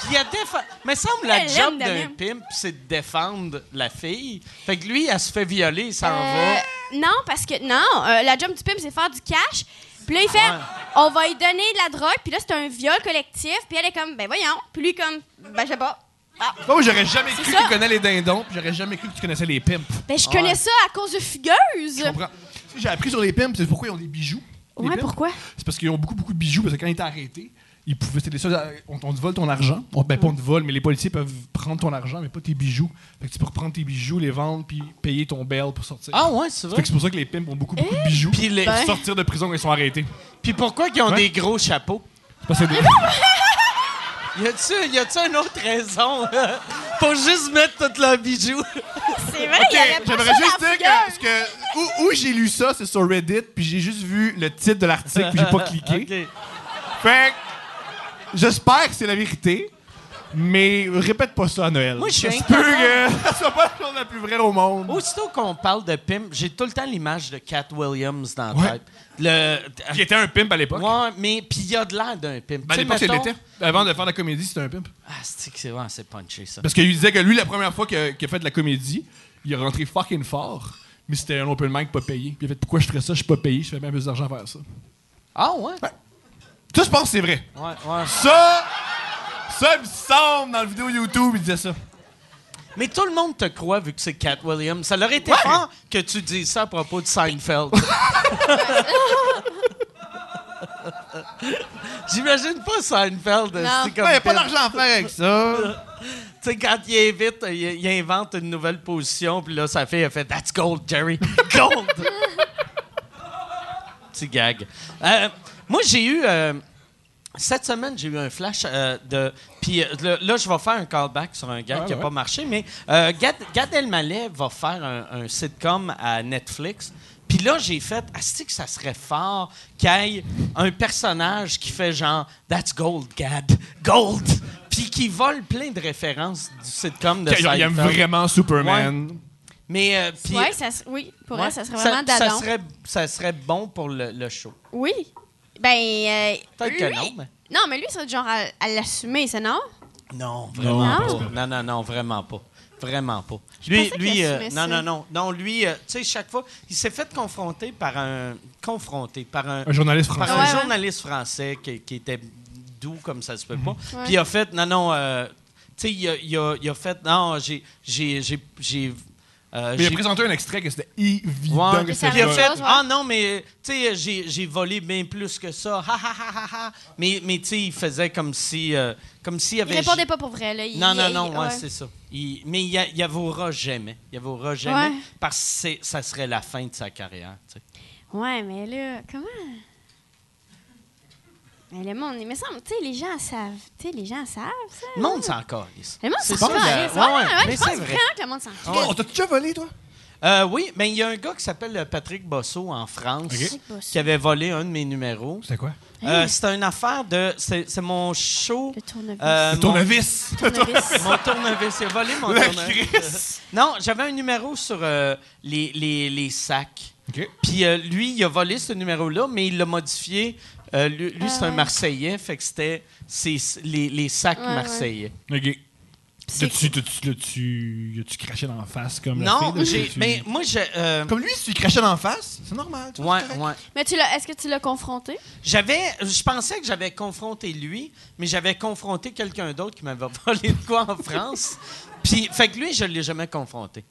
Puis <laughs> il a défa- Mais semble la Elle job d'un pimp, c'est de défendre la fille. Fait que lui, elle se fait violer, il s'en Euh, va. non, parce que non, euh, la job du pimp, c'est faire du cash. Puis là, il fait, Ouais. on va lui donner de la drogue. Puis là, c'est un viol collectif. Puis elle est comme, ben voyons. Puis lui, comme, ben je sais pas. Ah. Moi, j'aurais jamais cru que tu connais les dindons, puis j'aurais jamais cru que tu connaissais les pimps. Ben je connais ça à cause de Fugueuse. Je comprends. J'ai appris sur les pimps, c'est pourquoi ils ont des bijoux. Ouais, pourquoi? C'est parce qu'ils ont beaucoup, beaucoup de bijoux, parce que quand ils étaient arrêtés, ils pouvaient, c'était les seuls à- on, on te vole ton argent. On, ben, pas on te vole, mais les policiers peuvent prendre ton argent, mais pas tes bijoux. Fait que tu peux reprendre tes bijoux, les vendre, puis payer ton bail pour sortir. Ah ouais, c'est Fait vrai. que c'est pour ça que les pimps ont beaucoup, beaucoup de bijoux. Puis les- pour Ben. sortir de prison quand ils sont arrêtés. Puis pourquoi ils ont Ouais. des gros chapeaux? C'est parce que c'est des- <laughs> Y a-tu, y a-tu une autre raison? <laughs> pour juste mettre tous leurs bijoux? <laughs> C'est vrai, il y avait pas J'aimerais ça juste dans dire que, parce que où, où j'ai lu ça, c'est sur Reddit, puis j'ai juste vu le titre de l'article, puis j'ai pas <laughs> cliqué. OK. Fait que j'espère que c'est la vérité, mais répète pas ça à Noël. Moi, je suis incapable. <laughs> ça soit pas la chose la plus vraie au monde. Aussitôt qu'on parle de pimp, j'ai tout le temps l'image de Cat Williams dans la Ouais. tête. Le... Qui était un pimp à l'époque. Ouais, mais puis il y a de l'air d'un pimp. Ben, à l'époque, c'est mettons- l'était. Avant de faire de la comédie, c'était un pimp. Ah, c'est que c'est ouais, c'est punché, ça. Parce qu'il disait que lui, la première fois qu'il a, fait de la comédie, il est rentré fucking fort, mais c'était un open mic pas payé. Puis il a fait Pourquoi je ferais ça? Je suis pas payé, je fais bien plus d'argent à faire ça. Ah ouais? Ça, je pense que c'est vrai. Ouais, ouais. Ça, ça, il me semble dans la vidéo YouTube, il disait ça. Mais tout le monde te croit vu que c'est Cat Williams. Ça leur été Ouais. fort que tu dises ça à propos de Seinfeld. <laughs> J'imagine pas Seinfeld. Il n'y a pas d'argent à faire avec ça. Tu sais, quand il invite, il, il invente une nouvelle position, puis là, sa fille a fait That's gold, Jerry. <laughs> Gold! Petit gag. Euh, moi, j'ai eu. euh, cette semaine, j'ai eu un flash euh, de. Puis euh, là, là, je vais faire un callback sur un Ouais, qui n'a ouais. pas marché, mais euh, Gad, Gad Elmaleh va faire un, un sitcom à Netflix. Puis là, j'ai fait, est-ce que ça serait fort qu'il y ait un personnage qui fait genre That's gold, Gad, gold, puis qui vole plein de références du sitcom de Il aime Seinfeld. vraiment Superman. Mais euh, Ouais, ça, oui, pour ouais, elle, ça serait vraiment ça, serait, ça serait bon pour le, le show. Oui. Ben. euh, Peut-être que non, mais. Non, mais lui, c'est genre à, à l'assumer, c'est non? Non, vraiment Non. pas. Non, non, non, vraiment pas. Vraiment pas. Lui, lui qu'il euh, non, non, non. Non, lui, euh, tu sais, chaque fois, il s'est fait confronter par un. Confronté par un. Un journaliste par français. un Ouais, ouais. journaliste français qui, qui était doux comme ça se peut pas. Ouais. Puis il a fait, non, non, euh, tu sais, il a fait, non, j'ai. Euh, Mais il a présenté un extrait que c'était évident Ouais. que c'était il ah non, mais tu sais, j'ai, volé bien plus que ça. Ha, ha, ha, ha, ha. Mais, mais tu sais, il faisait comme si. euh, comme s'il Il avait. répondait pas pour vrai, là. Il- Non, non, il- non, ouais, ouais. c'est ça. Il- mais il, y a- il avouera jamais. Il avouera jamais Ouais. parce que ça serait la fin de sa carrière. tu sais. Ouais, mais là, comment? Mais le monde, il me semble, tu sais, les gens savent. Tu sais, les gens savent ça. Le monde s'en calisse. Le monde C'est s'en ça, calisse. Ouais, ouais, ouais, mais je pense c'est vrai. vraiment que le monde s'en Oh, calisse. on t'a déjà volé, toi? Euh, oui, mais il y a un gars qui s'appelle euh, Patrick Bosso en France Patrick Bosso. qui avait volé un de mes numéros. C'était quoi? Euh, C'était une affaire de. C'est mon show. Le tournevis. euh, Le mon- tournevis. Tournevis. <laughs> Mon tournevis, il a volé mon La tournevis. Non, j'avais un numéro sur euh, les, les, les sacs. OK. Puis euh, lui, il a volé ce numéro-là, mais il l'a modifié. Euh, lui, lui, c'est un ouais. Marseillais, fait que c'était c'est- les, les sacs Ouais, ouais. marseillais. OK. T'as-tu, t'as-tu, l'as-tu, l'as-tu craché dans la face comme la Non, fille, Mais moi, j'ai. euh, Comme lui, si tu crachais dans la face, c'est normal. tu ouais, ouais. Mais tu l'as, est-ce que tu l'as confronté? J'avais. Je pensais que j'avais confronté lui, mais j'avais confronté quelqu'un d'autre qui m'avait <laughs> volé de quoi en France. Puis, fait que lui, je ne l'ai jamais confronté.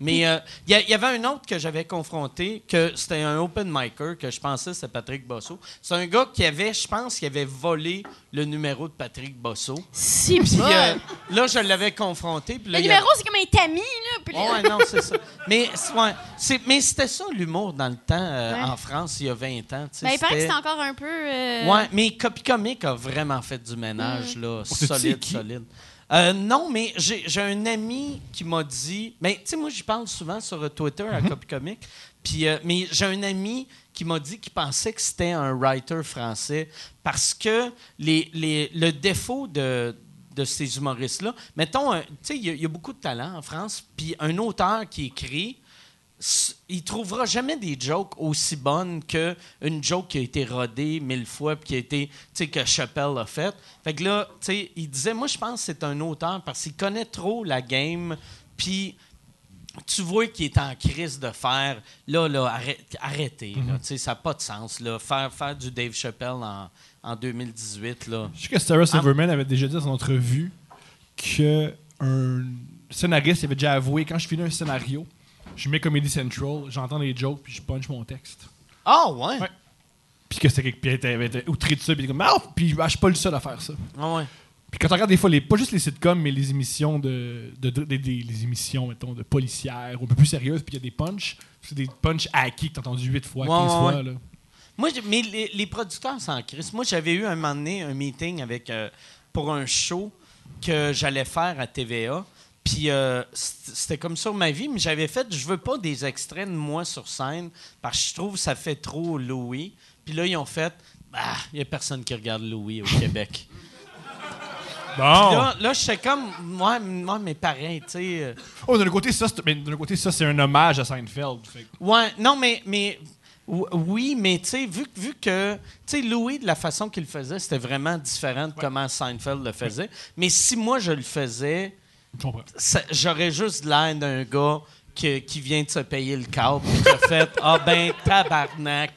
Mais euh, il y, avait un autre que j'avais confronté, que c'était un open micer, que je pensais c'était Patrick Bosso. C'est un gars qui avait, je pense, qui avait volé le numéro de Patrick Bosso. Si, Puis bon. euh, là, je l'avais confronté. là, Le a- numéro, c'est comme un tamis, là. puis là- Ouais, non, c'est ça. Mais, ouais, c'est- mais c'était ça l'humour dans le temps euh, Ouais. en France, il y a 20 ans. Ben, il paraît que c'était- c'est encore un peu. euh, Ouais, mais Copy Comic a vraiment fait du ménage, là, tu sais solide, qui? solide. Euh, non, mais j'ai un ami qui m'a dit. Mais tu sais, moi, j'y parle souvent sur euh, Twitter à Copy Comic. Puis, euh, mais j'ai un ami qui m'a dit qu'il pensait que c'était un writer français parce que les, les- le défaut de, de ces humoristes-là, mettons, tu sais, il y, a- il y a beaucoup de talent en France, puis un auteur qui écrit, il trouvera jamais des jokes aussi bonnes que une joke qui a été rodée mille fois puis qui a été, tu sais, que Chappelle a fait. Fait que là, tu sais, il disait, moi, je pense que c'est un auteur parce qu'il connaît trop la game, puis tu vois qu'il est en crise de faire, là, là, arrête- arrêtez, là, tu sais, ça n'a pas de sens, là, faire, faire du Dave Chappelle en, en 2018, là. Je sais que Sarah Silverman avait déjà dit dans son entrevue que un scénariste avait déjà avoué quand je finis un scénario, je mets Comedy Central, j'entends les jokes puis je punch mon texte. Ah, ouais? Ouais. Puis que c'était quelque puis elle était- outré de ça puis comme ah puis ah, je suis pas le seul à faire ça. Ah, ouais. Puis quand on regarde des fois les pas juste les sitcoms mais les émissions de, de, de- des- des- les émissions mettons de policières un peu plus sérieuses puis il y a des punchs, c'est des punchs hackés que t'as entendu 8 fois, Ouais, 15 ouais, fois là. Moi, mais les, les producteurs s'en crissent. Moi, j'avais eu un moment donné un meeting avec, euh, pour un show que j'allais faire à TVA. Puis euh, c'était comme sur ma vie, mais j'avais fait, je veux pas des extraits de moi sur scène parce que je trouve que ça fait trop Louis. Puis là, ils ont fait, bah, il y a personne qui regarde Louis au Québec. <laughs> Bon. Là, là j'étais comme, moi, moi, mais pareil, tu sais. euh, Oh, d'un côté ça c'est mais d'un côté ça c'est un hommage à Seinfeld. Fait Ouais, non, mais, mais ou- oui, mais tu sais, vu, que- vu que, tu sais, Louis, de la façon qu'il le faisait, c'était vraiment différent de comment Seinfeld le faisait. Mais si moi, je le faisais, ça- j'aurais juste l'air d'un gars que- qui vient de se payer le câble et qui a fait « Ah ben, tabarnak,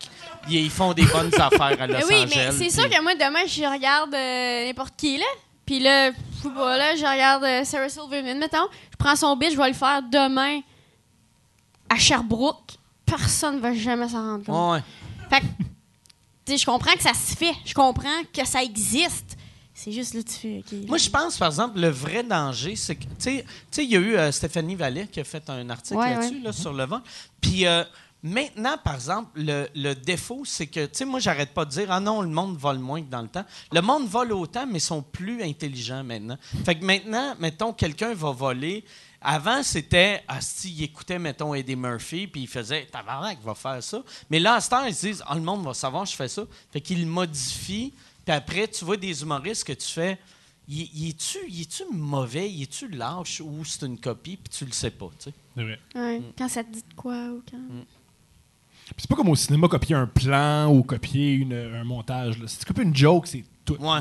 ils ils font des bonnes affaires à Los oui, Angeles. mais c'est sûr puis- que moi, demain, je regarde euh, n'importe qui, là. Puis là, je là, je regarde euh, Sarah Silverman, mettons. Je prends son bit, je vais le faire demain à Sherbrooke. Personne va jamais s'en rendre compte. Ouais. Fait que, tu sais, je comprends que ça se fait. Je comprends que ça existe. C'est juste là, tu fais. OK. Moi, je pense, par exemple, le vrai danger, c'est que, tu sais- tu sais, il y a eu euh, Stéphanie Vallet qui a fait un article Ouais, là-dessus, ouais. là, sur le vent. Puis euh, maintenant, par exemple, le, le défaut, c'est que, tu sais, moi, j'arrête pas de dire, ah non, le monde vole moins que dans le temps. Le monde vole autant, mais sont plus intelligents maintenant. Fait que maintenant, mettons, quelqu'un va voler. Avant, c'était, ah, si, il écoutait, mettons, Eddie Murphy, puis il faisait, tabarnak, va faire ça. Mais là, à ce temps, ils se disent, ah, le monde va savoir, je fais ça. Fait qu'ils modifient. Puis après, tu vois des humoristes que tu fais, est-tu, il est-tu mauvais, il est-tu lâche ou c'est une copie, puis tu le sais pas, tu sais? C'est vrai. Ouais, Quand ça te dit de quoi ou quand. Puis c'est pas comme au cinéma copier un plan ou copier une- un montage. là. Si tu copies une joke, c'est tout. Ouais.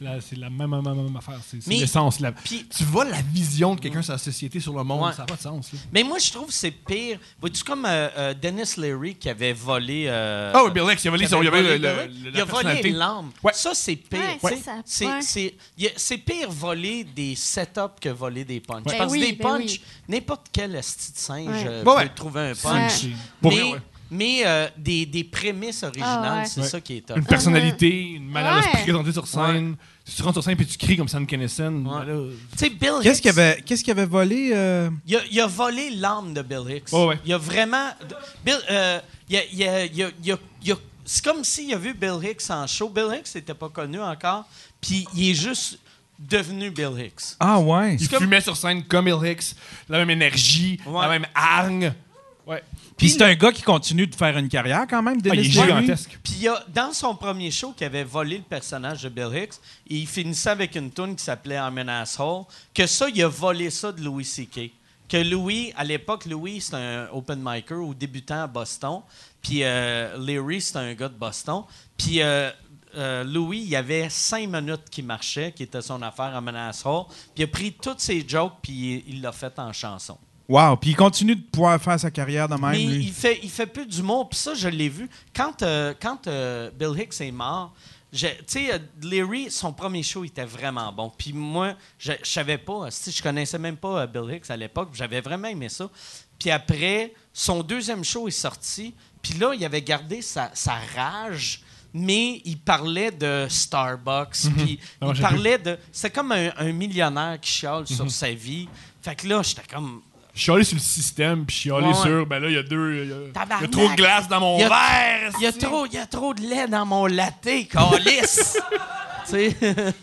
C'est la, c'est la même, même, même affaire. C'est c'est Mais- l'essence. la- puis- Tu vois la vision de quelqu'un sur la société, sur le monde. Ouais. Ça n'a pas de sens. là. Mais moi, je trouve que c'est pire. Vois-tu comme euh, euh, Dennis Leary qui avait volé. euh, Ah oui, Bill Hicks, il a volé qui son- avait il a volé le- Bill le- Hicks. la Il a volé personnalité. l'âme. Ouais. Ça, c'est pire. Ouais, tu sais. ça, ça, C'est ouais. c'est- il y a- c'est pire voler des setups que voler des punchs. Ben Parce que oui, des ben punchs, oui. n'importe quel esti de singe Ouais. euh, Ouais, peut ouais. trouver un Ouais. punch. Pour mais ouais. Mais, euh, des, des prémices originales, Ah ouais. c'est Ouais. ça qui est top. Une personnalité, une manière de se présenter sur scène. Si tu rentres sur scène et tu cries comme Sam Kinison, Ouais. ben là, Tu sais, Bill Qu'est-ce Hicks- qu'il avait, qu'est-ce qu'il avait volé? euh? Il a, il a volé l'âme de Bill Hicks. Oh, ouais. Il a vraiment. Bill, euh, il a- il a- il a- il a- il a- c'est comme s'il a vu Bill Hicks en show. Bill Hicks n'était pas connu encore. Puis il est juste devenu Bill Hicks. Ah ouais. il comme- fumait sur scène comme Bill Hicks, la même énergie, Ouais. la même hargne. Ouais. Puis c'est un gars qui continue de faire une carrière quand même, Ah, il Dennis est gigantesque. Puis il a, dans son premier show qui avait volé le personnage de Bill Hicks, il finissait avec une tune qui s'appelait I'm an Asshole. Que ça, il a volé ça de Louis C.K. Que Louis, à l'époque, Louis, c'était un open micer ou débutant à Boston. Puis euh, Larry, c'était un gars de Boston. Puis euh, euh, Louis, il y avait cinq minutes qui marchaient, qui était son affaire I'm an Asshole. Puis il a pris toutes ses jokes, puis il il l'a fait en chanson. Wow. Puis il continue de pouvoir faire sa carrière de même, Mais lui. il fait, il fait plus d'humour. Puis ça, je l'ai vu. Quand, euh, quand euh, Bill Hicks est mort, tu sais, euh, Larry, son premier show était vraiment bon. Puis moi, je, je savais pas, si je connaissais même pas Bill Hicks à l'époque. J'avais vraiment aimé ça. Puis après, son deuxième show est sorti. Puis là, il avait gardé sa, sa rage. Mais il parlait de Starbucks, puis Ah, il parlait de... C'était comme un, un millionnaire qui chiale sur sa vie. Fait que là, j'étais comme... Chialer sur le système, puis chialer Ouais, sur, ben là, il y a deux. Il y a- y, trop de glace dans mon Il y a- verre. Il y a trop, il y a trop de lait dans mon latte, calice. <laughs> C'est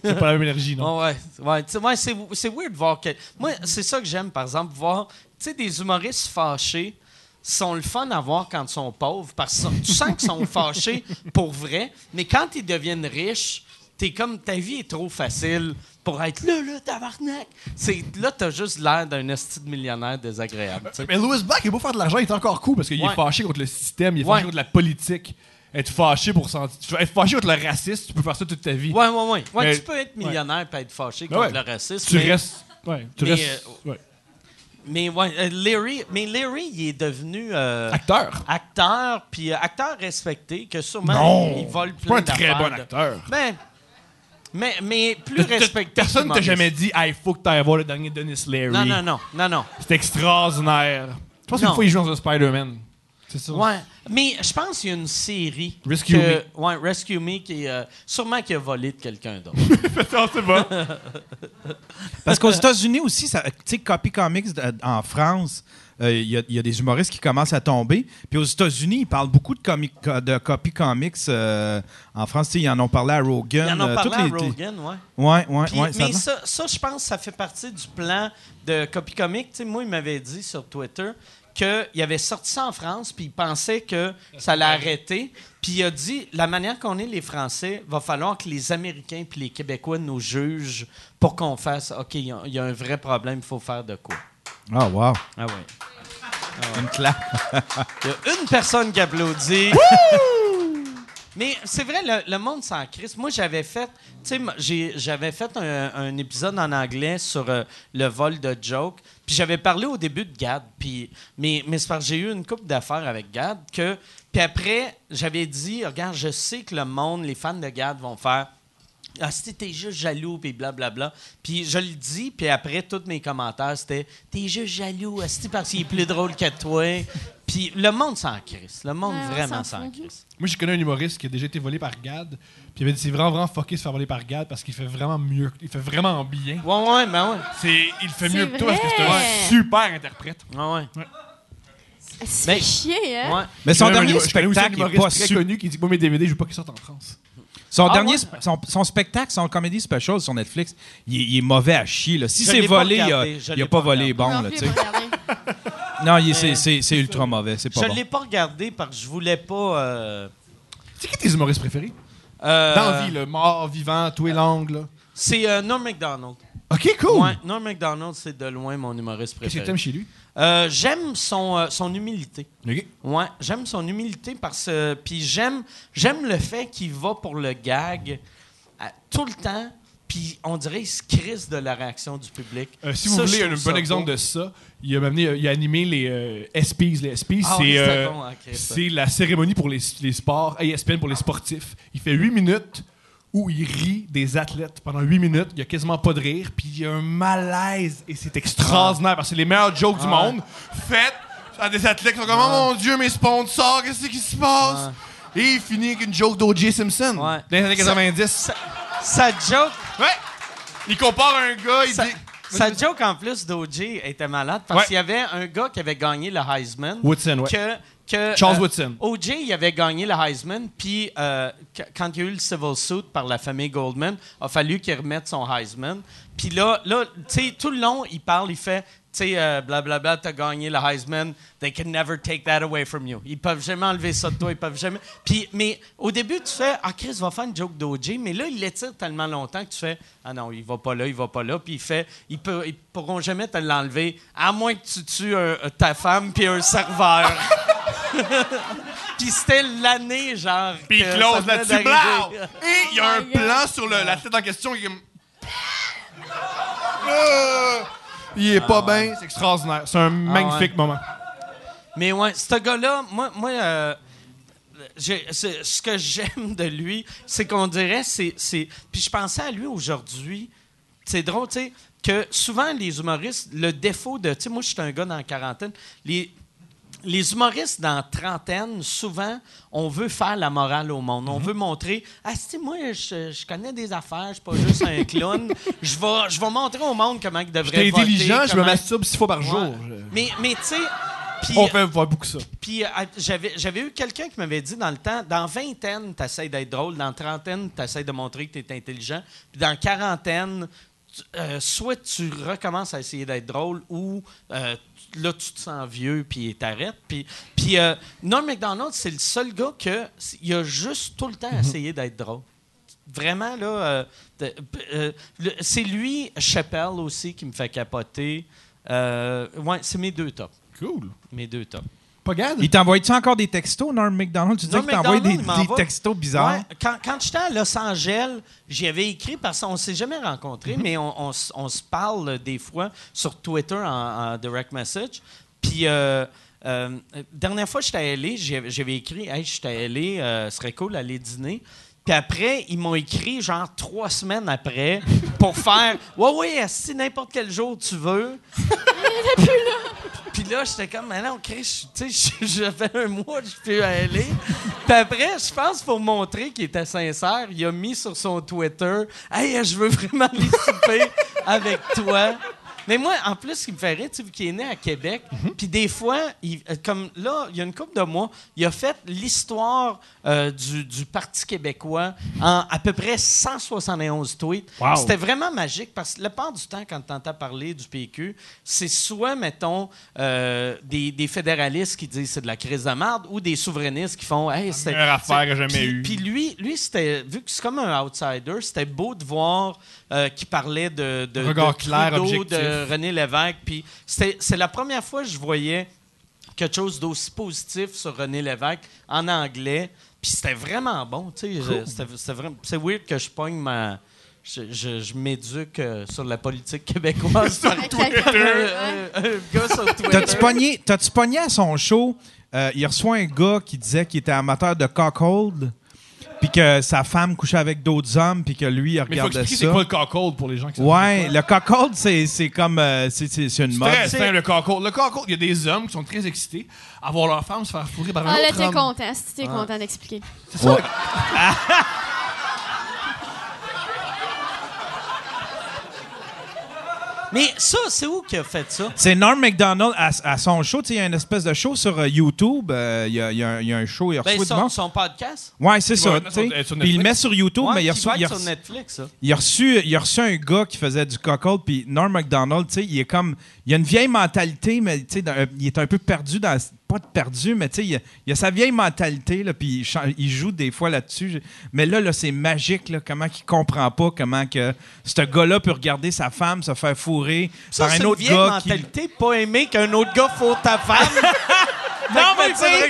pas la même énergie, non? Ouais, ouais, ouais, c'est, c'est weird de voir que. Moi, c'est ça que j'aime, par exemple, voir, tu sais, des humoristes fâchés sont le fun à voir quand ils sont pauvres, parce que tu sens qu'ils sont <laughs> fâchés pour vrai, mais quand ils deviennent riches, t'es comme, ta vie est trop facile pour être là, là, tabarnak. C'est, là, t'as juste l'air d'un esti de millionnaire désagréable. Mais Louis Black, il est beau faire de l'argent, il est encore cool parce qu'il Ouais. est fâché contre le système, il est Ouais. fâché contre la politique. Être fâché pour sentir. Être fâché contre le racisme, tu peux faire ça toute ta vie. Ouais, ouais, ouais. ouais Mais- tu peux être millionnaire et être fâché Ben contre ouais. le racisme. Tu mais- restes. Ouais, tu mais, restes. euh, ouais. Mais ouais, euh, Larry, mais Larry, il est devenu euh, Acteur. acteur, puis euh, acteur respecté, que sûrement Non! il vole C'est pas plein un très d'affaires bon de- acteur. Ben, mais, mais plus respecté. Personne t'a qu'humoriste. jamais dit, ah, il faut que tu ailles voir le dernier Dennis Leary. Non, non, non, non, non. C'est extraordinaire. Je pense qu'une fois, il joue dans un Spider-Man. C'est ça. Ouais, mais je pense qu'il y a une série. Rescue que- Me. Ouais, Rescue Me, qui est, euh, sûrement qui a volé de quelqu'un d'autre. <laughs> Non, c'est bon. Parce qu'aux États-Unis aussi, ça- tu sais, Copy Comics euh, en France, euh, il y, a- il y a des humoristes qui commencent à tomber. Puis aux États-Unis, ils parlent beaucoup de, comic, de Copy Comics. euh, en France, ils en ont parlé à Rogan. Ils en ont euh, parlé à les- Rogan, ouais. Ouais, ouais, Puis- ouais. mais ça, ça, je pense, ça fait partie du plan de Copy Comic. Tu sais, moi, il m'avait dit sur Twitter qu'il avait sorti ça en France, puis il pensait que ça allait arrêter. Puis il a dit, la manière qu'on est les Français, va falloir que les Américains puis les Québécois nous jugent pour qu'on fasse, OK, il y, a- il y a un vrai problème, il faut faire de quoi. Ah, wow. Ah ouais. Une claque. <laughs> Il y a une personne qui applaudit. <laughs> Mais c'est vrai, le, le monde s'en crisse. Moi, j'avais fait, j'avais fait un, un épisode en anglais sur euh, le vol de joke. Puis j'avais parlé au début de Gad. Puis, mais mais c'est parce que j'ai eu une couple d'affaires avec Gad que. Puis après, j'avais dit, regarde, je sais que le monde, les fans de Gad vont faire. Ah, si t'es juste jaloux, puis blablabla. Puis je le dis, puis après, tous mes commentaires, c'était T'es juste jaloux, asti, parce qu'il est plus drôle que toi. Puis le monde s'en crisse. Le monde Ouais, on vraiment s'en crisse. Moi, je connais un humoriste qui a déjà été volé par Gad. Puis il avait dit c'est vraiment, vraiment fucké de se faire voler par Gad parce qu'il fait vraiment mieux. Il fait vraiment bien. Ouais, ouais, ben ouais. C'est, il fait mieux que toi parce que c'est un super interprète. Ouais, ouais. C'est Ben, chier, hein? ouais. Mais son dernier humo- je connais aussi un spectacle est humoriste pas très connu qui dit que moi, mes DVD, je veux pas qu'ils sortent en France. Son Ah, dernier, sp- son, son spectacle, son comedy special sur Netflix, il, est- il est mauvais à chier. Là. Si Je c'est volé, il a, regardé, je il l'ai a pas pas volé regardé. bon. Non Là, <laughs> non, il est- c'est- c'est c'est ultra mauvais. C'est Je pas ne bon. l'ai pas regardé parce que je voulais pas. euh, C'est qui tes humoristes préférés? Euh, Dans vie, le mort, vivant, tout et langue. Là. C'est euh, Norm MacDonald. Ok, cool. Ouais, Norm MacDonald, c'est de loin mon humoriste Qu'est-ce que préféré. t'aimes chez lui? Euh, j'aime son, euh, son humilité. Ouais, j'aime son humilité parce que puis j'aime j'aime le fait qu'il va pour le gag à- tout le temps puis on dirait qu'il se crisse de la réaction du public. Euh, si Ça, vous voulez un bon exemple beau. de ça, il a, amené, il a animé les euh, SPs. Les Ah oui, euh, bon, c'est la cérémonie pour les, les sports, ESPN pour les sportifs. Il fait 8 minutes où il rit des athlètes pendant 8 minutes. Il y a quasiment pas de rire, puis il y a un malaise et c'est extraordinaire parce que c'est les meilleurs jokes du monde faites à des athlètes qui sont comme Oh mon Dieu, mes sponsors, qu'est-ce qui se passe? Et il finit avec une joke d'O.J. Simpson Ouais. dans les années 90. Sa, sa joke, Ouais! Il compare un gars, il dit. sa joke en plus d'OJ était malade parce Ouais. qu'il y avait un gars qui avait gagné le Heisman. Woodson, ouais. que, que, Charles euh, Woodson. OJ, il avait gagné le Heisman, puis euh, qu- quand il y a eu le civil suit par la famille Goldman, il a fallu qu'il remette son Heisman. Puis là, là tu sais, tout le long, il parle, il fait, sais, euh, blablabla, t'as gagné le Heisman, they can never take that away from you. Ils peuvent jamais enlever ça de toi, ils peuvent jamais. <laughs> Puis, mais au début, tu fais, ah, Chris va faire une joke d'OJ, mais là, il l'étire tellement longtemps que tu fais, ah non, il va pas là, il va pas là, puis il fait, ils, peut, ils pourront jamais te l'enlever, à moins que tu tues un- ta femme puis un serveur. <laughs> Puis c'était l'année, genre. Puis il close là-dessus, blau! <laughs> Et il y a un plan sur le- l'athlète en question qui est comme. Ah! Il est pas bien, c'est extraordinaire. C'est un magnifique moment. Mais ouais, ce gars-là, moi, moi euh, ce que j'aime de lui, c'est qu'on dirait, c'est. c'est- Puis je pensais à lui aujourd'hui. C'est drôle, tu sais, que souvent les humoristes, le défaut de. Tu sais, moi, je suis un gars dans la quarantaine. Les, les humoristes dans la trentaine, souvent, on veut faire la morale au monde. Mhm. On veut montrer Ah, si moi, je, je connais des affaires, je suis pas juste un <laughs> clown. Je vais, je vais montrer au monde comment ils devraient J'étais voter. intelligent, je me masturbe six fois par jour. Ouais. Mais, mais tu sais. puis- On fait voir beaucoup ça. puis euh, j'avais, j'avais eu quelqu'un qui m'avait dit dans le temps, dans vingtaine, tu essaies d'être drôle, dans trentaine, tu essaies de montrer que tu es intelligent, puis dans quarantaine, euh, soit tu recommences à essayer d'être drôle ou euh, là, tu te sens vieux puis t'arrêtes. Puis, puis euh, Norm MacDonald, c'est le seul gars que il a juste tout le temps essayé d'être drôle. Vraiment, là, euh, euh, c'est lui, Chappelle aussi, qui me fait capoter. Euh, ouais, c'est mes deux tops. Cool. Mes deux tops. Pas gad? Il t'envoie-tu encore des textos, Norm McDonald? Tu disais Norm qu'il t'envoie des, textos bizarres. Ouais, quand quand j'étais à Los Angeles, j'y avais écrit parce qu'on s'est jamais rencontrés, Mhm. mais on, on s- on se parle des fois sur Twitter en, en direct message. Puis, euh, euh, dernière fois que j'étais allé, j'avais écrit Hey, j'étais allé, euh, ce serait cool aller dîner. Puis après, ils m'ont écrit genre trois semaines après pour faire Ouais, ouais, si n'importe quel jour tu veux. Puis là, j'étais comme, mais non, Chris, tu sais, fait un mois je peux aller. Puis après, je pense, pour montrer qu'il était sincère, il a mis sur son Twitter, hey, je veux vraiment aller <laughs> souper avec toi. Mais moi, en plus, ce qui me fait rire, tu sais, qu'il est né à Québec, puis des fois, il- euh, comme là, il y a une couple de mois, il a fait l'histoire euh, du, du Parti québécois en à peu près 171 tweets. Wow. C'était vraiment magique parce que la part du temps, quand tu entends parler du PQ, c'est soit, mettons, euh, des, des fédéralistes qui disent c'est de la crise de merde ou des souverainistes qui font Hey, c'est. meilleure affaire que jamais Puis- eue. Puis lui, lui c'était, vu que c'est comme un outsider, c'était beau de voir euh, qu'il parlait de, de, Regard de clair, Trudeau, objectif. de René Lévesque. Puis c'était- c'est la première fois que je voyais quelque chose d'aussi positif sur René Lévesque en anglais. Puis c'était vraiment bon. tu sais, C'est weird que je pogne ma. Je, je- je m'éduque euh, sur la politique québécoise <laughs> Twitter. Euh, gars sur Twitter. T'as-tu pogné, t'as-tu pogné à son show? euh, il reçoit un gars qui disait qu'il était amateur de cockhold, puis que sa femme couchait avec d'autres hommes, puis que lui, il Mais il faut regardait expliquer c'est ça. quoi le cockhold pour les gens qui savent Ouais, le cockhold, c'est, c'est comme. euh, c'est, c'est- c'est une C'est mode. très simple, le cockhold. Le cockhold, il y a des hommes qui sont très excités à voir leur femme se faire fourrer par un Ah, là, autre t'es homme. content. Si t'es content d'expliquer. Ouais. <laughs> Mais ça, c'est où qu'il a fait ça? C'est Norm MacDonald à, à son show. Il y a une espèce de show sur euh, YouTube. euh, Il y, a, y a un- il y a un show. Il Ben, reçoit du son, podcast? Ouais, c'est ça. Puis il le met sur YouTube, Ouais, mais il a qui reçu. il a être sur reçu- Netflix, ça. Il a reçu, il a reçu un gars qui faisait du cockhold, puis Norm MacDonald, il est comme, il a une vieille mentalité, mais dans- il est un peu perdu dans, pas perdu, mais tu sais, il, a- il a sa vieille mentalité, là, puis il, joue des fois là-dessus. Mais là, là, c'est magique, là, comment il comprend pas comment que ce gars-là peut regarder sa femme se faire fourrer Ça, par c'est un une autre vieille gars qui. mentalité, pas aimer qu'un autre gars fourre ta femme. <laughs> non, mais tu sais-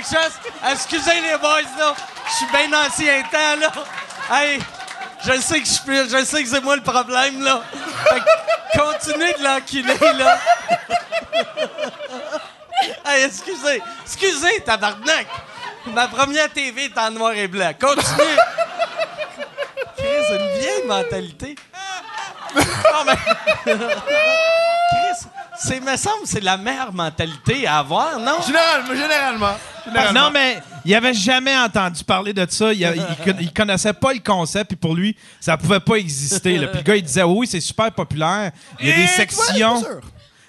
Excusez les boys, là. Je suis bien ancien temps, là. Hey, je sais que je suis, je sais que c'est moi le problème, là. Fait que continuez de l'enculer, là. Hey, excusez, excusez, tabarnak. Ma première TV est en noir et blanc. Continuez. Chris, une vieille mentalité. Non, mais... <laughs> Chris, c'est, me semble, c'est la meilleure mentalité à avoir, non? Généralement, généralement. généralement. Non, mais il avait jamais entendu parler de ça. Il, il il connaissait pas le concept, puis pour lui, ça pouvait pas exister. là. Puis le gars, il disait oui, c'est super populaire. Il y a des sections. toi.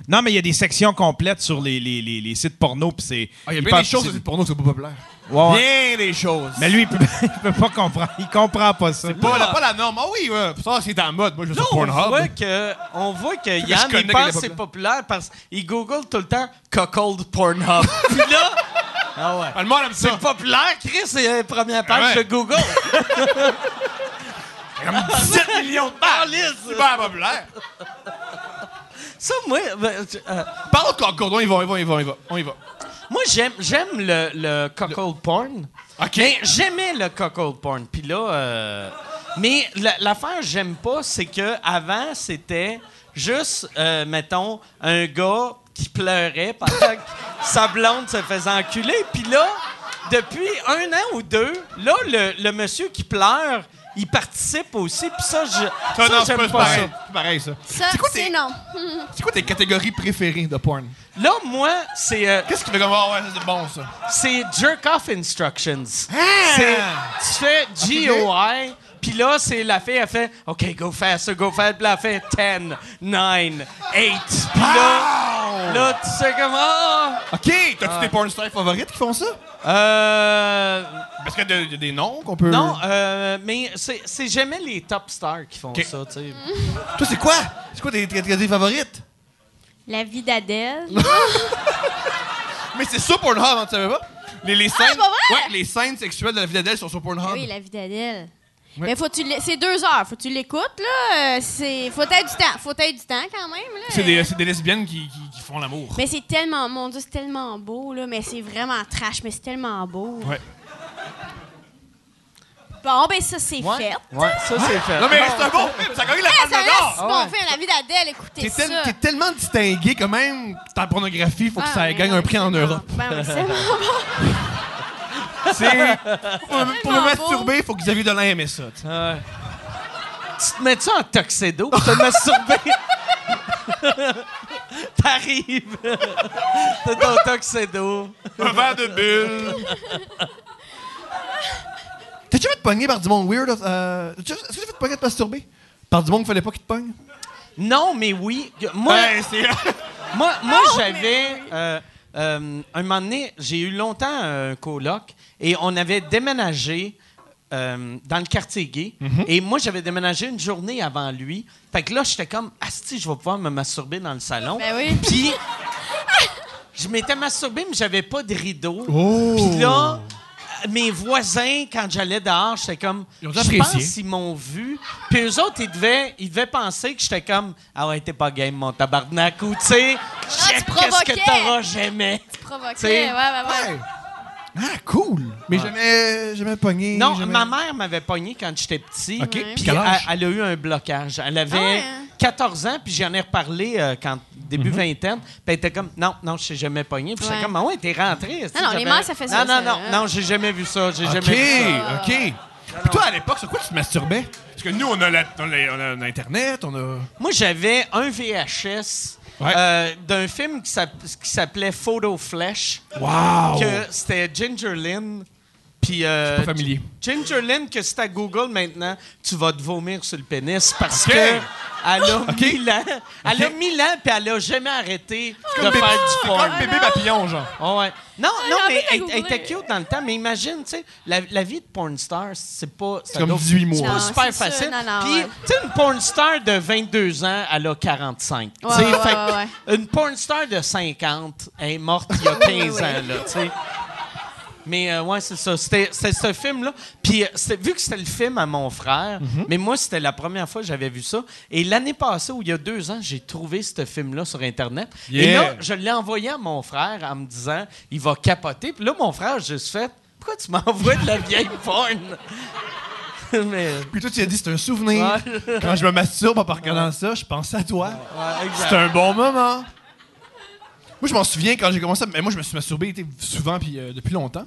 Non, mais il y a des sections complètes sur les, les, les, les sites porno, c'est. Ah, il y a bien des choses c'est pour nous, c'est pas populaire. Ouais, ouais. Bien des choses. Mais lui, il peut, <laughs> il peut pas comprendre. Il comprend pas ça. pas, la, pas la norme. Ah oui, ouais, ça, c'est en mode. Moi, je suis sur on Pornhub. voit que, on voit que Yann, il pense que c'est populaire parce qu'il google tout le temps cuckold Pornhub. <laughs> Puis là, ah ouais. Ah, le monde aime ça. C'est populaire, Chris, c'est la première page Ah ouais. de Google. <laughs> comme 17 millions de balles. Super populaire. Ça, moi, ben, tu- euh, Parle de Concord. On y va, on y va, on y va, on y va. On y va. moi j'aime, j'aime le, le cuckold porn. OK. Mais j'aimais le cuckold porn. Puis là, euh, mais la- l'affaire que j'aime pas, c'est que avant c'était juste, euh, mettons, un gars qui pleurait pendant que <laughs> sa blonde se faisait enculer. Puis là, depuis un an ou deux, là, le, le monsieur qui pleure, il participe aussi. Puis ça, je, Ça, ça, non, c'est j'aime pas, pas, c'est ça. pareil. C'est pareil, ça. Ça, C'est quoi c'est tes- non. <laughs> C'est quoi tes catégories préférées de porn? Là, moi, c'est euh, Qu'est-ce qui fait comme, ah ouais, ça, c'est bon, ça? c'est jerk off instructions. Ah! C'est tu fais GOI, puis là c'est la fille elle fait OK, go faster, go faster, puis là, elle fait 10, 9, 8. Puis là là tu sais comment OK, t'as-tu des porn stars favorites qui font ça? euh Parce qu'il y a de- des noms qu'on peut... non, euh, mais c'est c'est jamais les top stars qui font ça, tu sais. <laughs> Toi, c'est quoi? C'est quoi tes tes catégories favorites? La vie d'Adèle. <laughs> Mais c'est ça Pornhub, hein, tu savais pas? Les, les scènes, c'est pas vrai? Ouais, les scènes sexuelles de la vie d'Adèle sont sur Pornhub. Ah oui, la vie d'Adèle. Mais faut que tu c'est deux heures, faut que tu l'écoutes là? euh, C'est faut être du temps, faut être du temps quand même là. C'est des, c'est des lesbiennes qui, qui, qui font l'amour. Mais c'est tellement, mon Dieu, c'est tellement beau là, mais c'est vraiment trash, mais c'est tellement beau. Ouais. Bon, ben ça c'est Ouais, fait. ouais, ça c'est fait. Non, mais c'est un bon film! Ça a gagné la Ah, Palme d'Or! reste bon film, la vie d'Adèle, écoutez T'es ça. tel- t'es tellement distingué que même ta pornographie, faut que Ah, ça gagne un prix en c'est Europe. Ben oui, c'est bon. <laughs> C'est... Pour, me- pour me masturber, il faut que Xavier Dolan aimait ça. tu sais. Ouais. Tu te mets ça en tuxedo pour te masturber? <laughs> T'arrives. T'as ton tuxedo. Un verre de bulle. T'as-tu fait te pogner par du monde weird? Euh, t'as-tu- Est-ce que tu fait te pogner de masturber? Par du monde qu'il fallait pas qu'il te pogne? Non, mais oui. Moi, c'est... moi, moi j'avais. euh, euh, un moment donné, j'ai eu longtemps un coloc et on avait déménagé euh, dans le quartier gay. Et moi, j'avais déménagé une journée avant lui. Fait que là, j'étais comme, Asti, je vais pouvoir me masturber dans le salon. Ben oui. Puis, je m'étais masturbé, mais j'avais pas de rideau. Oh! Puis là, mes voisins, quand j'allais dehors, j'étais comme. Je pense qu'ils m'ont vu. Puis eux autres, ils devaient, ils devaient penser que j'étais comme. Ah ouais, t'es pas game, mon tabarnak. Ou tu sais, check qu'est-ce que provoquais. t'auras jamais. Provoqué. T'sais, Ouais, ouais, ouais. Ouais. Ah, cool! Mais jamais, jamais pogné. Non, jamais- ma mère m'avait pogné quand j'étais petit. OK. Puis elle, elle a eu un blocage. Elle avait Ah ouais, hein? 14 ans, puis j'en ai reparlé euh, quand début vingtaine. Puis elle était comme, non, non, je t'ai jamais pogné. Puis j'étais comme, ah ouais, t'es rentré. Non, non, les mères, ça fait ça, Non, non, ça, non, hein. non, j'ai jamais vu ça. J'ai OK, jamais vu ça. OK. Puis toi, à l'époque, sur quoi tu te masturbais? Parce que nous, on a, la- on a- on a Internet, on a... Moi, j'avais un VHS Ouais. euh, d'un film qui s'appelait Photo Flesh. Wow! Que c'était Ginger Lynn. Puis. euh, pas familier. Ginger Lynn, que c'est à Google maintenant, tu vas te vomir sur le pénis parce OK. que. Elle a OK. mille ans. Elle a OK. mille ans, puis elle a jamais arrêté de Comme faire bébé- du c'est porn. comme bébé papillon, genre. Ouais. Non, non, mais elle, était cute dans le temps. Mais imagine, tu sais, la, la vie de porn star, c'est pas. ça comme doit- 18 mois. C'est pas Non, super c'est facile. Non, non, Puis, ouais. tu sais, une porn star de 22 ans, elle a 45. Ouais, Tu sais, ouais, fait ouais, Une porn star de 50 elle est morte il y a <laughs> 15 ans, là, tu sais. Mais euh, ouais, c'est ça. C'était ce film-là. Puis euh, vu que c'était le film à mon frère, Mhm. mais moi, c'était la première fois que j'avais vu ça. Et l'année passée, ou il y a deux ans, j'ai trouvé ce film-là sur Internet. Et là, je l'ai envoyé à mon frère en me disant, il va capoter. Puis là, mon frère, j'ai juste fait, pourquoi tu m'envoies de la vieille porn? <laughs> mais. Puis toi, tu as dit, c'est un souvenir. Ouais. Quand je me masturbe en regardant ça, je pense à toi. Ouais. C'est un bon moment. Moi, je m'en souviens quand j'ai commencé. à- Mais moi, je me suis masturbé tu souvent, puis euh, depuis longtemps.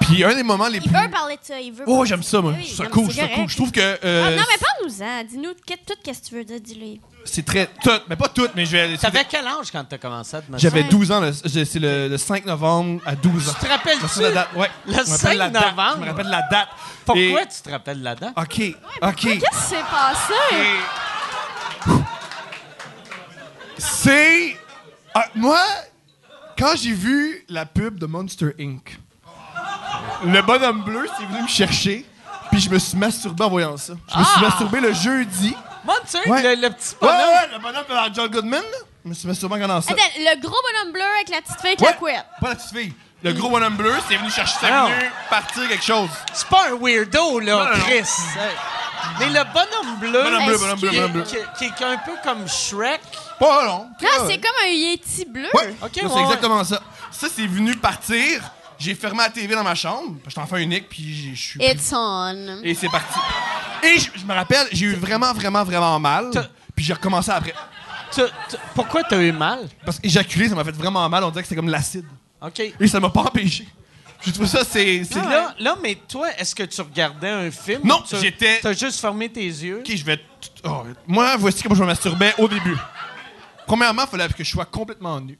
Puis un des moments les Il plus. veut parler de ça, il veut. Oh, j'aime ça, moi. Oui, Je ça cool, mais je trouve ça cool. Je trouve que euh, Ah, non, mais parle-nous-en. Dis-nous tout ce que tu veux dire. Dis-le. c'est très. Tout, mais pas tout, mais je vais. T'avais quel âge quand t'as commencé à te masturber? J'avais 12 ans, le- c'est le, le 5 novembre à 12 ans. Tu te rappelles-tu? Je me rappelle la date, ouais. Le Je me rappelle 5 la date. novembre? Je me rappelle la date. Pourquoi Et- tu te rappelles là-dedans? OK, OK. Qu'est-ce qui s'est passé? Et- C'est. Ah, moi, quand j'ai vu la pub de Monster Inc., le bonhomme bleu s'est venu me chercher, puis je me suis masturbé en voyant ça. Je me suis Ah! masturbé le jeudi. Monster, Ouais. le, le petit Ouais, bonhomme. ouais, le bonhomme de John Goodman, là. Je me suis masturbé en regardant ça. Attends, le gros bonhomme bleu avec la petite fille qui Ouais, la couette. Pas la petite fille. Le gros bonhomme bleu, c'est venu chercher, c'est Ah non. venu partir quelque chose. C'est pas un weirdo, là, Non, non, non. Chris. Hey. Mais le bonhomme bleu, Bonhomme bleu, bonhomme bleu, bonhomme bleu. qui, qui- qui est un peu comme Shrek? Pas long. Non, c'est comme un Yeti bleu. Ouais, Ok, c'est ouais, exactement ça. Ça, c'est venu partir. J'ai fermé la TV dans ma chambre. J'étais enfant unique, puis j'ai- je suis. It's on. Et c'est parti. Et je, me rappelle, j'ai eu vraiment, vraiment, vraiment mal. Puis j'ai recommencé après. Pourquoi t'as eu mal? Parce qu'éjaculer, ça m'a fait vraiment mal. On dirait que c'était comme de l'acide. OK. Et ça m'a pas empêché. Je trouve ça, c'est. Là, là, mais toi, est-ce que tu regardais un film? Non, j'étais- T'as juste fermé tes yeux? Ok, je vais. oh, moi, voici comment je me masturbais au début. Premièrement, il fallait que je sois complètement nu.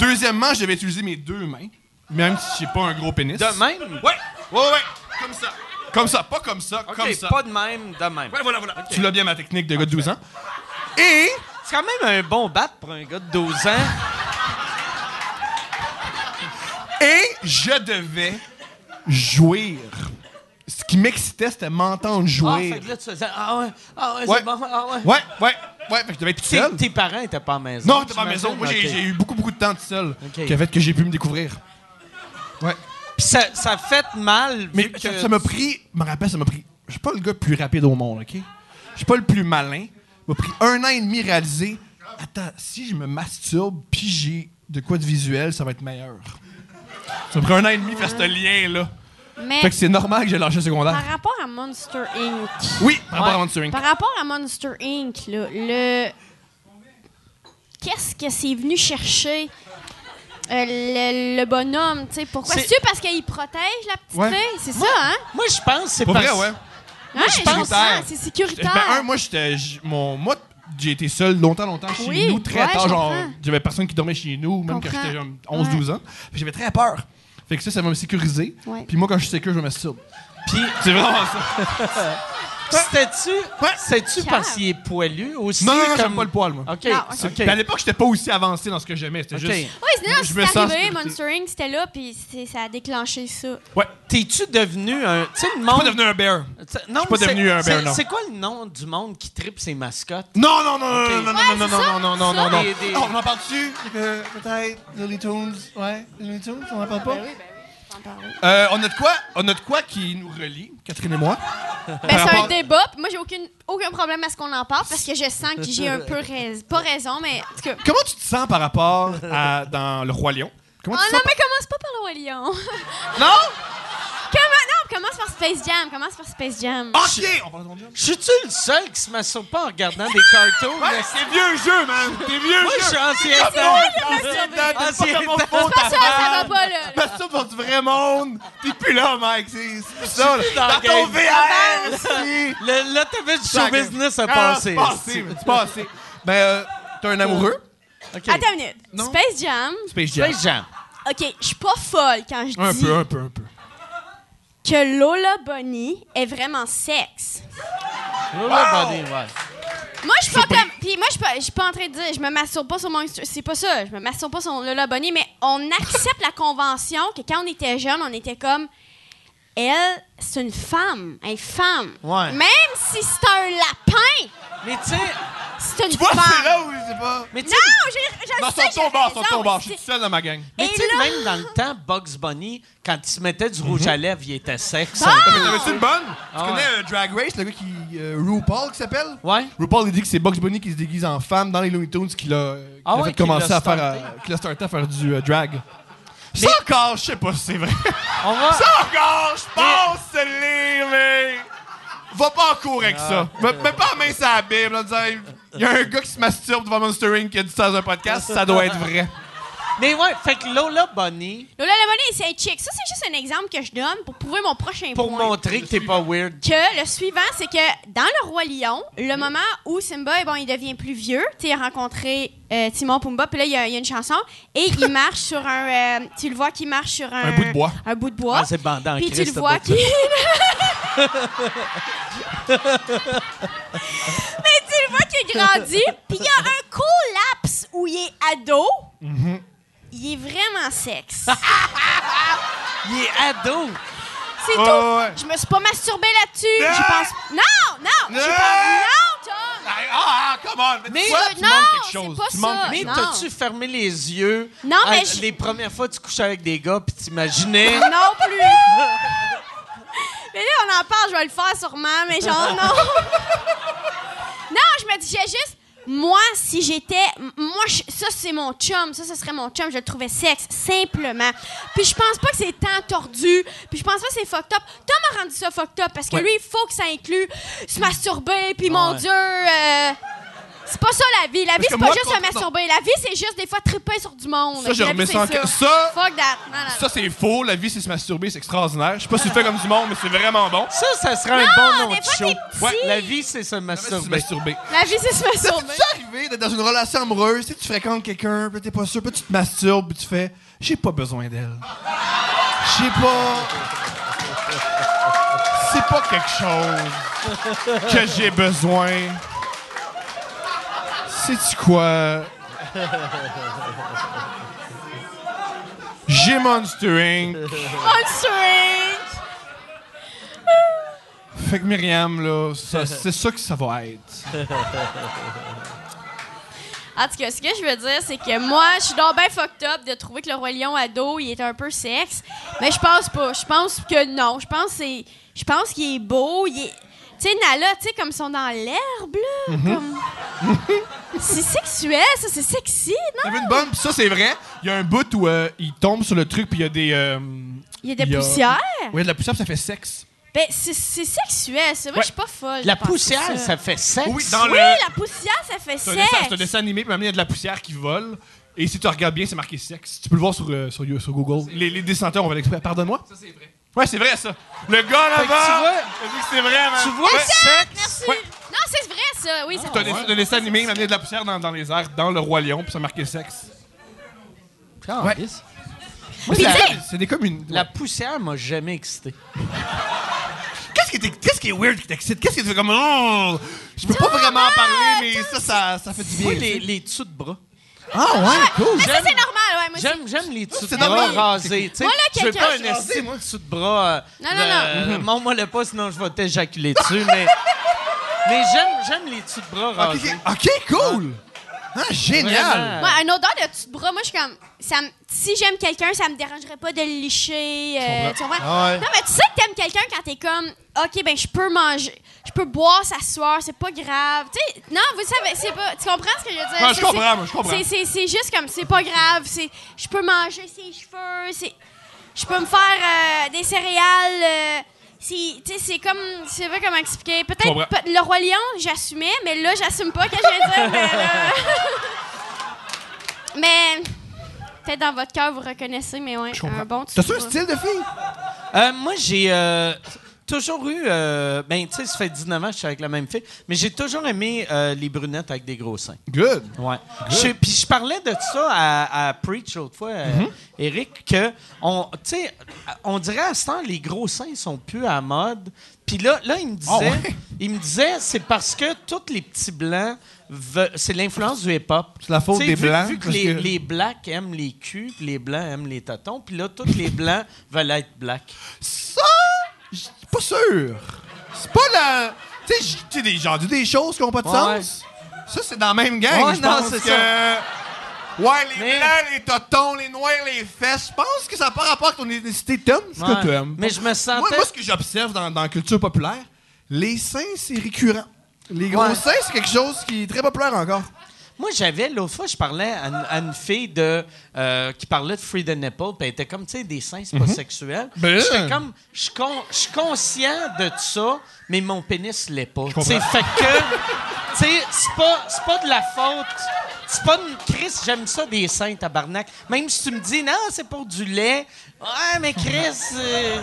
Deuxièmement, je devais utiliser mes deux mains, même si j'ai pas un gros pénis. De même? Ouais, ouais, ouais, comme ça. Comme ça, pas comme ça, OK, comme ça. pas de même, de même. Ouais, voilà, voilà. Tu l'as bien, ma technique de gars de 12 ans. Et C'est quand même un bon bat pour un gars de 12 ans. Et je devais jouir. Ce qui m'excitait, c'était m'entendre Ah, jouir. fait que là, tu faisais... Ah ouais, ah ouais, Ouais. c'est bon, ah ouais. Ouais, ouais, ouais. Fait que je devais être tout seul. tes parents étaient pas à la maison. Non, t'es pas à la maison. Moi, j'ai eu beaucoup, beaucoup de temps tout seul. Ok. Qui a fait que j'ai pu me découvrir. Ouais. Puis ça, fait mal. Mais vu que ça ça m'a pris, je me rappelle, ça m'a pris. Je suis pas le gars le plus rapide au monde, OK? Je suis pas le plus malin. Ça m'a pris un an et demi à réaliser. Attends, si je me masturbe puis j'ai de quoi de visuel, ça va être meilleur. Ça m'a pris un an et demi faire ce lien-là. Mais Fait que c'est normal que j'ai lâché le secondaire. par rapport à Monster Inc. Oui, par rapport Ouais. à Monster Inc. Par rapport à Monster Inc., là, le. Qu'est-ce que c'est venu chercher euh, le, le bonhomme, tu sais? Pourquoi? C'est- C'est-tu parce qu'il protège la petite Ouais. fille? C'est ça, hein? Moi, je pense que c'est parce... vrai, ouais. Hein, je pense- c'est sécuritaire. Ben, un, moi, j'étais. j- Mon, moi, j'ai été seul longtemps, longtemps chez Oui, nous, très ouais, tard. je Genre, j'avais personne qui dormait chez nous, même quand j'étais genre 11-12 ans. J'avais très peur. Fait que ça, ça m'a sécurisé. Ouais. Puis moi, quand je suis sécure, je me masturbe. Puis, C'est vraiment ça. <laughs> c'était-tu parce qu'il est poilu aussi? Non, non, non, comme- j'aime pas le poil, moi. OK, Non, OK. Puis à l'époque, j'étais pas aussi avancé dans ce que j'aimais. C'était OK. juste. Oui, sinon, Je c'est me sens arrivé, sécurité. Monster Inc., c'était là, puis c'est- ça a déclenché ça. Ouais. T'es-tu devenu un... Tu sais, le Je suis pas monde... devenu un bear. T'sais, Non, suis pas c'est- devenu un bear, c'est- non. C'est quoi le nom du monde qui tripe ses mascottes? Non, non, non, Ok. non, non, non, Ouais, non, c'est non, ça, non, non, non, non, non. Des- des- Oh, on en parle dessus? Peut-être Looney Tunes. Ouais, Looney Tunes, on en parle pas? Ben oui, ben Euh, on a de quoi, on a de quoi qui nous relie, Catherine et moi. Ben, c'est rapport- un débat, puis moi, j'ai aucune, aucun problème à ce qu'on en parle, parce que je sens que j'ai un peu raison. Pas raison, mais. En tout cas. Comment tu te sens par rapport à dans le roi lion? Comment Oh tu non, mais commence pas par le Roi Lion. Non? Comment? Non, commence par Space Jam? Commence par Space Jam? Ok, on parle de. Je suis-tu le seul qui se masturbe pas en regardant des cartoons? Ouais, c'est vieux jeu, man. T'es vieux Moi, je jeu. suis ancien temps. moi, ancien temps, t'es Ancien pas temps. ça, ça va pas, là. Que ça pour du vrai monde. T'es plus là, Mike. C'est c'est ça. là. plus dans Dans le ton game. VR, <laughs> si. Le, là, t'avais du show business à Ah, passer. C'est passé, c'est passé. Ben, euh, t'as un amoureux? OK. Attends une minute. Non. Space Jam. Space Jam? Space Jam. OK, je suis pas folle quand je Un dis peu, un peu, un peu. Que Lola Bunny est vraiment sexe. Lola Bunny, ouais. Moi, je suis pas comme. Puis moi, je suis pas, en train de dire, je me masturbe pas sur mon. C'est pas ça. Je me masturbe pas sur Lola Bunny, mais on accepte la convention que quand on était jeune, on était comme. Elle, c'est une femme. Elle est femme. Ouais. Même si c'est un lapin, Mais tu sais, c'est une Tu vois, c'est là où je sais pas? mais tu Non, sais, j'ai. je Dans sais, son j'ai ton bar, raison, son ton bar. Je mais suis tout seul dans ma gang. mais Et tu sais, là- même dans le temps, Bugs Bunny, quand il se mettait du rouge à lèvres, il était sexe. Ah! Mais T'avais-tu une bonne? Tu Ah connais ouais. euh, Drag Race, le gars qui. euh, RuPaul qui s'appelle? Ouais. RuPaul, il dit que c'est Bugs Bunny qui se déguise en femme dans les Looney Tunes qui l'a euh, qui Ah l'a ouais, fait qui l'a commencer à faire, starté. euh, qui l'a starté à faire du euh, drag. Ça encore, je sais pas si c'est vrai. On va... Ça encore, je pense que c'est le mais. Va pas en cours avec ça. Mets pas la main sur la Bible en il y a un gars qui se masturbe devant Monster Inc. qui a dit ça dans un podcast, ça doit être vrai. Mais ouais, fait que Lola Bunny, Lola la monnaie, c'est un chick. Ça, c'est juste un exemple que je donne pour prouver mon prochain pour point. montrer que t'es pas weird. que le suivant, c'est que dans Le Roi Lion, le moment où Simba, bon, il devient plus vieux, tu sais, il a rencontré euh, Timon Pumba, puis là, il y, a, il y a une chanson, et il <laughs> marche sur un... euh, tu le vois qu'il marche sur un... Un bout de bois. Un bout de bois. Ah, c'est bandant, Puis tu le vois qu'il... <laughs> Mais tu le vois qu'il grandit, puis il y a un court laps où il est ado. Mm-hmm. Il est vraiment sexe. <laughs> Il est ado. C'est Ouais, tout. ouais. Je me suis pas masturbée là-dessus. Je pense... Non, non, j'ai pas... Non, Tom! Ah, ah, come on! Mais, Mais- toi, tu non, manques quelque chose. pas tu ça. manques Mais Non. t'as-tu fermé les yeux Non, à- mais je- les premières fois que tu couchais avec des gars puis t'imaginais? Non plus. <laughs> mais là, on en parle, je vais le faire sûrement, mais genre, <laughs> non. non, je me disais juste, moi, si j'étais. Moi, je- ça, c'est mon chum. Ça, ce serait mon chum. Je le trouvais sexe, simplement. Puis je pense pas que c'est tant tordu. Puis je pense pas que c'est fucked up. Tom a rendu ça fucked up parce que Ouais. lui, il faut que ça inclue se masturber. Puis mon. Dieu. euh, c'est pas ça la vie. La vie, c'est pas moi, juste se masturber. La vie, c'est juste des fois triper sur du monde. Ça, je La vie, remets ça Ça, Fuck that. Non, non, ça c'est faux. La vie, c'est se masturber, c'est extraordinaire. Je sais pas si tu fais comme du monde, mais c'est vraiment bon. ça, ça serait un bon nom de show. Ouais, la vie, c'est se masturber. La vie, c'est se masturber. C'est arrivé d'être dans une relation amoureuse, tu sais, tu fréquentes quelqu'un, puis t'es pas sûr, puis tu te masturbes, puis tu fais j'ai pas besoin d'elle. J'ai pas C'est pas quelque chose que j'ai besoin. Sais-tu quoi? J'ai Monster Inc. Monster Inc. Fait que Myriam, là, c'est ça que ça va être. En tout cas, ce que je veux dire, c'est que moi, je suis donc bien fucked up de trouver que le Roi Lion ado, il est un peu sexe. Mais je pense pas. Je pense que non. Je pense c'est. Je pense qu'il est beau. Il est. Tu sais, Nala, tu sais, comme ils sont dans l'herbe, là. Mm-hmm. comme- <laughs> c'est sexuel, ça, c'est sexy, non? T'as vu une bonne? Puis ça, c'est vrai. Il y a un bout où euh, il tombe sur le truc, puis il y a des. euh, Il y a des il y a- poussières? Ouais, de la poussière, ça fait sexe. Ben, c'est c'est sexuel, ça. Moi, Ouais. je suis pas folle. La de poussière, ça fait sexe. Oui, dans Oui, le. la poussière, ça fait dessin, c'est un sexe. dessin animé, puis maintenant, il y a de la poussière qui vole. Et si tu regardes bien, c'est marqué sexe. Tu peux le voir sur, euh, sur, sur Google. Les, les dessinateurs, on va l'expliquer. Pardonne-moi? Ça, c'est vrai. Ouais, c'est vrai, ça. Le gars là-bas! tu vois- c'est vrai, man. Tu vois Ouais. sexe? Merci. Ouais. Non, c'est vrai, ça. Oui, c'est C'est un, vrai. dessin- un dessin animé, il a de la poussière dans, dans les airs, dans le Roi Lion, puis ça marqué sexe. Ouais. Puis c'est la- des- c'est des communes. La poussière m'a jamais excité. Qu'est-ce qui, qu'est-ce qui est weird qui t'excite? Qu'est-ce qui te fait comme. Oh! Je peux pas vraiment en parler, mais ça, ça, ça fait du bien. Moi, tu les, les dessous de bras. Ah, ouais, cool. Mais ça, c'est normal, ouais. Moi. J'aime, j'aime les dessous de c'est bras normal. rasés. tu sais. Je veux quelqu'un- pas un esti de dessous de bras. euh, Non, non, non. euh, <laughs> Montre-moi le pas, sinon je vais t'éjaculer dessus. mais mais j'aime, j'aime les dessous de bras rasés. ok, ok, cool! Ah, génial! Ouais, un odeur de de bras, moi, je suis comme. Ça me- si j'aime quelqu'un, ça me dérangerait pas de le licher. euh, tu comprends? Ah ouais. Non, mais tu sais que t'aimes quelqu'un quand t'es comme. OK, ben, je peux manger. Je peux boire, s'asseoir, c'est pas grave. Tu sais, non, vous savez, c'est pas. Tu comprends ce que je veux dire? Ouais, je C'est- comprends, c'est- moi, je comprends. c'est- C'est c'est juste comme, c'est pas grave. c'est Je peux manger ses cheveux. c'est Je peux me faire euh, des céréales. euh, c'est- tu sais, c'est comme. Je sais pas comment expliquer. Peut-être peut- le Roi Lion, j'assumais, mais là, j'assume pas que je viens de dire. mais là- <laughs> Mais peut-être dans votre cœur, vous reconnaissez, mais ouais, un bon T'as-tu un style de fille? Euh, moi, j'ai euh, toujours eu. euh, ben, tu sais, ça fait 19 ans que je suis avec la même fille, mais j'ai toujours aimé euh, les brunettes avec des gros seins. Good. Ouais. Puis je parlais de ça à, à Preach l'autre fois, euh, Mm-hmm. Eric, que on, tu sais, on dirait à ce temps les gros seins sont plus à la mode. Puis là, là, il me disait, Ah ouais? il me disait, c'est parce que tous les petits blancs, c'est l'influence du hip-hop. C'est la faute des vu- Blancs, Vu que parce les, que- les blacks aiment les culs, puis les blancs aiment les tatons, puis là, tous les blancs veulent être blacks. Ça, pas sûr. C'est pas la. Tu sais, j- tu sais, des des choses qui ont pas de Ouais. sens. Ça, c'est dans la même gang. Ouais, je non, pense c'est que. ça. Ouais, les Mais- blancs, les totons, les noirs, les fesses. Je pense que ça n'a pas rapport avec ton ethnicité. T'aimes ce Ouais. que tu aimes. Mais je me sentais. Moi, moi, ce que j'observe dans, dans la culture populaire, les seins, c'est récurrent. Les gros seins, c'est quelque chose qui est très populaire encore. Moi, j'avais, l'autre fois, je parlais à une, à une fille de, euh, qui parlait de Free the Nipple, puis elle était comme, tu sais, des seins, c'est pas sexuel. Ben, J'étais euh. comme, je suis con- je suis conscient de ça, mais mon pénis l'est pas. Tu sais, fait que, tu sais, c'est pas, c'est pas de la faute. C'est pas une. Chris, j'aime ça des seins, tabarnak. Même si tu me dis, non, c'est pour du lait. Ouais, mais Chris. euh,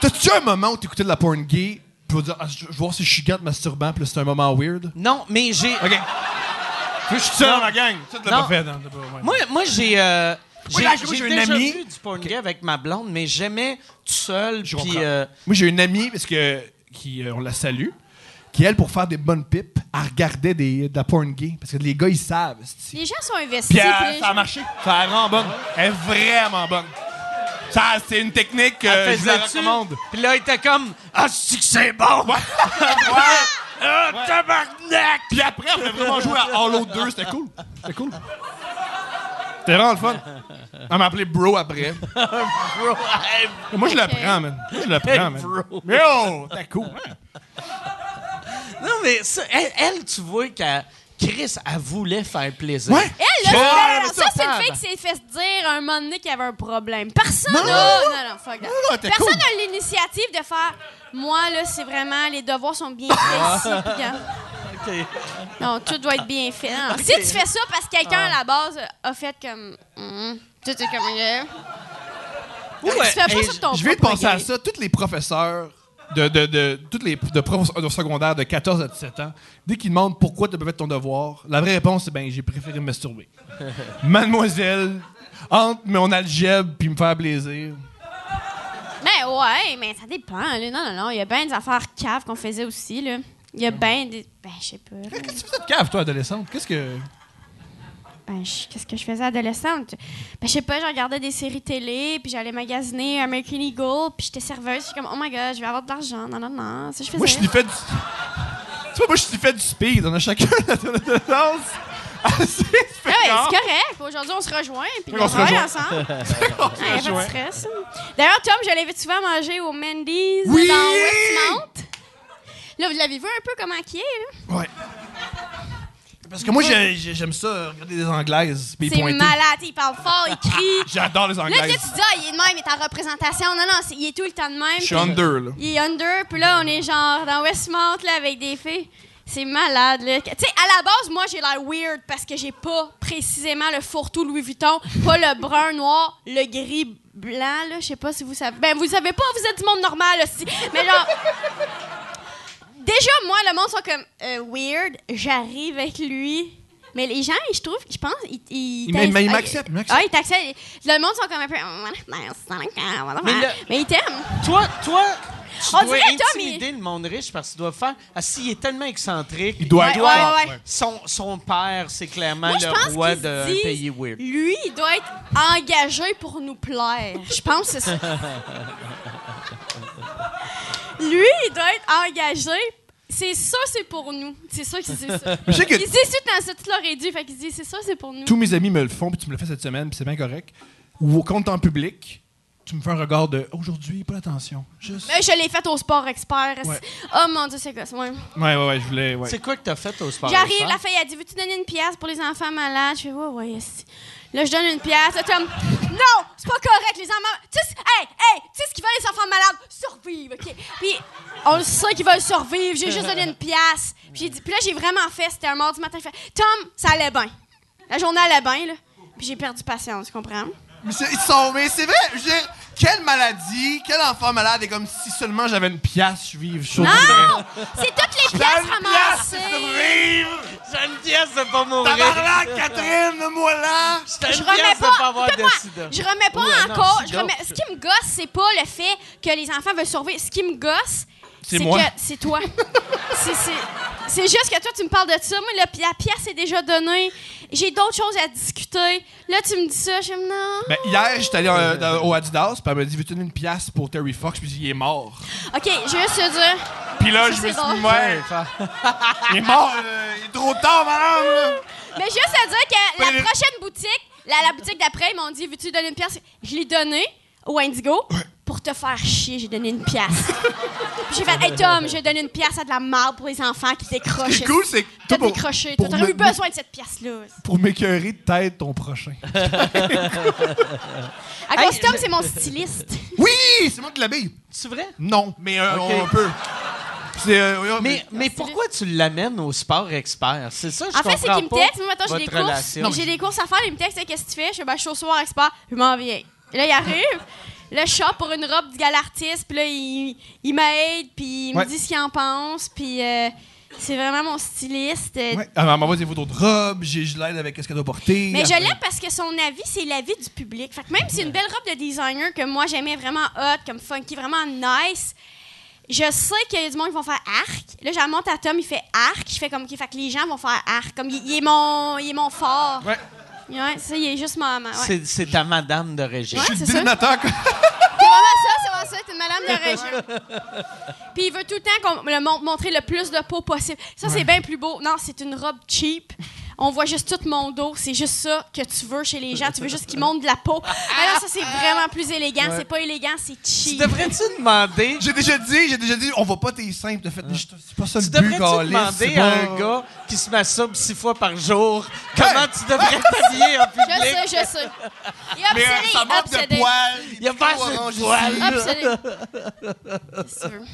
T'as-tu un moment où t'écoutais de la porn gay, puis tu vas dire, ah, je vais voir si je suis masturbant, puis c'est un moment weird? non, mais j'ai. OK. Je suis seul dans la gang. Ça, tu l'as Non. pas fait. t'as pas- ouais. Moi, moi j'ai. euh, j'ai là, moi, j'ai j'ai un déjà ami- vu du porn gay avec ma blonde, mais j'aimais tout seul. Je Puis. comprends. euh, Moi, j'ai une amie, parce que, qui, euh, on la salue, qui, elle, pour faire des bonnes pipes, elle regardait des, de la porn gay. Parce que les gars, ils savent. c'est-tu. Les gens sont investis. Puis puis elle- les ça a marché. Ça a vraiment bonne. Elle est vraiment bonne. Ça, c'est une technique que elle je la faisait-tu? recommande. Puis là, il était comme Ah, c'est que c'est bon! <laughs> Ah, tabarnak! Puis après, on a vraiment joué à Halo 2. C'était cool. C'était cool. C'était vraiment le fun. Elle m'a appelé bro après. <laughs> Bro, hey, Moi, je le prends, man. Moi, je le Hey, prends, man. bro. Mais oh, c'était cool. hein. Non, mais ça, elle, elle, tu vois qu'elle. Chris, elle voulait faire plaisir. Ouais. Elle, là, ça, ça, c'est une tabarnak. fille qui s'est fait se dire un moment donné qu'il y avait un problème. Personne Non, n'a. non, Non, non, fuck that. Non, non, t'es Personne cool. n'a l'initiative de faire. Moi, là, c'est vraiment. Les devoirs sont bien faits ici. puis regarde. OK. Non, tout doit être bien fait. Non, Si tu fais ça parce que quelqu'un à la base a fait comme. Hum, tout est comme. Ouais, tu fais pas hey, ça de ton Je viens de propre penser à ça. Tous les professeurs de, de, de, toutes les de profs de secondaire de 14 à 17 ans, dès qu'ils demandent pourquoi tu as pas fait ton devoir, la vraie réponse, c'est ben j'ai préféré me masturber. <laughs> Mademoiselle, entre mon algèbre puis me faire plaisir. Mais ouais, mais ça dépend. Là. Non, non, non. Il y a bien des affaires caves qu'on faisait aussi. là. Il y a bien des. Ben, je sais pas. Qu'est-ce que tu de cave, toi, adolescente? Qu'est-ce que. Ben, je- qu'est-ce que je faisais adolescente? Ben, je sais pas, je regardais des séries télé, puis j'allais magasiner American Eagle, puis j'étais serveuse. J'étais comme, oh my god, je vais avoir de l'argent. Non, non, non. Ça, je faisais. Moi, je t'ai fait du. Tu vois, moi, je t'ai fait du speed. On a chacun <laughs> notre adolescence. Assez <laughs> Ah ouais, c'est correct. Aujourd'hui, on se rejoint, puis on, on se travaille rejoint. ensemble. <laughs> Ah, y a pas de stress. D'ailleurs, Tom, je l'avais souvent manger au Mendy's Oui! dans Westmount. Là, vous l'avez vu un peu comment qui est, là? Ouais. Parce que moi, j'ai- j'ai- j'aime ça, regarder des Anglaises. puis C'est pointer. malade, il parle fort, il crie. <laughs> J'adore les Là, tu Anglaises. sais, tu dis, ah, il est de même, il est en représentation. Non, non, c'est- il est tout le temps de même. Je suis puis- under, là. Il est under, puis là, on est genre dans Westmount, là, avec des filles. C'est malade, là. Tu sais, à la base, moi, j'ai l'air weird parce que j'ai pas précisément le fourre-tout Louis Vuitton, pas le brun, noir, le gris, blanc, là. Je sais pas si vous savez. Ben, vous savez pas, vous êtes du monde normal, aussi. Mais genre. Déjà, moi, le monde sont comme euh, weird. J'arrive avec lui. Mais les gens, je trouve, je pense, ils. Ils, Il m'a- il m'a- il ah, ils t'acceptent. Le monde sont comme un peu. Mais, Mais le- mais ils t'aiment. Toi, toi, tu On dois dirait, intimider le monde riche parce qu'il doit faire. Ah, s'il est tellement excentrique. Il doit Ouais, être ouais, ouais, ouais. Son, son père, c'est clairement Moi, le roi d'un pays weird. Lui, il doit être engagé pour nous plaire. Je pense que c'est ça. <laughs> Lui, il doit être engagé. C'est ça, c'est pour nous. C'est ça, c'est ça. <laughs> Je sais que Il se dit suite dans ça, tu l'aurais dû. Fait qu'il se dit, c'est ça, c'est pour nous. tous mes amis me le font, puis tu me le fais cette semaine, puis c'est bien correct. Ou au compte en public, tu me fais un regard de aujourd'hui, pas d'attention. Juste. Ben, je l'ai fait au sport expert. Ouais. Oh mon dieu, c'est quoi ça? Ouais. Ouais, ouais, ouais, je voulais. Ouais. C'est quoi que t'as fait au sport? J'arrive, Expert? la fille a dit Veux-tu donner une pièce pour les enfants malades? Je fais Ouais, ouais, esti. Là, je donne une pièce. Là, Tom, non, c'est pas correct, les enfants. Tu sais, hey, hey, tu sais ce qu'ils veulent, les enfants malades? Survivre, OK Puis, on le sait qu'ils veulent survivre. J'ai juste donné une pièce. Puis, là, j'ai vraiment fait, c'était un mardi matin. Je fais Tom, ça allait bien. La journée allait bien, là. Puis, j'ai perdu patience, tu comprends? Ils sont, mais c'est vrai, je quelle maladie, quel enfant malade est comme si seulement j'avais une pièce, je Non C'est toutes les pièces ramassées. survivre! J'ai une pièce de pas mourir. Tabarnak, Catherine, moi là! J'ai Je une remets pièce de pas. pas avoir de sida. je remets pas non, encore. je remets- ce qui me gosse, c'est pas le fait que les enfants veulent survivre. Ce qui me gosse, C'est moi. c'est toi. <laughs> c'est, juste que toi, tu me parles de ça. Moi, la, la pièce est déjà donnée. J'ai d'autres choses à discuter. Là, tu me dis ça. Je me non. Ben, hier, j'étais allé euh, au Adidas, puis elle m'a dit Veux-tu donner une pièce pour Terry Fox? Puis Il est mort. OK, je vais juste te dire. Puis là, Ça, je me suis dit Ouais, il est mort, euh, il est trop tard, madame! là. Mais juste à dire que la prochaine boutique, la, la boutique d'après, ils m'ont dit Veux-tu donner une pièce? Je l'ai donnée au Indigo. pour te faire chier, j'ai donné une pièce. Puis j'ai fait, hey Tom, j'ai donné une pièce à de la marde pour les enfants qui Ce décrochent. qui est cool, c'est que T'as pour, décroché. t'aurais eu besoin de cette pièce-là. pour m'écœurer, t'aides ton prochain. <laughs> À cause Tom, c'est mon styliste. Oui, c'est moi qui l'habille. C'est vrai? Non, mais euh, Ok. on peut. C'est, euh, Mais, mais pourquoi tu l'amènes au sport expert? C'est ça, je En fait, c'est qu'il me texte. Moi, maintenant, j'ai des courses. relation. J'ai des courses à faire. Il me texte, qu'est-ce que tu fais? Je fais, ben, je suis au soir expert. Je m'en viens. Et là, il arrive. Là, je shop pour une robe du gal artiste. Puis là, il, il m'aide. Puis il Ouais. me dit ce qu'il en pense. Puis euh, c'est vraiment mon styliste. Euh, Ouais. Alors, elle m'envoie des photos de robe, j'ai- je l'aide avec ce qu'elle doit porter. Mais je Après- l'aime parce que son avis, c'est l'avis du public. Fait que même si c'est une belle robe de designer que moi j'aimais vraiment hot, comme funky, vraiment nice, je sais qu'il y a du monde qui vont faire arc. Là, j'en monte à Tom, il fait arc. Je fais comme, fait que les gens vont faire arc. Comme, il, il est, mon, il est mon fort. Ouais. Ouais, ça, il est juste ma. ma- ouais. C'est- C'est ta madame de régime. Ouais. Je suis c'est ça. dénonateur. quoi. <laughs> C'est vraiment ça, c'est vraiment ça, c'est une madame de région. <laughs> Puis il veut tout le temps qu'on le mon- montrer le plus de peau possible. Ça, c'est bien plus beau. Non, c'est une robe cheap. On voit juste tout mon dos. C'est juste ça que tu veux chez les gens. Tu veux juste qu'ils montrent de la peau. Alors ça, c'est vraiment plus élégant. C'est pas élégant, c'est Tu cheap. devrais-tu demander... J'ai déjà dit, j'ai déjà dit, on va pas tes seins. T'as fait, c'est pas ça Tu le but, devrais-tu demander à un gars qui se masturbe six fois par jour comment tu devrais t'habiller en Je public? sais, je sais. Il est Mais euh, obsédé, ça manque obsédé. de poils. Il y a pas assez de orange poils. Obsédé. Tu? <laughs>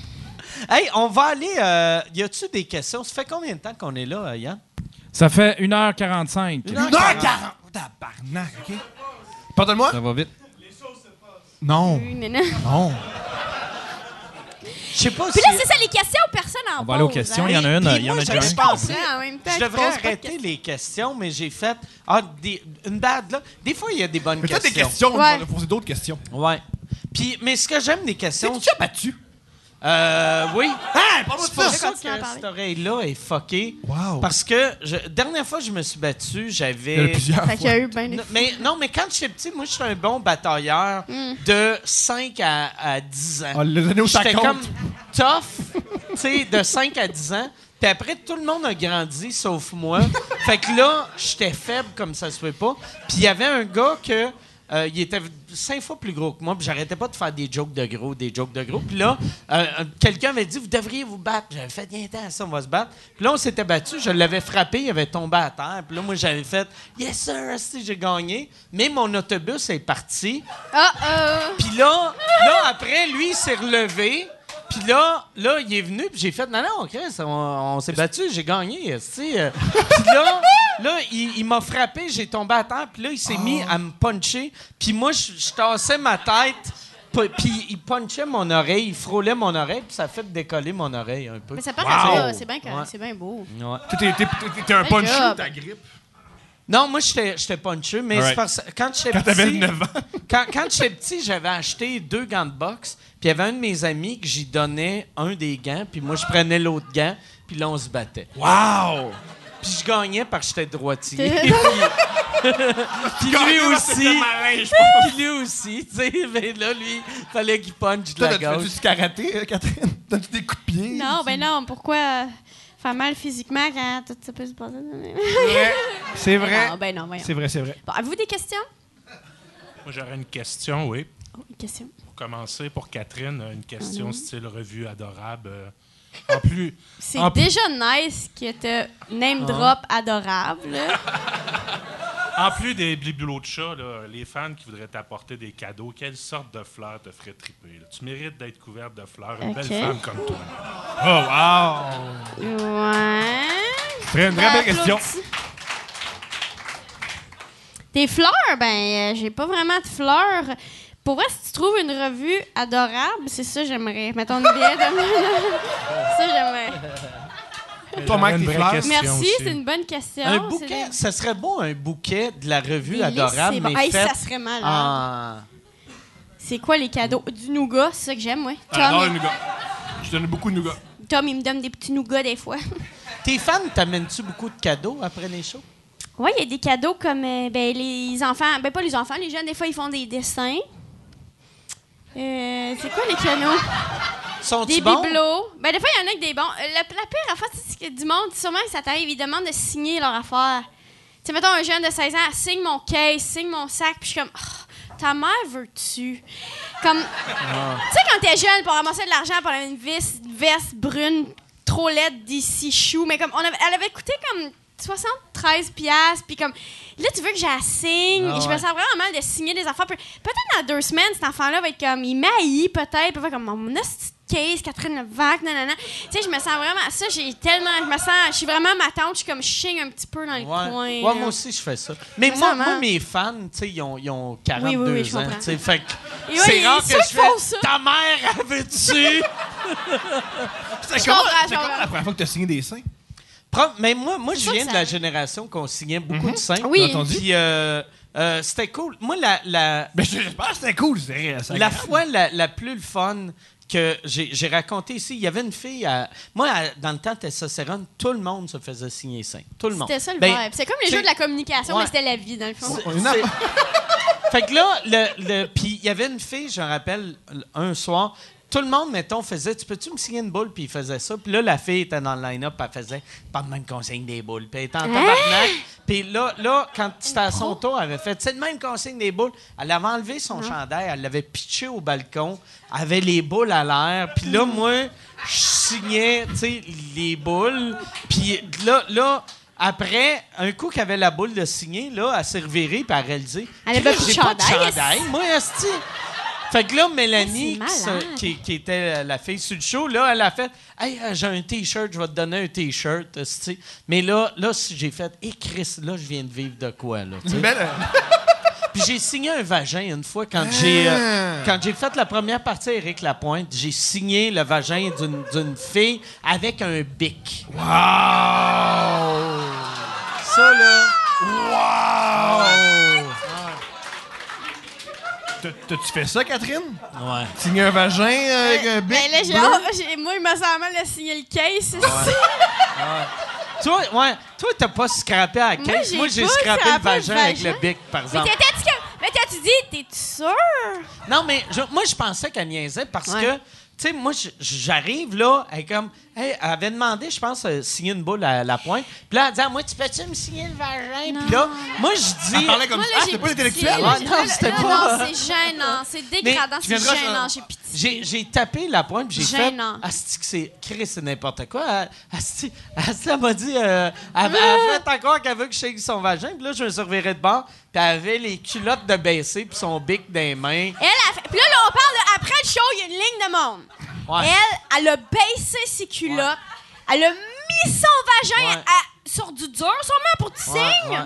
Hey, on va aller... euh, y a-tu des questions? Ça fait combien de temps qu'on est là, euh, Yann? Ça fait 1h45. Une heure 1h40. Tabarnak, OK? Pardonne-moi? Ça va vite. Non. Oui, mais non. Non. Je sais pas Puis si... là, c'est ça, les questions, personne en On va aller aux pose, questions. hein. Il y en a une, Puis il y en moi, a j'avais déjà une. pensé- en même temps Je devrais pas de arrêter les questions, mais j'ai fait... Ah, des- une bad, là. Des fois, il y a des bonnes Mais toi, questions. des questions, on Ouais. va poser d'autres questions. Ouais. Puis, mais ce que j'aime des questions... T'es-tu déjà battu? Euh, oui. Parle-moi C'est de pour ça. que cette oreille-là est fuckée. Wow. Parce que, je, dernière fois que je me suis battu, Il y a j'avais... plusieurs Fait qu'il y fois. a eu ben des... N- Mais, non, mais quand j'étais petit, moi, je suis un bon batailleur de 5 à, à 10 ans. Ah, les années où ça J'étais comme tough, tu sais, de 5 à 10 ans. Puis après, tout le monde a grandi, sauf moi. <laughs> fait que là, j'étais faible comme ça se fait pas. Puis il y avait un gars que... euh, il était cinq fois plus gros que moi, puis j'arrêtais pas de faire des jokes de gros, des jokes de gros. Puis là, euh, euh, quelqu'un avait dit, vous devriez vous battre. J'avais fait, viens à ça, on va se battre. Puis là, on s'était battu, je l'avais frappé, il avait tombé à terre. Puis là, moi, j'avais fait, yes sir, esti, j'ai gagné. Mais mon autobus est parti. Euh... Puis là, là, après, lui, il s'est relevé. Puis là, là, il est venu, puis j'ai fait, non, non, Chris, on, on s'est battu, j'ai gagné. Euh, Puis là, là, il, il m'a frappé, j'ai tombé à terre, puis là, il s'est mis à me puncher. Puis moi, je, je tassais ma tête, puis il punchait mon oreille, il frôlait mon oreille, puis ça a fait décoller mon oreille un peu. Mais ça part Wow. à ça, c'est bien Ouais. c'est bien beau. Ouais. T'es- un job. ta grippe. Non, moi, j'étais j'étais puncheux, mais c'est parce que quand j'étais Quand petit... t'avais 9 ans. <laughs> Quand, quand j'étais petit, j'avais acheté deux gants de boxe, puis il y avait un de mes amis que j'y donnais un des gants, puis moi, je prenais l'autre gant, puis là, on se battait. Wow! Puis je gagnais parce que j'étais droitier. <laughs> puis puis lui aussi. <laughs> Puis lui aussi, tu sais. Mais là, lui, fallait qu'il punch de Toi, la gauche. du karaté, euh, Catherine? T'as-tu des coups de pied? Non, ben non, pourquoi euh, faire mal physiquement quand tout ça peut se passer? C'est vrai. Non, ben non, voyons. C'est vrai, c'est vrai. Bon, avez-vous des questions? Moi, j'aurais une question, oui. Oh, une question. Pour commencer, pour Catherine, une question Mhm. style revue adorable. euh, En plus, <laughs> C'est En plus- déjà nice que te name drop adorable. <laughs> en plus des bibelots de chat, là, les fans qui voudraient t'apporter des cadeaux, quelle sorte de fleurs te ferait triper? là? Tu mérites d'être couverte de fleurs, une belle femme comme toi. Oh, wow! Ouais. Très, une très belle question. Des fleurs, ben, euh, j'ai pas vraiment de fleurs. Pour vrai, si tu trouves une revue adorable, c'est ça j'aimerais. Mettons une bière de... <laughs> ça j'aimerais. Toi, Mike, fleurs? Merci, c'est une bonne question. Un bouquet, ça serait beau un bouquet de la revue adorable, mais. Hey, fait ça serait en... C'est quoi les cadeaux? Du nougat, c'est ça que j'aime, ouais. Il- le nougat. Je donne beaucoup de nougat. Tom, il me donne des petits nougats des fois. <laughs> Tes fans t'amènent-tu beaucoup de cadeaux après les shows? Oui, il y a des cadeaux comme euh, ben, les enfants. Ben, pas les enfants, les jeunes, des fois, ils font des dessins. Euh, c'est quoi les canaux? Des bons? bibelots. Ben, des fois, il y en a que des bons. Euh, La, la pire affaire, c'est que du monde, sûrement que ça t'arrive, ils demandent de signer leur affaire. Tu sais, mettons, un jeune de 16 ans, signe mon case, signe mon sac, puis je suis comme, Ah, ta mère veut-tu? Comme, tu sais, quand t'es jeune, pour ramasser de l'argent pour avoir une veste, une veste brune trop laide d'ici chou, mais comme, on avait, elle avait coûté comme 73 piastres, puis comme, là, tu veux que j'assigne, Ah je me sens vraiment mal de signer des affaires. Pe- Peut-être dans deux semaines, cet enfant-là va être comme, il m'haït peut-être, puis il va faire comme, mon hostie case, Catherine Levac, nanana. Tu sais, je me sens vraiment, ça, j'ai tellement, je me sens, je suis vraiment ma tante, je suis comme, je chigne un petit peu dans le Ouais. coin. Ouais, là. moi aussi, je fais ça. Mais moi, moi, mes fans, tu sais, ils ont, ils ont 42 Oui, oui, oui, ans. comprends. tu sais, Fait que ouais, c'est rare que je fais ça. Ta mère, avait-tu? <laughs> C'est comprends. la première fois que tu as signé des seins? Prends- Mais moi, moi je viens de la génération qu'on signait beaucoup de seins. Oui. Puis euh, euh, c'était cool. Moi, la, la, Ben, j'espère que c'était cool. c'est- la fois la, la plus le fun que j'ai raconté ici, il y avait une fille, à- moi, à- dans le temps de testostérone, tout le monde se faisait signer seins. Tout le monde. C'était ça le Ben. C'est comme les jeux de la communication, Ouais. mais c'était la vie, dans le fond. <laughs> Fait que là, le, le, puis il y avait une fille, je me rappelle, un soir, tout le monde, mettons, faisait Tu peux-tu me signer une boule? Puis il faisait ça. Puis là, la fille était dans le line-up, elle faisait Pas de même qu'on signe des boules. Puis elle était en tabarnak. Puis là, là, quand c'était à son tour, elle avait fait C'est de même qu'on signe des boules. Elle avait enlevé son chandail, elle l'avait pitché au balcon, elle avait les boules à l'air. Puis là, moi, je signais, tu sais, les boules. Puis là, là, après, un coup qu'elle avait la boule de signer, là, elle s'est revirée puis elle a réalisé. Elle avait plus de chandail. Moi, esti. Fait que là, Mélanie, Ah, c'est qui, était la fille sur le show, là, elle a fait Hey, euh, j'ai un T-shirt, je vais te donner un T-shirt. Mais là, là si j'ai fait Hé, Chris, là, je viens de vivre de quoi, là? <laughs> Puis j'ai signé un vagin une fois quand j'ai euh, quand j'ai fait la première partie à Éric Lapointe. J'ai signé le vagin d'une d'une fille avec un bic. Wow! Ça, là. Wow! T'as- T'as-tu fait ça, Catherine? Ouais. Signer un vagin euh, avec un bic? Ben là, j'ai j'ai- moi, il me semble mal de signer le case. Toi, ouais, toi, t'as pas scrappé à la j'ai Moi, j'ai scrappé le vagin avec le bic, par Mais exemple. t'étais-tu. Mais t'as-tu dit, t'es sûr? Non, mais je- moi, je pensais qu'elle niaisait parce Ouais. que, tu sais, moi, je- j'arrive là, elle est comme, elle avait demandé, je pense, euh, signer une boule à la pointe. Puis là, elle dit, Ah, moi, tu peux-tu me signer le vagin? Puis là, moi, je Elle dis. parlait comme Moi, ça. là, Ah, j'ai c'était pas pitié. intellectuel? Là, Ah, j'ai- non, là, c'était là, pas- Non, c'est gênant. C'est dégradant, tu c'est viendras, gênant. J'ai pitié. J'ai, j'ai tapé la pointe, puis j'ai fait. Gênant. Asti, que c'est. Chris, c'est n'importe quoi? Elle- Asti, Asti, elle m'a dit. euh, elle, elle a fait encore qu'elle veut que je shake son vagin, puis là, je me suis reviré de bord, puis elle avait les culottes de baisser, puis son bic dans les mains. Elle a fait. Puis là, là, on parle de. Après le show, il y a une ligne de monde. Ouais. Elle, elle a baissé ses culottes. Elle a mis son vagin Ouais. à- sur du dur, sûrement pour ouais.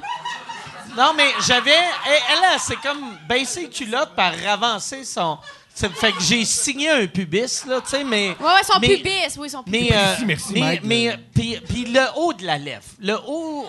Non, mais j'avais. Elle, elle, elle, c'est comme baisser les culottes par avancer son. Ça fait que j'ai signé un pubis, là, tu sais, mais. Ouais, ouais, son mais- pubis. Oui, son pubis. Mais, euh, Merci, merci, mais, Mike. mais puis, puis le haut de la lèvre. Le haut.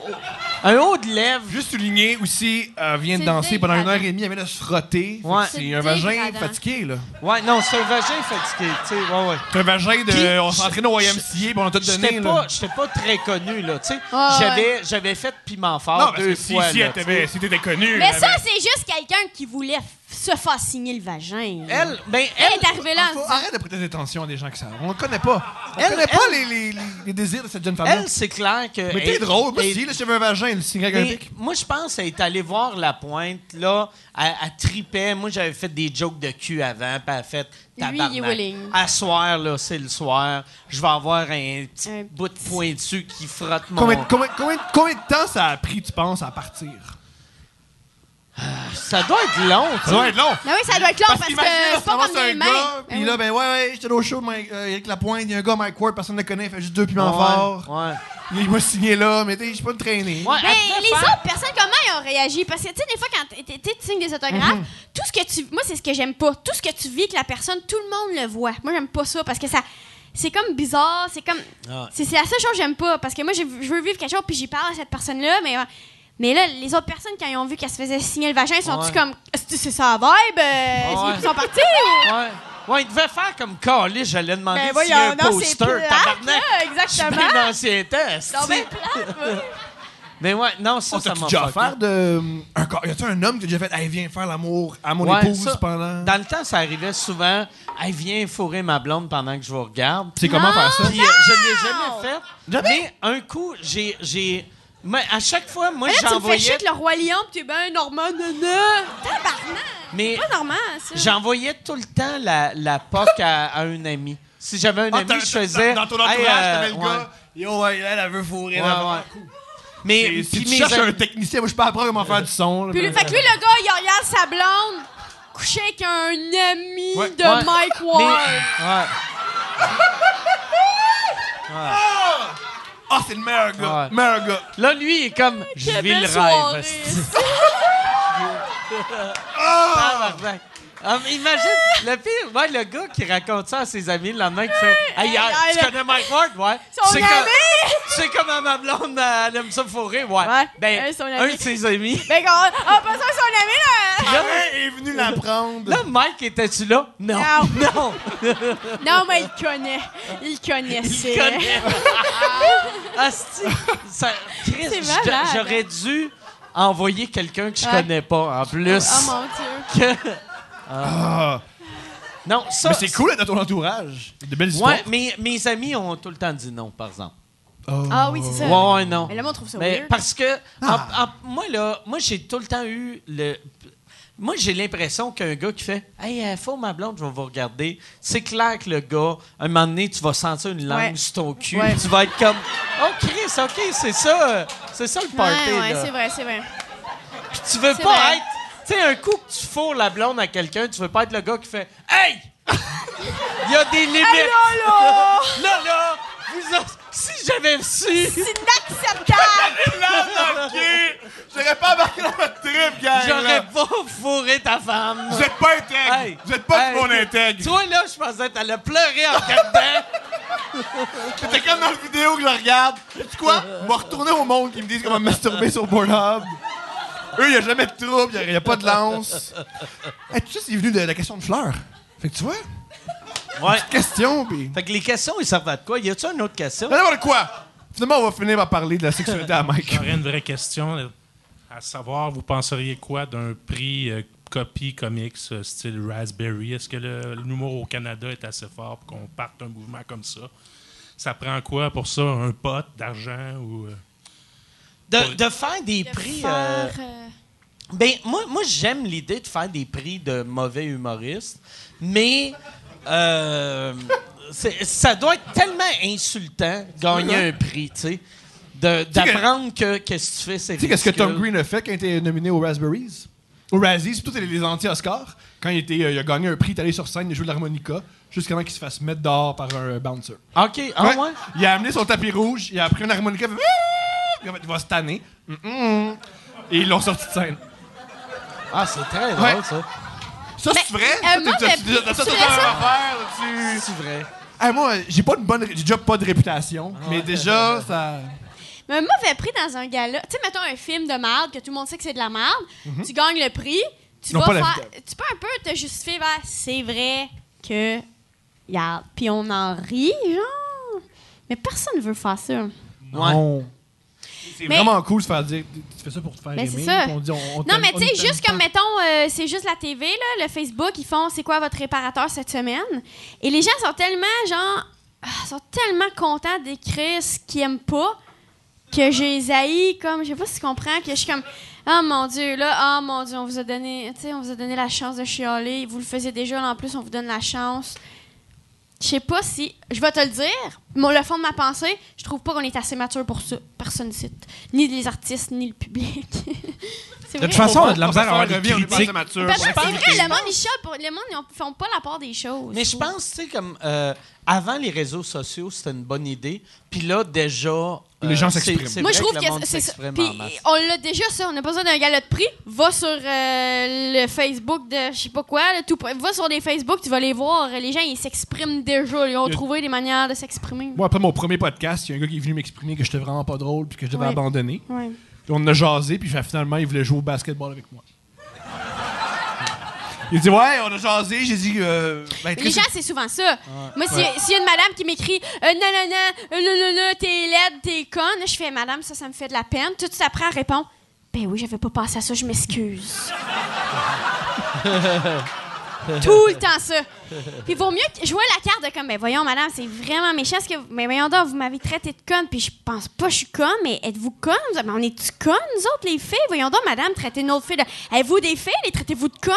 Un haut de lèvre. Juste souligner aussi, elle vient de danser pendant une heure et demie, elle vient de se frotter. Ouais. C'est un vagin fatigué, là. Ouais, non, c'est un vagin fatigué, tu sais, ouais, ouais. C'est un vagin de. Puis, on s'entraîne au YMCA, puis on a tout donné, pas, j'étais pas très connu, là, tu sais. Ouais, J'avais, j'avais fait piment fort Non, parce deux que si, fois. si, là, si t'étais connu. Mais ça, c'est juste quelqu'un qui voulait se faire signer le vagin. Elle, ben, Elle elle, est arrivée là Faut- Arrête de prêter attention à des gens qui savent. On ne connaît pas. On Elle- connaît pas elle- les, les, les, les désirs de cette jeune femme-là. elle, c'est clair que. Mais t'es drôle. Moi, elle- si, là, j'avais un vagin, elle signait avec moi, je pense qu'elle est allée voir la pointe, là. Elle, elle tripait. Moi, j'avais fait des jokes de cul avant, puis elle a fait. Lui, il est willing. À soir, là, c'est le soir. Je vais avoir un petit Un bout de pointu qui frotte mon. Combien, combien, combien, combien de temps ça a pris, tu penses, à partir? Ça doit être long, tu Ça doit être long. Ben oui, ça doit être long parce, que là, c'est pas comme des un mains. gars, Ben puis oui. là, ben ouais, ouais, j'étais au show, Mike, euh, Eric Lapointe, il y a un gars, Mike Ward, personne ne le connaît, il fait juste deux piments Ouais, forts. ouais. Il m'a signé là, mais tu sais, je suis pas une traînée. Ouais, Mais devait les faire- autres personnes, comment ils ont réagi? Parce que, tu sais, des fois, quand tu signes des autographes, Mhm. tout ce que tu. Moi, c'est ce que j'aime pas. Tout ce que tu vis avec la personne, tout le monde le voit. Moi, j'aime pas ça parce que ça. C'est comme bizarre, c'est comme. Ah. C'est c'est la seule chose que j'aime pas. Parce que moi, j'ai- je veux vivre quelque chose, puis j'y parle à cette personne-là, mais. euh, Mais là, les autres personnes, quand ils ont vu qu'elle se faisait signer le vagin, ils sont-tu Ouais. comme. C'est ça la vibe? Euh, <laughs> Ouais. Ils sont partis ou? Ouais. Ouais, il devait faire comme Carlis, j'allais demander Ben signer un non, c'est poster. plate, Tabarnak. <laughs> là, Je suis exactement. bien d'ancien test. Non, plate, oui. <laughs> Mais ouais, non, ça, On ça m'a déjà offert de. Un, gars- y a-tu un homme qui a déjà fait, hey, viens faire l'amour à mon Ouais, épouse ça, pendant? Dans le temps, ça arrivait souvent. Hey, viens fourrer ma blonde pendant que je vous regarde. C'est comment faire ça? Puis euh, je l'ai jamais fait. Jamais? Mais un coup, j'ai, j'ai, Mais à chaque fois, moi, Mais là, tu me fais j'envoyais. chier avec le roi lion, pis t'es ben Normand, nana. Tabarnak. Mais Pas Normand, ça. j'envoyais tout le temps la, la POC à, à un ami. Si j'avais un Ah, ami, je faisais. Dans, ton Hey, entourage, euh, t'avais le ouais. gars. Yo, ouais, elle, elle veut fourrer. Ouais, ouais. Mais si puis tu mes cherches amis- un technicien, moi, je pas apprendre comment faire du son. là, Puis, mais- fait que lui, le gars, il regarde sa blonde coucher avec un ami Ouais. de Ouais. Mike Mais- Ward. ouais. <laughs> Ah, c'est le meilleur gars. Ouais. Meilleur gars. Là, lui, il est comme. Je vis le rêve. <laughs> Ah, mais imagine, le pire, ouais, le gars qui raconte ça à ses amis le lendemain, qui fait Hey, hier, hey, tu connais Mike Ward? Ouais. Son Tu sais ami! comme- Tu sais comment ma blonde, elle aime ça fourrer? Ouais. Ouais. Ben, Euh, son un de ses amis. Ben, quand- ah, pas ça, son ami, là. Là, est venu l'apprendre. là, Mike, était-tu là? Non. Non. <laughs> Non. Non, mais il connaît. Il connaissait. Il connaît. <laughs> Asti, ça, Chris, C'est j'a- malade. j'aurais dû envoyer quelqu'un que je Ouais. connais pas, en plus. Oh mon Dieu. <laughs> que- Ah. Non, ça. Mais c'est cool d'être dans ton entourage. De belles histoires. Ouais, mais mes amis ont tout le temps dit non, par exemple. Ah oui, c'est ça. Ouais, ouais, non. Mais le monde trouve ça Mais weird. parce que Ah. en- en- moi là, moi j'ai tout le temps eu le moi, j'ai l'impression qu'un gars qui fait Hey, euh, faut ma blonde, je vais vous regarder. C'est clair que le gars, un moment donné, tu vas sentir une langue Ouais. sur ton cul. Ouais. Tu vas être comme Oh, Chris, OK, c'est ça. C'est ça le party. Ouais, ouais, là. c'est vrai, c'est vrai. Puis tu veux C'est pas vrai. être. Tu sais, un coup que tu fourres la blonde à quelqu'un, tu veux pas être le gars qui fait Hey! <laughs> Il y a des limites. Hey, là, là! <laughs> Là, là, vous si j'avais su. C'est inacceptable! J'aurais pas embarqué dans votre trip, gang. J'aurais pas fourré ta femme. Vous êtes pas intègre. Hey. Vous êtes pas Hey. du mon intègre. Toi, là, je pensais que t'allais pleurer en regardant. C'était comme dans la vidéo que je regarde. Tu quoi? On va retourner au monde qui me disent comment me masturber sur Pornhub. Eux, il n'y a jamais de trouble, il n'y a, pas de lance. Hey, tu sais, c'est venu de la question de fleurs. Fait que tu vois, Ouais. question, pis. Fait que les questions, ils servent à de quoi? Y a-tu une autre question? N'importe quoi! Finalement, on va finir par parler de la sexualité à Mike. J'aurais une vraie question. À savoir, vous penseriez quoi d'un prix euh, copie comics euh, style Raspberry? Est-ce que le- l'humour au Canada est assez fort pour qu'on parte un mouvement comme ça? Ça prend quoi pour ça? Un pot d'argent ou... euh, De, de faire des De prix. faire, Ben, moi, moi j'aime l'idée de faire des prix de mauvais humoristes, mais euh, ça doit être tellement insultant gagner un prix, tu sais. D'apprendre que qu'est-ce que tu fais, c'est Tu sais qu'est-ce que Tom. Green a fait quand il était nominé aux Raspberries? Aux Razzies, c'est tous les, les anti-Oscars. Quand il, était, euh, il a gagné un prix, il est allé sur scène, il a joué de l'harmonica, jusqu'à temps qu'il se fasse mettre dehors par un euh, bouncer. OK, ah Ouais. ouais? Il a amené son tapis rouge, il a pris un harmonica, il a fait Puis en fait, il va se tanner. Mm, mm. Et ils l'ont sorti de scène. Ah, c'est très Ouais. drôle, ça. Ça, c'est vrai? Ça, affaire. C'est vrai. Hey, moi, j'ai pas de bonne, j'ai déjà pas de réputation, mais déjà, ça. Mais un mauvais prix dans un gala. Tu sais, mettons un film de merde que tout le monde sait que c'est de la merde. Tu gagnes le prix. Tu Mhm. Vas la faire. Tu peux un peu te justifier vers c'est vrai que. Regarde. Puis on en rit, genre. Mais personne ne veut faire ça. Ouais. C'est Mais- vraiment cool de faire dire. Tu fais ça pour te faire Mais aimer. c'est ça. on dit, on- on Non, mais tu sais, juste comme, mettons, euh, c'est juste la TV, là, le Facebook, ils font c'est quoi votre réparateur cette semaine? Et les gens sont tellement, genre, ah, sont tellement contents d'écrire ce qu'ils aiment pas que j'ai haïs, comme, je sais pas si tu comprends, que je suis comme, ah mon Dieu, là, ah mon Dieu, on vous a donné, tu sais, on vous a donné la chance de chialer, vous le faisiez déjà, là, en plus, on vous donne la chance. Je sais pas si. Je vais te le dire. Mon, le fond de ma pensée, je trouve pas qu'on est assez mature pour ça. Personne ne cite. Ni les artistes, ni le public. <laughs> De toute façon, on a de la misère à avoir des critiques. c'est vrai, les le monde, ils pour- le monde, ils ont- font pas la part des choses. Mais je pense, tu sais, comme euh, avant les réseaux sociaux, c'était une bonne idée. Puis là, déjà. euh, Les gens c'est- s'expriment. Moi, je trouve le que, monde c'est ça. Puis, on l'a déjà, ça. On n'a pas besoin d'un galop de prix. Va sur euh, le Facebook de je sais pas quoi. là, tout, va sur des Facebook, tu vas les voir. Les gens, ils s'expriment déjà. Ils ont trouvé des manières de s'exprimer. Moi, après mon premier podcast, il y a un gars qui est venu m'exprimer que j'étais vraiment pas drôle puis que je devais Ouais. abandonner. Ouais. Puis on a jasé, puis finalement, il voulait jouer au basketball avec moi. Il dit Ouais, on a jasé. J'ai dit euh, ben, Les gens, c'est souvent ça. Moi, s'il s'il y a une madame qui m'écrit euh, non, non, non, euh, non, non, non, t'es laide, t'es conne, je fais madame, ça, ça me fait de la peine. Tout de suite après, elle répond ben oui, j'avais pas pensé à ça, je m'excuse. <laughs> Tout le temps ça. Puis vaut mieux que- jouer la carte de comme, ben voyons, madame, c'est vraiment méchant ce que vous. Mais voyons donc, vous m'avez traité de conne, puis je pense pas que je suis conne, mais êtes-vous conne? Mais on est-tu conne, nous autres, les filles? Voyons donc, madame, traitez une autre fille de. Êtes-vous des filles? Les traitez-vous de conne?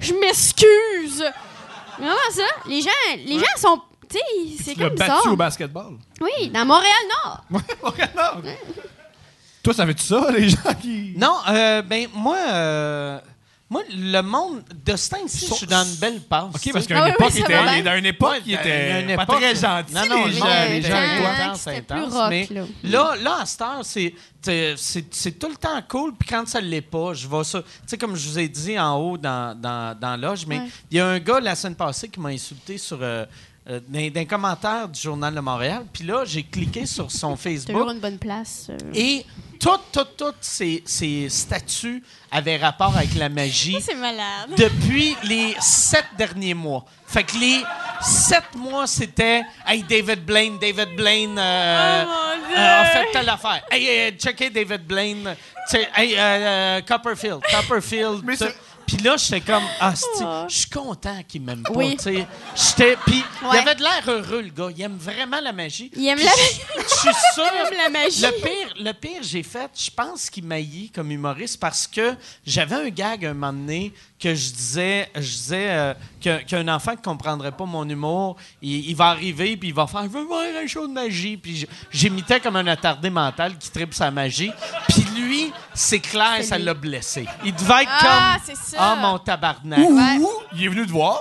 Je m'excuse! Vraiment ça? Les gens, les gens sont. Tu sais, c'est comme battu bizarre. au basketball. Oui, dans Montréal-Nord. <laughs> Montréal-Nord. Toi, ça fait-tu ça, les gens qui. Non, euh, ben moi, euh, moi, le monde de ce temps-ci, je suis dans une belle passe. OK, parce qu'à Ah une oui, époque, il était, dans une époque il était pas très gentil, Non, non, les gens, les mais là. là, à cette heure, c'est, c'est, tout le temps cool. Puis quand ça ne l'est pas, je vais ça. Tu sais, comme je vous ai dit en haut dans, dans, dans l'âge, mais il y a un gars la semaine passée qui m'a insulté sur. Euh, dans, dans les commentaires du Journal de Montréal. Puis là, j'ai cliqué sur son Facebook. Toujours une bonne place. euh. Et toutes, toutes, toutes ces, ces statuts avaient rapport avec la magie C'est malade. depuis les sept derniers mois. Fait que les sept mois, c'était Hey, David Blaine, David Blaine euh, Oh, mon Dieu. euh, a fait telle affaire. Hey, checkez David Blaine. Hey, euh, euh, Copperfield, Copperfield. Puis là, j'étais comme, ah, je suis content qu'il m'aime pas. Oui. puis il avait de l'air heureux, le gars. Il aime vraiment la magie. Il aime la je- <laughs> Je suis sûr. Il aime la magie. Le pire, le pire j'ai fait, je pense qu'il maillit comme humoriste parce que j'avais un gag un moment donné que je disais, je disais euh, qu'un enfant qui comprendrait pas mon humour, il, il va arriver puis il va faire, je veux voir un show de magie. Puis j'imitais comme un attardé mental qui tripe sa magie. Puis lui, c'est clair, ça l'a blessé. Il devait être Ah, comme. Ah mon tabarnak. Ouais. Ou il est venu te voir,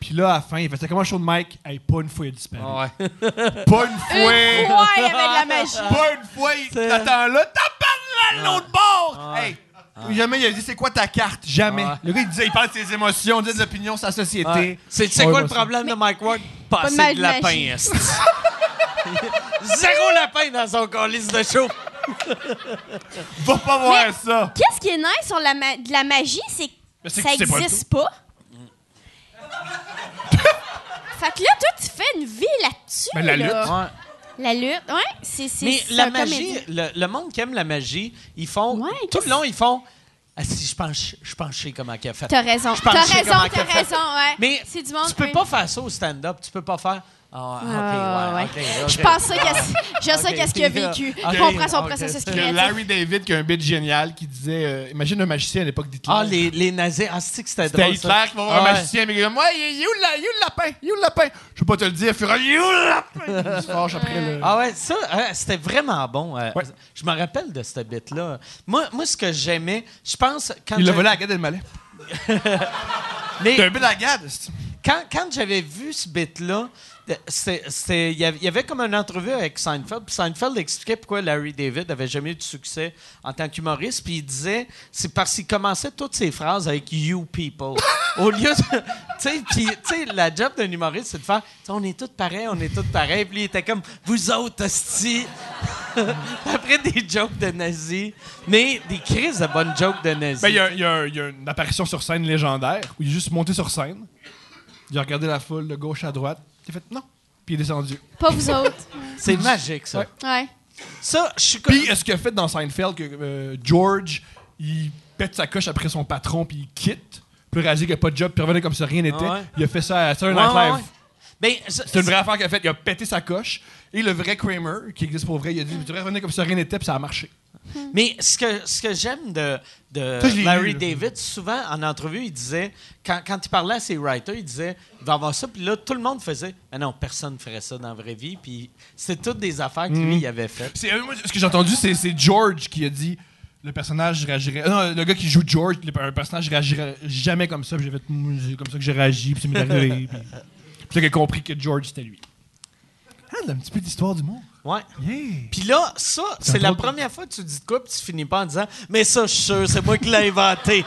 puis là, à la fin, il fait C'est comment un show de Mike Hey, pas une fois, il a disparu. Ouais. <laughs> Pas une fois. Une fois, il y avait de la magie. Pas une fois, il C'est- t'attend là. T'as pas de l'autre bord. Hey. Jamais il a dit c'est quoi ta carte? Jamais. Ouais. Le gars, il disait, il parle de ses émotions, il dit des opinions, sa société. Ouais. C'est c'est Ouais, quoi ouais, le problème de Mike Ward? Pas Passer mal de de lapin, magie. esti. <laughs> Zéro lapin dans son colis de show. Va pas voir ça. Qu'est-ce qui est nice sur la, ma- de la magie, c'est que ça que c'est pas n'existe pas. <laughs> fait que là, toi, tu fais une vie là-dessus. Mais la là. lutte. Ouais. La lutte, ouais, c'est c'est Mais la un magie, le, le monde qui aime la magie, ils font. Ouais, tout le long, ils font. Ah, si, je pense, je pense que je sais comment qu'elle a fait. T'as raison. Je pense T'as que je sais raison, comment t'as raison, ouais. Mais du monde. tu peux oui. pas faire ça au stand-up. Tu peux pas faire. Ah, Ouais, ok, ouais, ok, ouais. ok. Je pense ça qu'est-ce <laughs> je sais qu'est-ce qu'il a vécu. Je comprends son processus créatif. Larry David qui a un bit génial qui disait euh, Imagine un magicien à l'époque d'Hitler. Ah, les, les nazis. Ah, c'est que c'était C'était drôle. Hitler ça. qui va voir un magicien, mais il est comme Ouais, il est où, est le lapin? Il est où le lapin? Je peux pas te le dire, il fera Il est où le lapin? Il se fâche après le. Ah ouais, ça, euh, c'était vraiment bon. euh, Ouais. Je me rappelle de cette bit-là. Moi, moi, ce que j'aimais, je pense... Quand Il l'a volé à Gad Elmaleh. <laughs> Mais- T'as un bit à Gad. c'est- quand, quand j'avais vu ce bit-là, c'était- c'était- il y avait- il y avait comme une entrevue avec Seinfeld, puis Seinfeld expliquait pourquoi Larry David avait jamais eu de succès en tant qu'humoriste, puis il disait c'est parce qu'il commençait toutes ses phrases avec You people. <laughs> Au lieu de. Tu sais, la job d'un humoriste, c'est de faire on est tous pareils, on est tous pareils, puis il était comme Vous autres, hostie. <laughs> Après des jokes de nazis, mais des crises de bonnes jokes de nazis. Ben, il y, y a une apparition sur scène légendaire où il est juste monté sur scène. Il a regardé la foule de gauche à droite. Il a fait non. Puis il est descendu. Pas vous autres. <laughs> c'est magique, ça. Ouais. Ouais. Ça, je suis comme. Puis, est-ce qu'il a fait dans Seinfeld que euh, George, il pète sa coche après son patron, puis il quitte, puis il réalise qu'il n'y a pas de job, puis il revenait comme si rien n'était. Ah ouais. Il a fait ça à Saturday Night ouais, Live. ouais. Ben, ça- C'est une vraie affaire qu'il a faite. Il a pété sa coche. Et le vrai Kramer, qui existe pour vrai, il a dit Tu devrais revenir comme si rien n'était, puis ça a marché. Mais ce que, ce que j'aime de, de Ça, Larry lu. David, souvent en entrevue, il disait, quand, quand il parlait à ses writers, il disait, il va avoir ça, puis là, tout le monde faisait, mais non, personne ne ferait ça dans la vraie vie, puis c'était toutes des affaires que lui, Mhm. il avait faites. C'est- euh, moi, ce que j'ai entendu, c'est, c'est George qui a dit le personnage réagirait. euh, Non, le gars qui joue George, le- un personnage réagirait jamais comme ça. Puis j'ai fait, c'est comme ça que j'ai réagi, puis c'est m'est arrivé. puis puis a compris que George c'était lui. Un petit peu d'histoire du monde. Ouais. Yeah. Puis là, ça, c'est la première fois que tu dis de quoi, puis tu finis pas en disant, mais ça, je suis sûr, c'est moi qui l'ai inventé.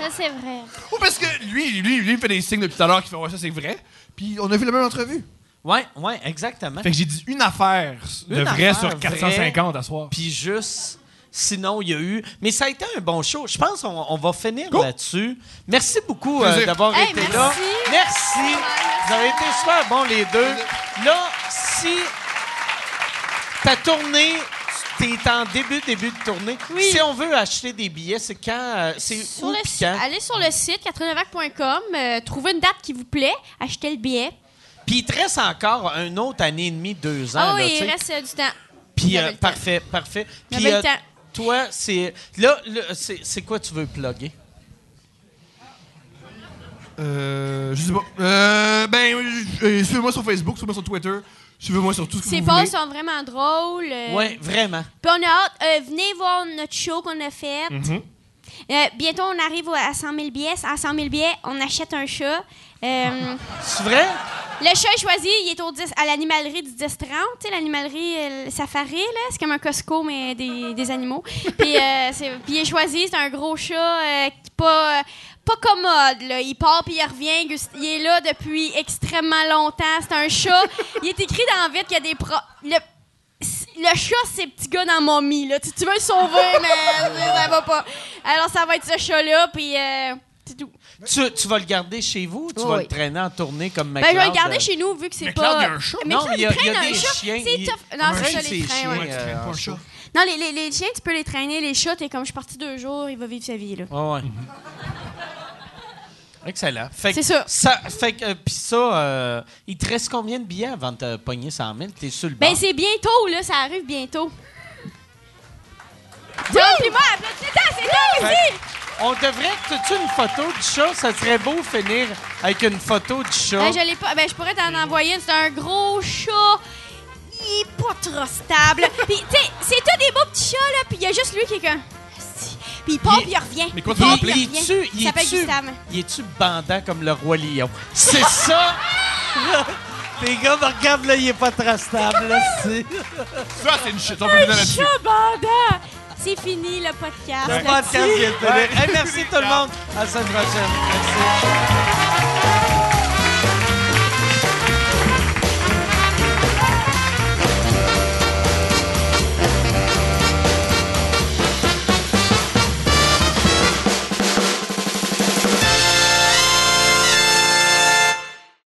Ça, c'est vrai. Ou parce que lui, lui, lui, il fait des signes depuis tout à l'heure qui fait ouais, ça c'est vrai. Puis on a vu la même entrevue. Ouais, ouais, exactement. Fait que j'ai dit une affaire de Une vrai affaire sur 450 à soir. Puis juste, sinon, il y a eu. Mais ça a été un bon show. Je pense qu'on on va finir là-dessus. Merci beaucoup euh, d'avoir Hey, été merci. là. Merci. Vous avez été super bons, les deux. Là, si ta tournée, t'es en début, début de tournée. Oui. Si on veut acheter des billets, c'est quand? euh, c'est où le quand? allez sur le site 89vac.com, euh, trouvez une date qui vous plaît, achetez le billet. Puis il te reste encore un autre année et demie, deux ans. Ah là, oui, tu il sais. reste euh, du temps. Puis J'avais euh, le temps. parfait, parfait. Puis J'avais le euh, temps. toi, c'est là, là, c'est c'est quoi tu veux plugger? Euh, je sais pas. Euh, ben, euh, suivez-moi sur Facebook, suivez-moi sur Twitter, suivez-moi sur tout ce que Ces vous voulez. sont vraiment drôles. euh, Ouais, vraiment. Puis on a hâte. euh, venez voir notre show qu'on a fait. Mhm. Euh, bientôt, on arrive à 100 000 billets. À 100 000 billets, on achète un chat. Euh, C'est vrai? le chat est choisi, il est au 10 à l'animalerie du 10-30. Tu sais, l'animalerie euh, le safari, là. C'est comme un Costco, mais des, des animaux. Puis, euh, c'est- puis il est choisi, c'est un gros chat euh, qui pas, euh, pas commode, là. Il part puis il revient. Il est là depuis extrêmement longtemps. C'est un chat. <laughs> Il est écrit dans vite qu'il y a des... Pro le, le chat, c'est petit gars dans momie, là. Tu, tu veux le sauver, <laughs> mais ça va pas. Alors, ça va être ce chat-là, puis euh, c'est tout. Tu, tu vas le garder chez vous ou tu vas le traîner en tournée comme Ben, McLeod? je vais le garder euh, chez nous, vu que c'est McLeod, pas... il y a un chat? Mais Non, McLeod, il y a- il y a traîne des chat. chiens, C'est il- tough. Non, Comment c'est ça, les ces trains, chiens, ouais. Ouais, tu traînes euh, pas un chat. Non, les, les, les chiens, tu peux les traîner. Les chats, t'es comme, je suis parti deux jours, il va vivre sa vie, là. Ouais. <laughs> Excellent. Que C'est ça. fait que, euh, pis ça, euh, il te reste combien de billets avant de te pogner 100 000? T'es sur le? Ben, c'est bientôt, là, ça arrive bientôt. Oui! Puis moi, applaudissez c'est toi Fait aussi! On devrait. T'as-tu une photo du chat? Ça serait beau finir avec une photo du chat. Ben, je l'ai pas. Ben, je pourrais t'en envoyer une. C'est un gros chat. Il est pas trop stable. Puis, tu sais, c'est tout des beaux petits chats, là. Puis, il y a juste lui qui est comme. Puis, il part, Il- puis il revient. Mais quoi, il tu il il est-tu, il est-tu, Gustave. il est-tu bandant comme le roi lion? C'est ça? <laughs> Les gars me regardent, là, il est pas très stable, là, c'est... Ça, c'est une shit. On peut! C'est fini, le podcast. Le podcast vient de. <laughs> Hey, merci tout le monde. À la semaine prochaine. Merci.